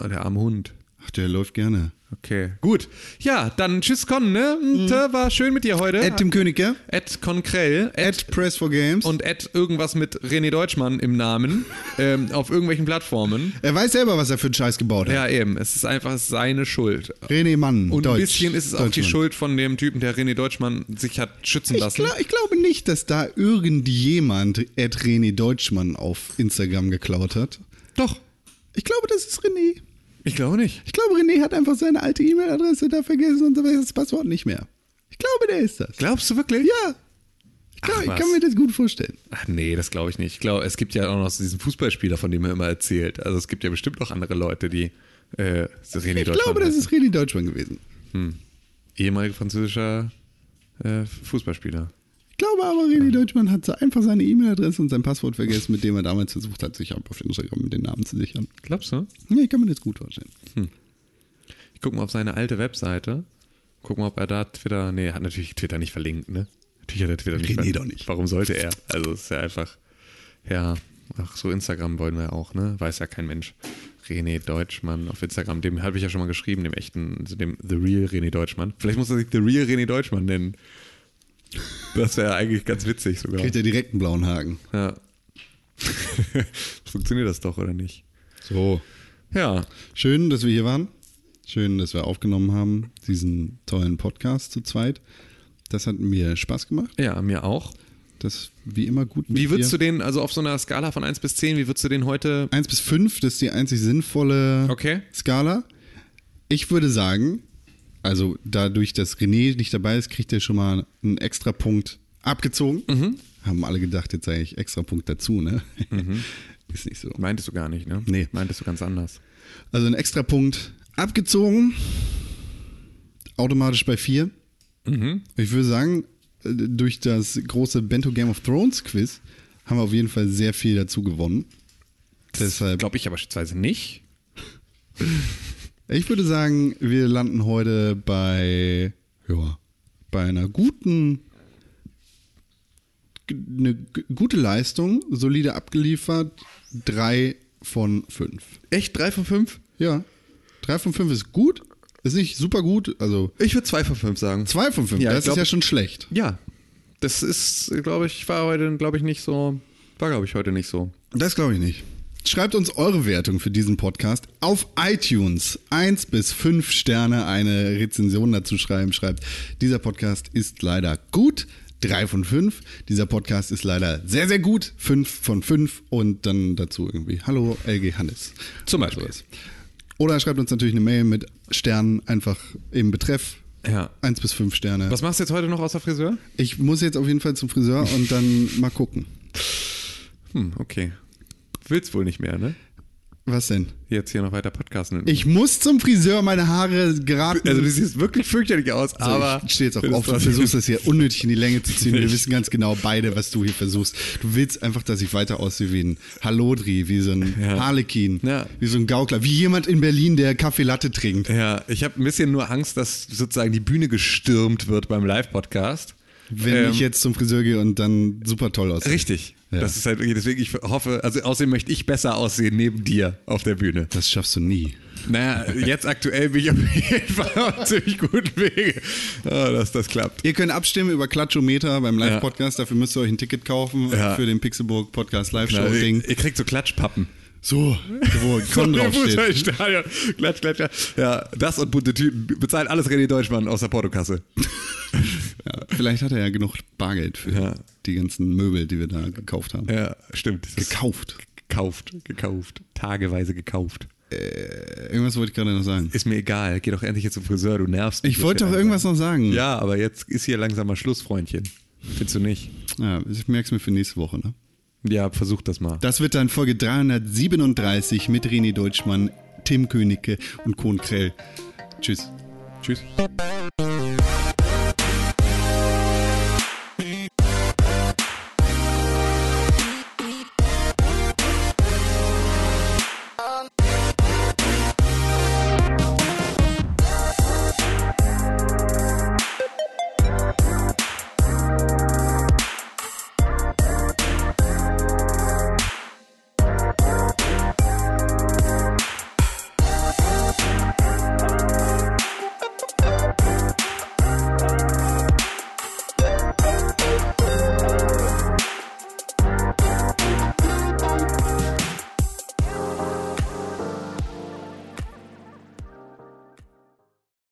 oh, der arme Hund. Ach, der läuft gerne. Okay, gut. Ja, dann tschüss Con, ne? Äh, War schön mit dir heute. Ed Tim Königke. Ed Konkrell. At Press for Games. und Ed irgendwas mit René Deutschmann im Namen ähm, auf irgendwelchen Plattformen. er weiß selber, was er für einen Scheiß gebaut hat. Ja, eben. Es ist einfach seine Schuld. René Mann, Und Deutsch. ein bisschen ist es auch die. Schuld von dem Typen, der René Deutschmann sich hat schützen Ich, lassen. glaub, ich glaube nicht, dass da irgendjemand Ed René Deutschmann auf Instagram geklaut hat. Doch, Ich glaube, das ist René. Ich glaube nicht. Ich glaube, René hat einfach seine alte E-Mail-Adresse da vergessen und weiß das Passwort nicht mehr. Ich glaube, der ist das. Glaubst du wirklich? Ja. Ich, glaub, Ach, ich kann mir das gut vorstellen. Ach nee, das glaube ich nicht. Ich glaube, es gibt ja auch noch diesen Fußballspieler, von dem er immer erzählt. Also es gibt ja bestimmt auch andere Leute, die äh, René Ich Deutschmann glaube, das ist René Deutschmann gewesen. ehemaliger französischer äh, Fußballspieler. Ich glaube aber, René Deutschmann hat so einfach seine E-Mail-Adresse und sein Passwort vergessen, mit dem er damals versucht hat, sich auf Instagram mit den Namen zu sichern. Glaubst du? Ja, ich kann mir das gut vorstellen. Ich gucke mal auf seine alte Webseite. Guck mal, ob er da Twitter. Nee, er hat natürlich Twitter nicht verlinkt, ne? Natürlich hat er Twitter nicht René verlinkt. doch nicht. Warum sollte er? Also es ist ja einfach. Ja, ach so, Instagram wollen wir auch, ne? Weiß ja kein Mensch. René Deutschmann auf Instagram, dem habe ich ja schon mal geschrieben, dem echten, also dem The Real René Deutschmann. Vielleicht muss er sich The Real René Deutschmann nennen. Das wäre eigentlich ganz witzig sogar. Kriegt er direkt einen blauen Haken. Ja. Funktioniert das doch, oder nicht? So. Ja. Schön, dass wir hier waren. Schön, dass wir aufgenommen haben, diesen tollen Podcast zu zweit. Das hat mir Spaß gemacht. Ja, mir auch. Das wie immer gut Wie würdest dir. du den, also auf so einer Skala von 1 bis 10, wie würdest du den heute 1 bis 5, das ist die einzig sinnvolle Okay. Skala. Ich würde sagen, also dadurch, dass René nicht dabei ist, kriegt er schon mal einen extra Punkt abgezogen. Mhm. Haben alle gedacht, jetzt sage ich extra Punkt dazu, ne? ist nicht so. Meintest du gar nicht, ne? Nee. Meintest du ganz anders. Also ein extra Punkt abgezogen. Automatisch bei 4. Mhm. Ich würde sagen, äh, durch das große Bento Game of Thrones Quiz haben wir auf jeden Fall sehr viel dazu gewonnen. Deshalb, Glaube ich aber schätzweise nicht. ich würde sagen, wir landen heute bei, ja, bei einer guten, eine gute Leistung, solide abgeliefert, drei von fünf. Echt? 3 von 5? Ja, drei von fünf ist gut, ist nicht super gut, also Ich würde 2 von 5 sagen. zwei von fünf, Ja, das glaub- ist ja schon schlecht. Ja. Das ist, glaube ich, war heute, glaube ich, nicht so. War, glaube ich, heute nicht so. Das glaube ich nicht. Schreibt uns eure Wertung für diesen Podcast auf iTunes. Eins bis fünf Sterne eine Rezension dazu schreiben. Schreibt, dieser Podcast ist leider gut. Drei von fünf. Dieser Podcast ist leider sehr, sehr gut. Fünf von fünf. Und dann dazu irgendwie, hallo LG Hannes. Zum Beispiel. Sowas. Oder schreibt uns natürlich eine Mail mit Sternen einfach im Betreff. Ja. Eins bis fünf Sterne. Was machst du jetzt heute noch außer Friseur? Ich muss jetzt auf jeden Fall zum Friseur und dann mal gucken. Hm, okay. Willst wohl nicht mehr, ne? Was denn? jetzt hier noch weiter podcasten. Ich muss zum Friseur meine Haare geraten. also du siehst wirklich fürchterlich aus, Also aber ich stehe jetzt auch auf, du versuchst das hier unnötig in die Länge zu ziehen. Wir wissen ganz genau beide, was du hier versuchst. Du willst einfach, dass ich weiter aussehe wie ein Hallodri, wie so ein Harlekin, Ja. wie so ein Gaukler, wie jemand in Berlin, der Kaffee Latte trinkt. Ja, ich habe ein bisschen nur Angst, dass sozusagen die Bühne gestürmt wird beim Live-Podcast. Wenn Ähm, ich jetzt zum Friseur gehe und dann super toll aussehe. Richtig. Ja. Das ist halt deswegen ich hoffe, also außerdem möchte ich besser aussehen neben dir auf der Bühne. Das schaffst du nie. Naja, jetzt aktuell bin ich auf jeden Fall auf ziemlich guten Wege, ah, dass das klappt. Ihr könnt abstimmen über Klatschometer beim Live-Podcast. Dafür müsst ihr euch ein Ticket kaufen Ja. für den Pixelburg Podcast Live-Show-Ding. ihr, ihr kriegt so Klatschpappen. So, wo Con draufsteht. Fußballstadion. Klatsch, klatsch, klatsch. Ja, das und bunte Tüten. Bezahlt alles René Deutschmann aus der Portokasse. Ja, vielleicht hat er ja genug Bargeld für Ja. die ganzen Möbel, die wir da gekauft haben. Ja, stimmt. Gekauft. Gekauft, gekauft. Tageweise gekauft. Äh, irgendwas wollte ich gerade noch sagen. Ist mir egal. Geh doch endlich jetzt zum Friseur, du nervst mich Ich wollte doch irgendwas noch sagen. Ja, aber jetzt ist hier langsam mal Schluss, Freundchen. Findest du nicht? Ja, ich merke es mir für nächste Woche. Ne? Ja, versuch das mal. Das wird dann Folge 337 mit René Deutschmann, Tim Königke und Kohn Krell. Tschüss. Tschüss.